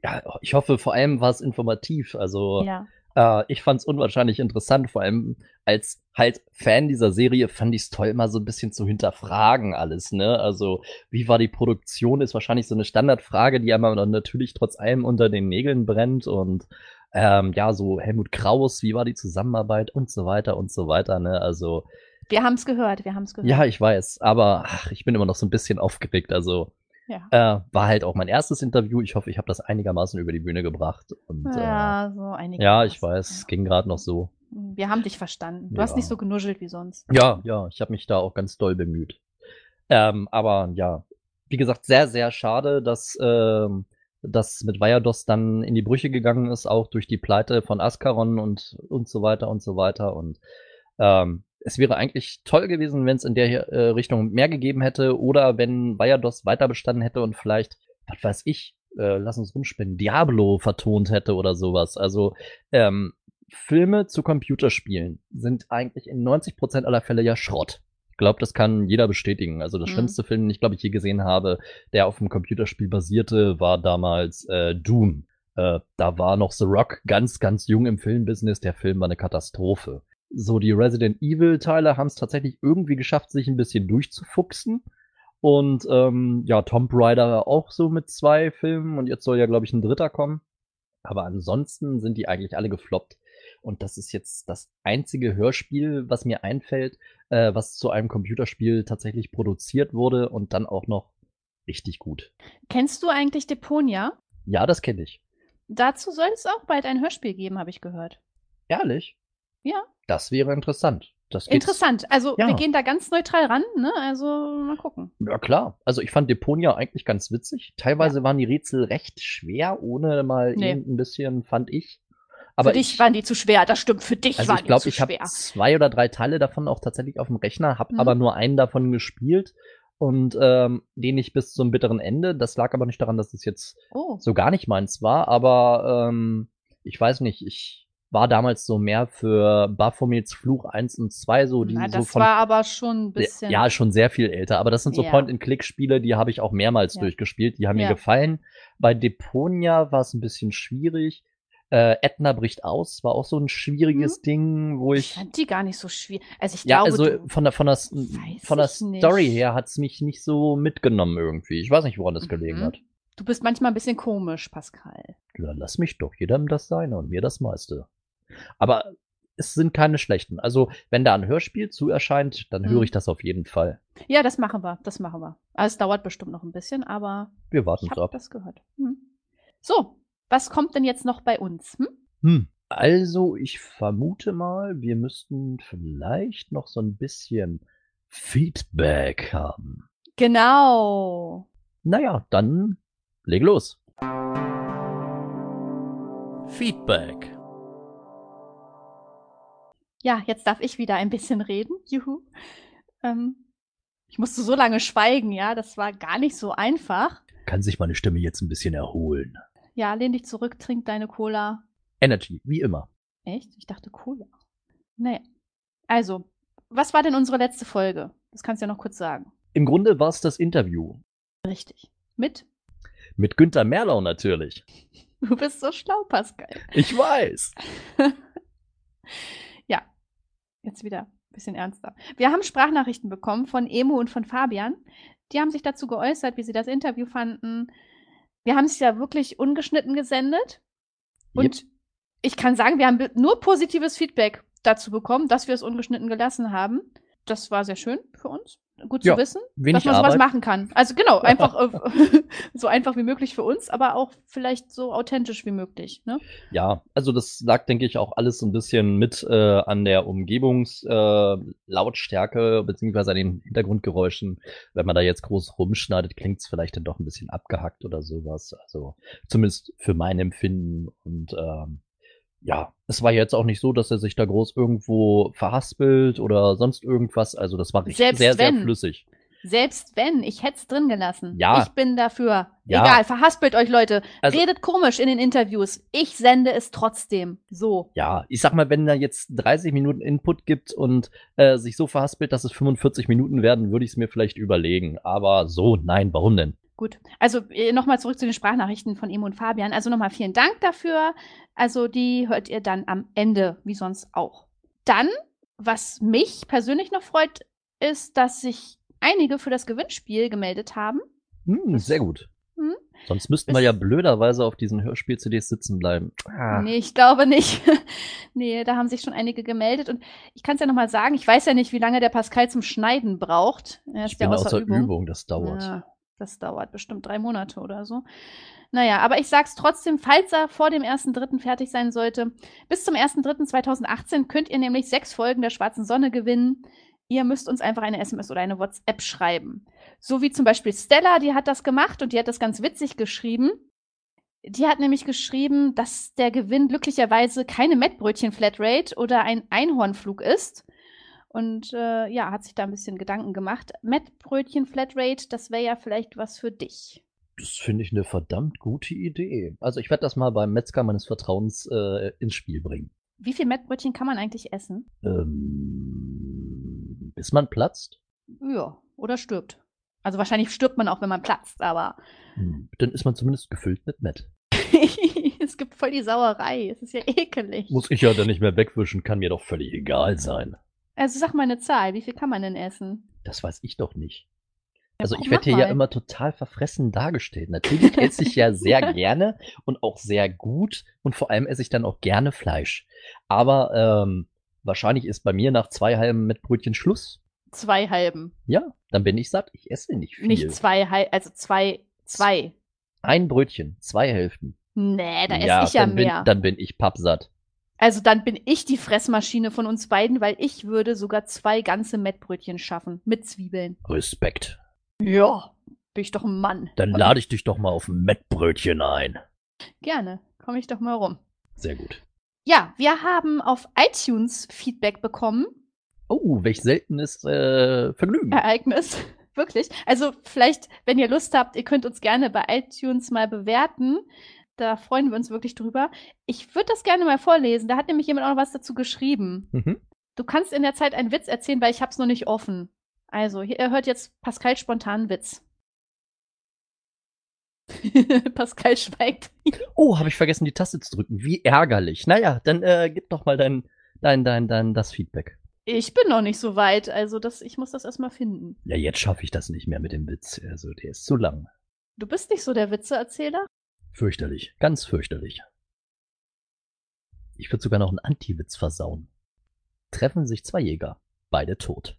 Ja, ich hoffe, vor allem war es informativ. Also ja. äh, ich fand es unwahrscheinlich interessant, vor allem als halt Fan dieser Serie fand ich es toll, mal so ein bisschen zu hinterfragen alles, ne? Also, wie war die Produktion, ist wahrscheinlich so eine Standardfrage, die einem dann natürlich trotz allem unter den Nägeln brennt und ähm, ja, so Helmut Kraus, wie war die Zusammenarbeit und so weiter und so weiter, ne? Also. Wir haben es gehört, wir haben es gehört. Ja, ich weiß, aber ach, ich bin immer noch so ein bisschen aufgeregt, also ja. Äh, war halt auch mein erstes Interview. Ich hoffe, ich habe das einigermaßen über die Bühne gebracht. Und, ja, äh, so einigermaßen. Ja, ich weiß, es ging gerade noch so. Wir haben dich verstanden. Du ja. hast nicht so genuschelt wie sonst. Ja, ja, ich habe mich da auch ganz doll bemüht. Ähm, aber ja, wie gesagt, sehr, sehr schade, dass äh, das mit Vajados dann in die Brüche gegangen ist, auch durch die Pleite von Askaron und, und so weiter und so weiter. Und ähm, es wäre eigentlich toll gewesen, wenn es in der äh, Richtung mehr gegeben hätte oder wenn Vallados weiter bestanden hätte und vielleicht, was weiß ich, äh, lass uns rumspinnen, Diablo vertont hätte oder sowas. Also ähm, Filme zu Computerspielen sind eigentlich in 90% aller Fälle ja Schrott. Ich glaube, das kann jeder bestätigen. Also der mhm. schlimmste Film, den ich glaube ich je gesehen habe, der auf einem Computerspiel basierte, war damals äh, Doom. Äh, da war noch The Rock ganz, ganz jung im Filmbusiness. Der Film war eine Katastrophe. So, die Resident Evil-Teile haben es tatsächlich irgendwie geschafft, sich ein bisschen durchzufuchsen. Und ähm, ja, Tomb Raider auch so mit zwei Filmen und jetzt soll ja, glaube ich, ein dritter kommen. Aber ansonsten sind die eigentlich alle gefloppt. Und das ist jetzt das einzige Hörspiel, was mir einfällt, äh, was zu einem Computerspiel tatsächlich produziert wurde und dann auch noch richtig gut. Kennst du eigentlich Deponia? Ja, das kenne ich. Dazu soll es auch bald ein Hörspiel geben, habe ich gehört. Ehrlich? Ja. Das wäre interessant. Das Interessant. Also ja. wir gehen da ganz neutral ran, ne? Also mal gucken. Ja klar. Also ich fand Deponia eigentlich ganz witzig. Teilweise ja. waren die Rätsel recht schwer, ohne mal nee. ein bisschen, fand ich. Aber für dich ich, waren die zu schwer, das stimmt. Für dich also waren ich glaub, die zu ich schwer. Ich habe zwei oder drei Teile davon auch tatsächlich auf dem Rechner, habe mhm. aber nur einen davon gespielt und ähm, den ich bis zum bitteren Ende. Das lag aber nicht daran, dass es jetzt oh. so gar nicht meins war, aber ähm, ich weiß nicht, ich war damals so mehr für Baphomets Fluch 1 und 2, so die Na, das so von, war aber schon ein bisschen. Ja, schon sehr viel älter. Aber das sind so ja. Point-and-Click-Spiele, die habe ich auch mehrmals ja. durchgespielt. Die haben ja. mir gefallen. Bei Deponia war es ein bisschen schwierig. Äh, Edna bricht aus, war auch so ein schwieriges hm? Ding, wo ich. Ich fand die gar nicht so schwierig. Also ich ja, glaube, also von der von der von der Story nicht. her hat's mich nicht so mitgenommen irgendwie. Ich weiß nicht, woran das mhm. gelegen hat. Du bist manchmal ein bisschen komisch, Pascal. Ja, lass mich doch jedem das seine und mir das meiste. Aber es sind keine schlechten. Also, wenn da ein Hörspiel zu erscheint, dann mhm. höre ich das auf jeden Fall. Ja, das machen wir. Das machen wir. Also, es dauert bestimmt noch ein bisschen, aber wir warten ich habe das gehört. Hm. So, was kommt denn jetzt noch bei uns? Hm? Hm. Also, ich vermute mal, wir müssten vielleicht noch so ein bisschen Feedback haben. Genau. Naja, dann leg los. Feedback. Ja, jetzt darf ich wieder ein bisschen reden. Juhu. Ähm, ich musste so lange schweigen, ja, das war gar nicht so einfach. Kann sich meine Stimme jetzt ein bisschen erholen. Ja, lehn dich zurück, trink deine Cola. Energy, wie immer. Echt? Ich dachte Cola. Naja. Also, was war denn unsere letzte Folge? Das kannst du ja noch kurz sagen. Im Grunde war es das Interview. Richtig. Mit? Mit Günther Merlau natürlich. Du bist so schlau, Pascal. Ich weiß. jetzt wieder ein bisschen ernster. Wir haben Sprachnachrichten bekommen von Emo und von Fabian. Die haben sich dazu geäußert, wie sie das Interview fanden. Wir haben es ja wirklich ungeschnitten gesendet. Und yep. ich kann sagen, wir haben nur positives Feedback dazu bekommen, dass wir es ungeschnitten gelassen haben. Das war sehr schön für uns gut zu ja, wissen, dass man sowas Arbeit. machen kann. Also genau, einfach äh, so einfach wie möglich für uns, aber auch vielleicht so authentisch wie möglich. Ne? Ja, also das lag, denke ich, auch alles so ein bisschen mit äh, an der Umgebungslautstärke äh, beziehungsweise an den Hintergrundgeräuschen. Wenn man da jetzt groß rumschneidet, klingt es vielleicht dann doch ein bisschen abgehackt oder sowas. Also zumindest für mein Empfinden und ähm, ja, es war jetzt auch nicht so, dass er sich da groß irgendwo verhaspelt oder sonst irgendwas. Also das war Selbst sehr, wenn. sehr flüssig. Selbst wenn, ich hätte es drin gelassen. Ja. Ich bin dafür. Ja. Egal, verhaspelt euch Leute. Also, Redet komisch in den Interviews. Ich sende es trotzdem. So. Ja, ich sag mal, wenn da jetzt 30 Minuten Input gibt und äh, sich so verhaspelt, dass es 45 Minuten werden, würde ich es mir vielleicht überlegen. Aber so, nein, warum denn? Gut, also äh, nochmal zurück zu den Sprachnachrichten von Emo und Fabian. Also nochmal vielen Dank dafür. Also die hört ihr dann am Ende, wie sonst auch. Dann, was mich persönlich noch freut, ist, dass sich einige für das Gewinnspiel gemeldet haben. Hm, sehr gut. Hm? Sonst müssten wir ja blöderweise auf diesen Hörspiel-CDs sitzen bleiben. Ah. Nee, ich glaube nicht. nee, da haben sich schon einige gemeldet. Und ich kann es ja nochmal sagen, ich weiß ja nicht, wie lange der Pascal zum Schneiden braucht. Er ist ich bin außer, außer Übung. Übung. das dauert. Ja. Das dauert bestimmt drei Monate oder so. Naja, aber ich sag's trotzdem, falls er vor dem 1.3. fertig sein sollte, bis zum 1.3.2018 könnt ihr nämlich sechs Folgen der Schwarzen Sonne gewinnen. Ihr müsst uns einfach eine SMS oder eine WhatsApp schreiben. So wie zum Beispiel Stella, die hat das gemacht und die hat das ganz witzig geschrieben. Die hat nämlich geschrieben, dass der Gewinn glücklicherweise keine Mettbrötchen-Flatrate oder ein Einhornflug ist Und äh, ja, hat sich da ein bisschen Gedanken gemacht. Mettbrötchen Flatrate, das wäre ja vielleicht was für dich. Das finde ich eine verdammt gute Idee. Also ich werde das mal beim Metzger meines Vertrauens äh, ins Spiel bringen. Wie viel Mettbrötchen kann man eigentlich essen? Ähm, bis man platzt? Ja, oder stirbt. Also wahrscheinlich stirbt man auch, wenn man platzt, aber. Hm, dann ist man zumindest gefüllt mit Mett. es gibt voll die Sauerei. Es ist ja ekelig. Muss ich ja dann nicht mehr wegwischen, kann mir doch völlig egal sein. Also sag mal eine Zahl, wie viel kann man denn essen? Das weiß ich doch nicht. Also ich werde hier ja immer total verfressen dargestellt. Natürlich esse ich ja sehr gerne und auch sehr gut und vor allem esse ich dann auch gerne Fleisch. Aber ähm, wahrscheinlich ist bei mir nach zwei halben Mettbrötchen Schluss. Zwei halben. Ja, dann bin ich satt. Ich esse nicht viel. Nicht zwei halb, also zwei, zwei. Ein Brötchen, zwei Hälften. Nee, da esse ich ja dann mehr. Bin, dann bin ich pappsatt. Also dann bin ich die Fressmaschine von uns beiden, weil ich würde sogar zwei ganze Mettbrötchen schaffen mit Zwiebeln. Respekt. Ja, bin ich doch ein Mann. Dann lade ich dich doch mal auf ein Mettbrötchen ein. Gerne, komme ich doch mal rum. Sehr gut. Ja, wir haben auf iTunes Feedback bekommen. Oh, welch seltenes äh, Vergnügen. Ereignis. Wirklich. Also vielleicht, wenn ihr Lust habt, ihr könnt uns gerne bei iTunes mal bewerten. Da freuen wir uns wirklich drüber. Ich würde das gerne mal vorlesen. Da hat nämlich jemand auch noch was dazu geschrieben. Mhm. Du kannst in der Zeit einen Witz erzählen, weil ich hab's noch nicht offen. Also, er hört jetzt Pascal spontan Witz. Pascal schweigt. oh, habe ich vergessen, die Taste zu drücken. Wie ärgerlich. Naja, dann äh, gib doch mal dein, dein, dein, dein, das Feedback. Ich bin noch nicht so weit, also das, ich muss das erstmal finden. Ja, jetzt schaffe ich das nicht mehr mit dem Witz. Also, der ist zu lang. Du bist nicht so der Witzeerzähler? Fürchterlich, ganz fürchterlich. Ich würde sogar noch einen Anti-Witz versauen. Treffen sich zwei Jäger, beide tot.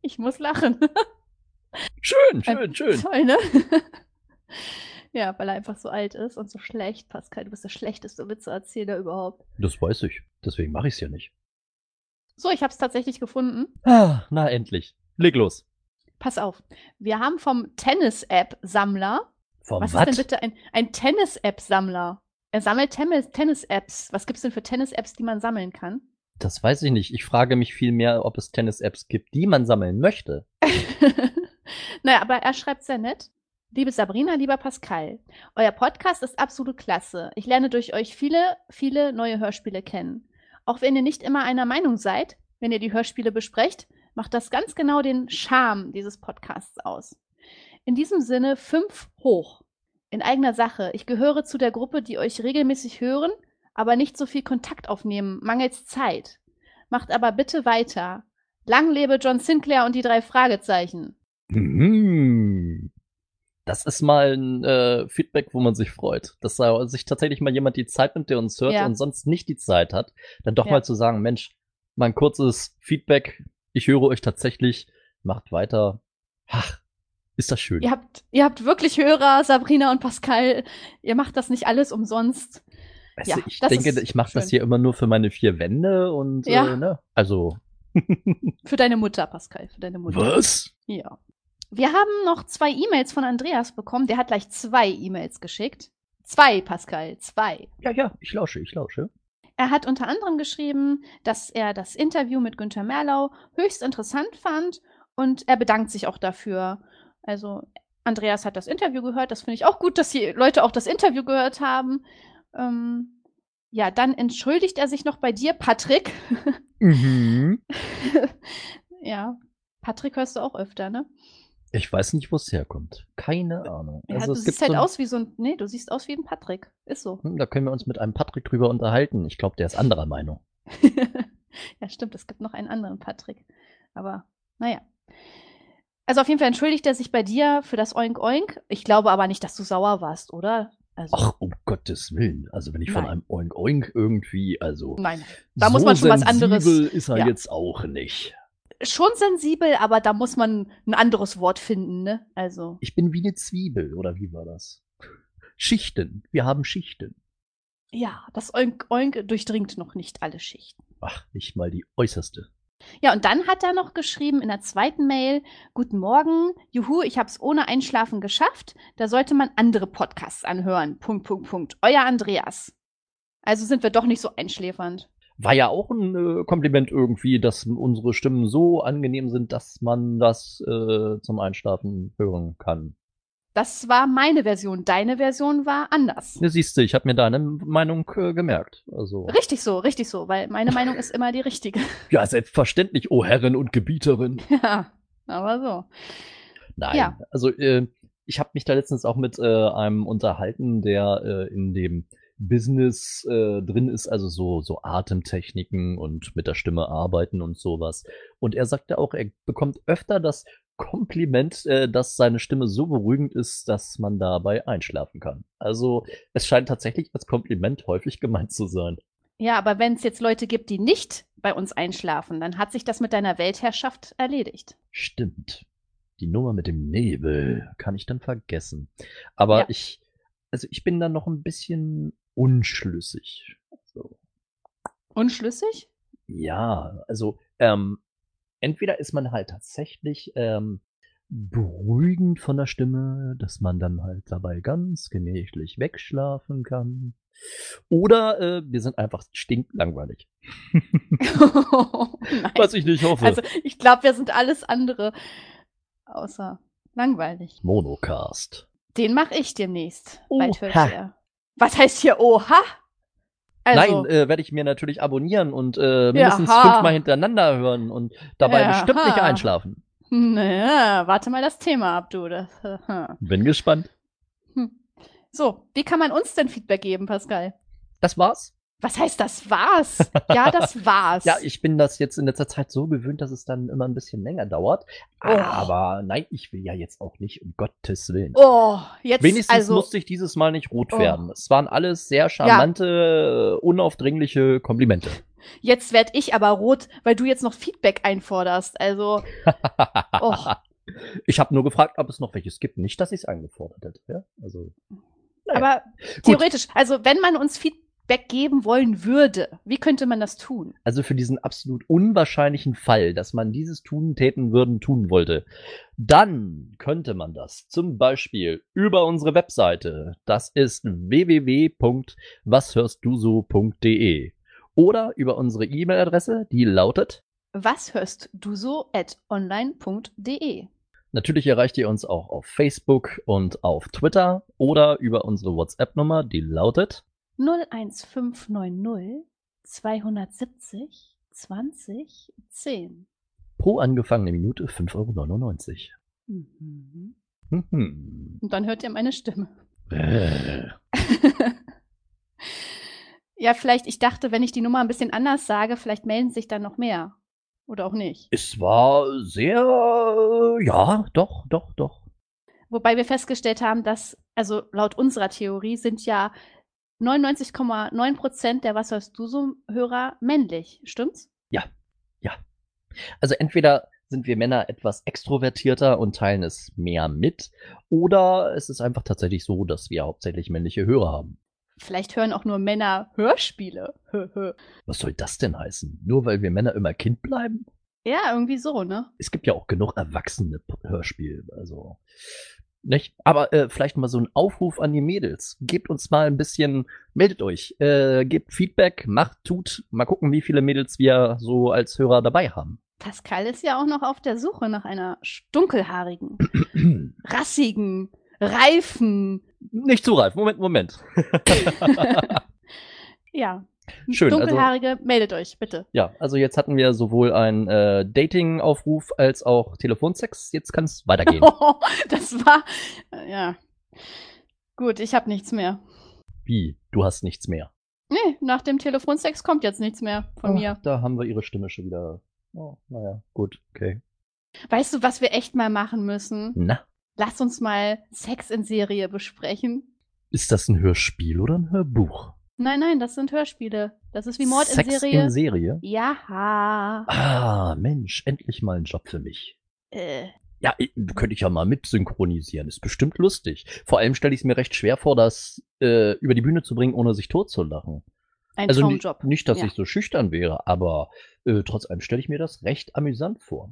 Ich muss lachen. schön, schön, schön. Toll, ne? ja, weil er einfach so alt ist und so schlecht. Pascal, du bist der schlechteste Witzeerzähler überhaupt. Das weiß ich. Deswegen mache ich es ja nicht. So, ich habe es tatsächlich gefunden. Ah, na endlich. Leg los. Pass auf. Wir haben vom Tennis-App-Sammler. Vom was, was ist denn bitte ein, ein Tennis-App-Sammler? Er sammelt Tennis-Apps. Was gibt's denn für Tennis-Apps, die man sammeln kann? Das weiß ich nicht. Ich frage mich vielmehr, ob es Tennis-Apps gibt, die man sammeln möchte. naja, aber er schreibt sehr nett. Liebe Sabrina, lieber Pascal, euer Podcast ist absolut klasse. Ich lerne durch euch viele, viele neue Hörspiele kennen. Auch wenn ihr nicht immer einer Meinung seid, wenn ihr die Hörspiele besprecht, macht das ganz genau den Charme dieses Podcasts aus. In diesem Sinne fünf hoch. In eigener Sache. Ich gehöre zu der Gruppe, die euch regelmäßig hören, aber nicht so viel Kontakt aufnehmen, mangels Zeit. Macht aber bitte weiter. Lang lebe John Sinclair und die drei Fragezeichen. Mhm. Das ist mal ein äh, Feedback, wo man sich freut. Dass da sich tatsächlich mal jemand die Zeit nimmt, der uns hört ja. und sonst nicht die Zeit hat, dann doch ja. mal zu sagen, Mensch, mal ein kurzes Feedback, ich höre euch tatsächlich, macht weiter. Ach, ist das schön. Ihr habt, ihr habt wirklich Hörer, Sabrina und Pascal. Ihr macht das nicht alles umsonst. Weißt ja, du, ich denke, ich mache das hier immer nur für meine vier Wände und ja. äh, ne? Also. für deine Mutter, Pascal, für deine Mutter. Was? Ja. Wir haben noch zwei E-Mails von Andreas bekommen. Der hat gleich zwei E-Mails geschickt. Zwei, Pascal, zwei. Ja, ja, ich lausche, ich lausche. Er hat unter anderem geschrieben, dass er das Interview mit Günther Merlau höchst interessant fand und er bedankt sich auch dafür. Also Andreas hat das Interview gehört. Das finde ich auch gut, dass die Leute auch das Interview gehört haben. Ähm, ja, dann entschuldigt er sich noch bei dir, Patrick. Mhm. ja, Patrick hörst du auch öfter, ne? Ich weiß nicht, wo es herkommt. Keine Ahnung. Ja, also, du siehst halt so aus wie so ein. Nee, du siehst aus wie ein Patrick. Ist so. Hm, da können wir uns mit einem Patrick drüber unterhalten. Ich glaube, der ist anderer Meinung. ja, stimmt. Es gibt noch einen anderen Patrick. Aber, naja. Also auf jeden Fall entschuldigt er sich bei dir für das Oink Oink. Ich glaube aber nicht, dass du sauer warst, oder? Also, Ach, um Gottes Willen. Also wenn ich nein. von einem Oink Oink irgendwie, also. Nein, da so muss man schon was anderes. ist er ja. jetzt auch nicht schon sensibel, aber da muss man ein anderes Wort finden, ne? Also. Ich bin wie eine Zwiebel, oder wie war das? Schichten. Wir haben Schichten. Ja, das Oink Oink durchdringt noch nicht alle Schichten. Ach, nicht mal die äußerste. Ja, und dann hat er noch geschrieben in der zweiten Mail: Guten Morgen, juhu, ich hab's ohne Einschlafen geschafft. Da sollte man andere Podcasts anhören. Punkt, Punkt, Punkt. Euer Andreas. Also sind wir doch nicht so einschläfernd. war ja auch ein äh, Kompliment irgendwie, dass unsere Stimmen so angenehm sind, dass man das äh, zum Einschlafen hören kann. Das war meine Version. Deine Version war anders. Ne, siehst du, ich habe mir deine Meinung äh, gemerkt. Also. Richtig so, richtig so, weil meine Meinung ist immer die richtige. Ja, selbstverständlich, o oh Herrin und Gebieterin. Ja, aber so. Nein, Ja. also äh, ich habe mich da letztens auch mit äh, einem unterhalten, der äh, in dem Business äh, drin ist, also so, so Atemtechniken und mit der Stimme arbeiten und sowas. Und er sagte auch, er bekommt öfter das Kompliment, äh, dass seine Stimme so beruhigend ist, dass man dabei einschlafen kann. Also es scheint tatsächlich als Kompliment häufig gemeint zu sein. Ja, aber wenn es jetzt Leute gibt, die nicht bei uns einschlafen, dann hat sich das mit deiner Weltherrschaft erledigt. Stimmt. Die Nummer mit dem Nebel kann ich dann vergessen. Aber Ja. ich, also ich bin da noch ein bisschen unschlüssig. So. Unschlüssig? Ja, also ähm, entweder ist man halt tatsächlich ähm, beruhigend von der Stimme, dass man dann halt dabei ganz gemächlich wegschlafen kann. Oder äh, wir sind einfach stinklangweilig. Nein. Was ich nicht hoffe. Also ich glaube, wir sind alles andere außer langweilig. Monocast. Den mache ich demnächst. Oha. Ihr. Was heißt hier Oha? Also, Nein, äh, werde ich mir natürlich abonnieren und äh, mindestens Jaha. fünfmal hintereinander hören und dabei Jaha. bestimmt nicht einschlafen. naja, warte mal das Thema ab, du. Das, Bin gespannt. hm. So, wie kann man uns denn Feedback geben, Pascal? Das war's. Was heißt das war's? Ja, das war's. Ja, ich bin das jetzt in letzter Zeit so gewöhnt, dass es dann immer ein bisschen länger dauert. Oh. Aber nein, ich will ja jetzt auch nicht, um Gottes Willen. oh, jetzt Wenigstens also musste ich dieses Mal nicht rot Oh. werden. Es waren alles sehr charmante, äh, unaufdringliche Komplimente. jetzt werd ich aber rot, weil du jetzt noch Feedback einforderst. Also, Oh. Ich habe nur gefragt, ob es noch welches gibt. Nicht, dass ich es eingefordert hätte. Ja? Also, Naja. aber theoretisch, also wenn man uns Feedback geben wollen würde, wie könnte man das tun? Also für diesen absolut unwahrscheinlichen Fall, dass man dieses tun, täten, würden, tun wollte, dann könnte man das zum Beispiel über unsere Webseite, das ist www.washörstduso.de oder über unsere E-Mail-Adresse, die lautet, Was hörst du so at online.de? natürlich erreicht ihr uns auch auf Facebook und auf Twitter oder über unsere WhatsApp-Nummer, die lautet 01590 270 20 10. pro angefangene Minute 5,99 Mhm. Euro. Mhm. Und dann hört ihr meine Stimme. Äh. ja, vielleicht, ich dachte, wenn ich die Nummer ein bisschen anders sage, vielleicht melden sich dann noch mehr. Oder auch nicht. Es war sehr, äh, ja, doch, doch, doch. Wobei wir festgestellt haben, dass, also laut unserer Theorie sind ja 99,9 Prozent der Was hörst du so Hörer männlich. Stimmt's? Also entweder sind wir Männer etwas extrovertierter und teilen es mehr mit, oder es ist einfach tatsächlich so, dass wir hauptsächlich männliche Hörer haben. Vielleicht hören auch nur Männer Hörspiele. Was soll das denn heißen? Nur weil wir Männer immer Kind bleiben? ja, irgendwie so, ne? Es gibt ja auch genug erwachsene Hörspiele, also. Nicht? Aber äh, vielleicht mal so ein Aufruf an die Mädels. Gebt uns mal ein bisschen, meldet euch, äh, gebt Feedback, macht, tut. Mal gucken, wie viele Mädels wir so als Hörer dabei haben. Pascal ist ja auch noch auf der Suche nach einer dunkelhaarigen, rassigen, reifen, Nicht zu reif. Moment, Moment. ja. Schön, also- Dunkelhaarige, meldet euch, bitte. Ja, also jetzt hatten wir sowohl einen äh, Dating-Aufruf als auch Telefonsex. Jetzt kann es weitergehen. das war, äh, ja. Gut, ich habe nichts mehr. Wie? Du hast nichts mehr. Nee, nach dem Telefonsex kommt jetzt nichts mehr von Ach, mir. Da haben wir ihre Stimme schon wieder. Oh, naja, gut, okay. Weißt du, was wir echt mal machen müssen? Na, Lass uns mal Sex in Serie besprechen. ist das ein Hörspiel oder ein Hörbuch? Nein, nein, das sind Hörspiele. Das ist wie Mord Sex in Serie. in Serie? ja. Ah, Mensch, endlich mal ein Job für mich. Äh, Ja, ich- könnte ich ja mal mit synchronisieren. Ist bestimmt lustig. Vor allem stelle ich es mir recht schwer vor, das äh, über die Bühne zu bringen, ohne sich totzulachen. ein also Traumjob. nicht, dass Ja. ich so schüchtern wäre, aber äh, trotz allem stelle ich mir das recht amüsant vor.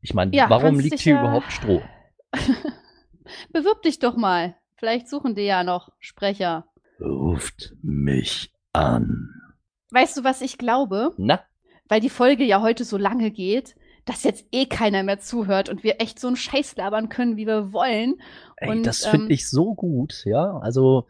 Ich meine, Ja, warum liegt hier ja- überhaupt Stroh? Bewirb dich doch mal. Vielleicht suchen die ja noch Sprecher. Ruft mich an. Weißt du, was ich glaube? Na? Weil die Folge ja heute so lange geht, dass jetzt eh keiner mehr zuhört und wir echt so einen Scheiß labern können, wie wir wollen. Ey, und, das finde ähm, ich so gut, ja. Also,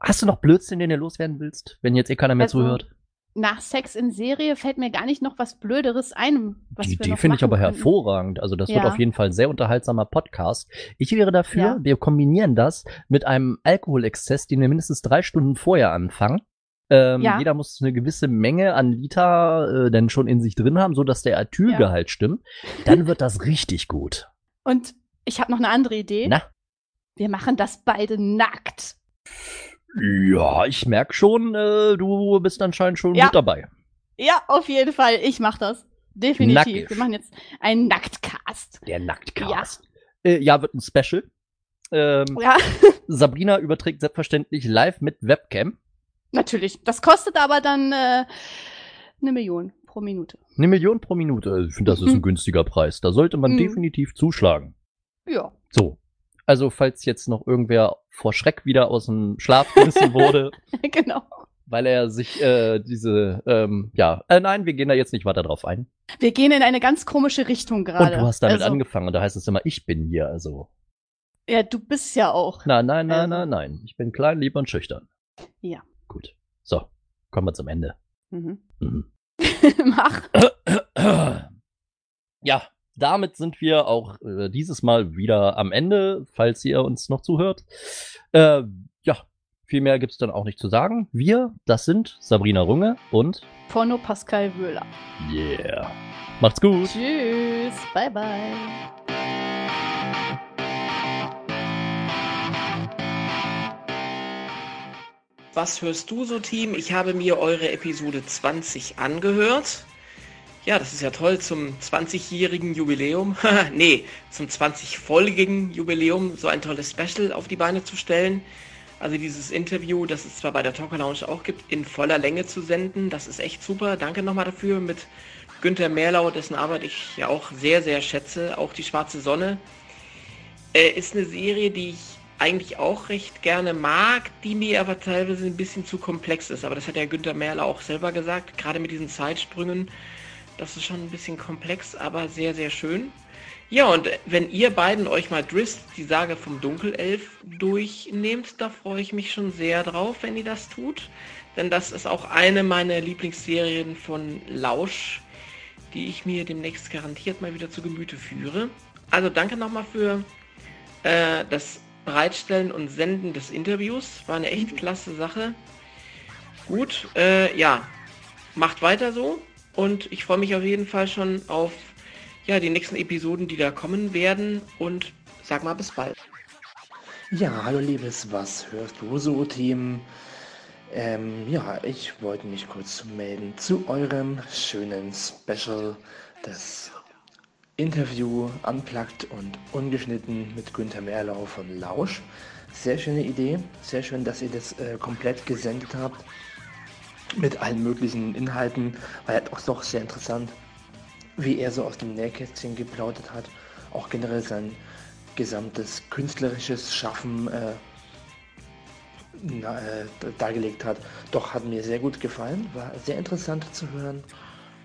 hast du noch Blödsinn, den du loswerden willst, wenn jetzt eh keiner mehr Also, zuhört? Nach Sex in Serie fällt mir gar nicht noch was Blöderes ein. Was Die noch finde ich aber könnten. hervorragend. Also das wird Ja. auf jeden Fall ein sehr unterhaltsamer Podcast. Ich wäre dafür, Ja. wir kombinieren das mit einem Alkoholexzess, den wir mindestens drei Stunden vorher anfangen. Ähm, Ja. Jeder muss eine gewisse Menge an Liter äh, dann schon in sich drin haben, so dass der Alkylgehalt stimmt. Dann wird das richtig gut. Und ich habe noch eine andere Idee. Na? Wir machen das beide nackt. Ja, ich merk schon, äh, du bist anscheinend schon Ja. gut dabei. Ja, auf jeden Fall. Ich mach das. Definitiv. Nackig. Wir machen jetzt einen Nacktcast. Der Nacktcast. Ja, äh, ja wird ein Special. Ähm, Ja, Sabrina überträgt selbstverständlich live mit Webcam. natürlich. Das kostet aber dann äh, eine Million pro Minute. Eine Million pro Minute. Ich finde, das ist ein Mhm. günstiger Preis. Da sollte man Mhm. definitiv zuschlagen. Ja. So. Also, falls jetzt noch irgendwer vor Schreck wieder aus dem Schlaf gerissen wurde, genau. weil er sich äh, diese, ähm, ja, äh, nein, wir gehen da jetzt nicht weiter drauf ein. Wir gehen in eine ganz komische Richtung gerade. Und du hast damit also, angefangen und da heißt es immer, ich bin hier, also. Ja, du bist ja auch. Nein, nein, nein, Also. nein, nein. Ich bin klein, lieb und schüchtern. Ja. Gut. So, kommen wir zum Ende. Mhm. Mhm. Mach. Ja, damit sind wir auch äh, dieses Mal wieder am Ende, falls ihr uns noch zuhört. Äh, ja, viel mehr gibt's dann auch nicht zu sagen. Wir, das sind Sabrina Runge und Porno Pascal Wöhler. yeah. Macht's gut. Tschüss. Bye, bye. Was hörst du so, Team? Ich habe mir eure Episode 20 angehört. Ja, das ist ja toll zum 20-jährigen Jubiläum. nee, zum 20-folgigen Jubiläum so ein tolles Special auf die Beine zu stellen. Also dieses Interview, das es zwar bei der Talker Lounge auch gibt, in voller Länge zu senden. Das ist echt super. Danke nochmal dafür mit Günther Merlau, dessen Arbeit ich ja auch sehr, sehr schätze. Auch die Schwarze Sonne. Äh, ist eine Serie, die ich eigentlich auch recht gerne mag, die mir aber teilweise ein bisschen zu komplex ist. Aber das hat ja Günther Merler auch selber gesagt, gerade mit diesen Zeitsprüngen. Das ist schon ein bisschen komplex, aber sehr, sehr schön. Ja, und wenn ihr beiden euch mal Drist, die Sage vom Dunkelelf, durchnehmt, da freue ich mich schon sehr drauf, wenn ihr das tut. Denn das ist auch eine meiner Lieblingsserien von Lausch, die ich mir demnächst garantiert mal wieder zu Gemüte führe. Also danke nochmal für äh, das Bereitstellen und Senden des Interviews. War eine echt klasse Sache. Gut, äh, ja, macht weiter so. Und ich freue mich auf jeden Fall schon auf ja, die nächsten Episoden, die da kommen werden. Und sag mal bis bald. Ja, hallo liebes Was hörst du so Team? Ähm, ja, ich wollte mich kurz melden zu eurem schönen Special, das Interview unplugged und ungeschnitten mit Günther Merlau von Lausch. Sehr schöne Idee, sehr schön, dass ihr das äh, komplett gesendet habt mit allen möglichen Inhalten. War ja auch doch sehr interessant, wie er so aus dem Nähkästchen geplaudert hat, auch generell sein gesamtes künstlerisches Schaffen äh, na, äh, dargelegt hat. Doch hat mir sehr gut gefallen, war sehr interessant zu hören.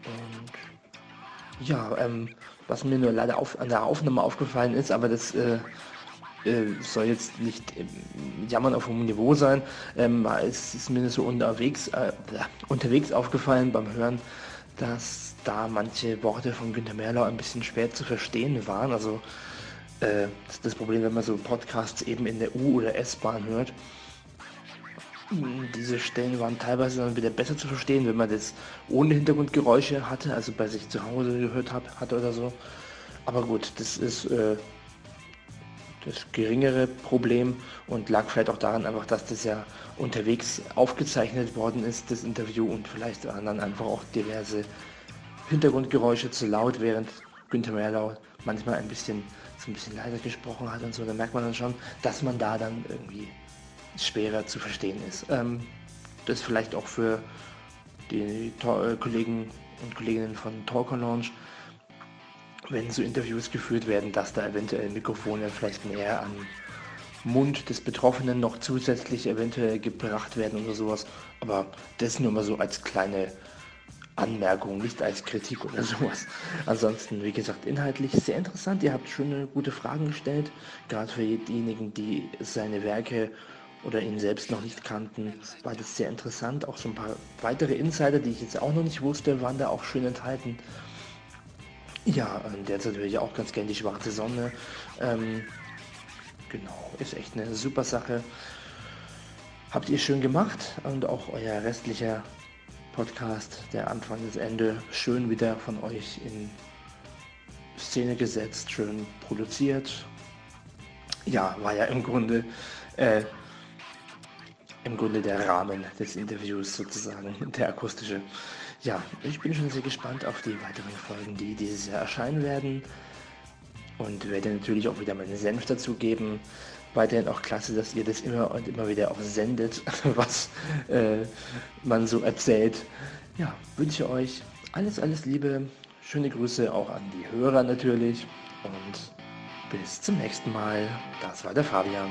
Und ja, ähm, was mir nur leider auf, an der Aufnahme aufgefallen ist, aber das äh, soll jetzt nicht ähm, jammern auf hohem Niveau sein. Ähm, es ist mir so unterwegs, äh, unterwegs aufgefallen beim Hören, dass da manche Worte von Günter Merlau ein bisschen schwer zu verstehen waren. Also äh, das ist das Problem, wenn man so Podcasts eben in der U- oder S-Bahn hört. Diese Stellen waren teilweise dann wieder besser zu verstehen, wenn man das ohne Hintergrundgeräusche hatte, also bei sich zu Hause gehört hat, hat oder so. Aber gut, das ist äh, das geringere Problem und lag vielleicht auch daran einfach, dass das ja unterwegs aufgezeichnet worden ist, das Interview und vielleicht waren dann einfach auch diverse Hintergrundgeräusche zu laut, während Günther Merlau manchmal ein bisschen so ein bisschen leiser gesprochen hat und so, da merkt man dann schon, dass man da dann irgendwie schwerer zu verstehen ist. Ähm, das vielleicht auch für die äh, Kollegen und Kolleginnen von Talker Launch, wenn so Interviews geführt werden, dass da eventuell Mikrofone vielleicht näher an Mund des Betroffenen noch zusätzlich eventuell gebracht werden oder sowas. Aber das nur mal so als kleine Anmerkung, nicht als Kritik oder sowas. Ansonsten, wie gesagt, inhaltlich sehr interessant. Ihr habt schöne, gute Fragen gestellt, gerade für diejenigen, die seine Werke oder ihn selbst noch nicht kannten, war das sehr interessant. Auch so ein paar weitere Insider, die ich jetzt auch noch nicht wusste, waren da auch schön enthalten. Ja, der ist natürlich auch ganz gern die schwarze Sonne. Ähm, genau, ist echt eine super Sache. Habt ihr schön gemacht und auch euer restlicher Podcast, der Anfang das Ende, schön wieder von euch in Szene gesetzt, schön produziert. Ja, war ja im Grunde äh, im Grunde der Rahmen des Interviews sozusagen, der akustische. Ja, ich bin schon sehr gespannt auf die weiteren Folgen, die dieses Jahr erscheinen werden. Und werde natürlich auch wieder meinen Senf dazugeben. Weiterhin auch klasse, dass ihr das immer und immer wieder auch sendet, was äh, man so erzählt. Ja, wünsche euch alles, alles Liebe. Schöne Grüße auch an die Hörer natürlich. Und bis zum nächsten Mal. Das war der Fabian.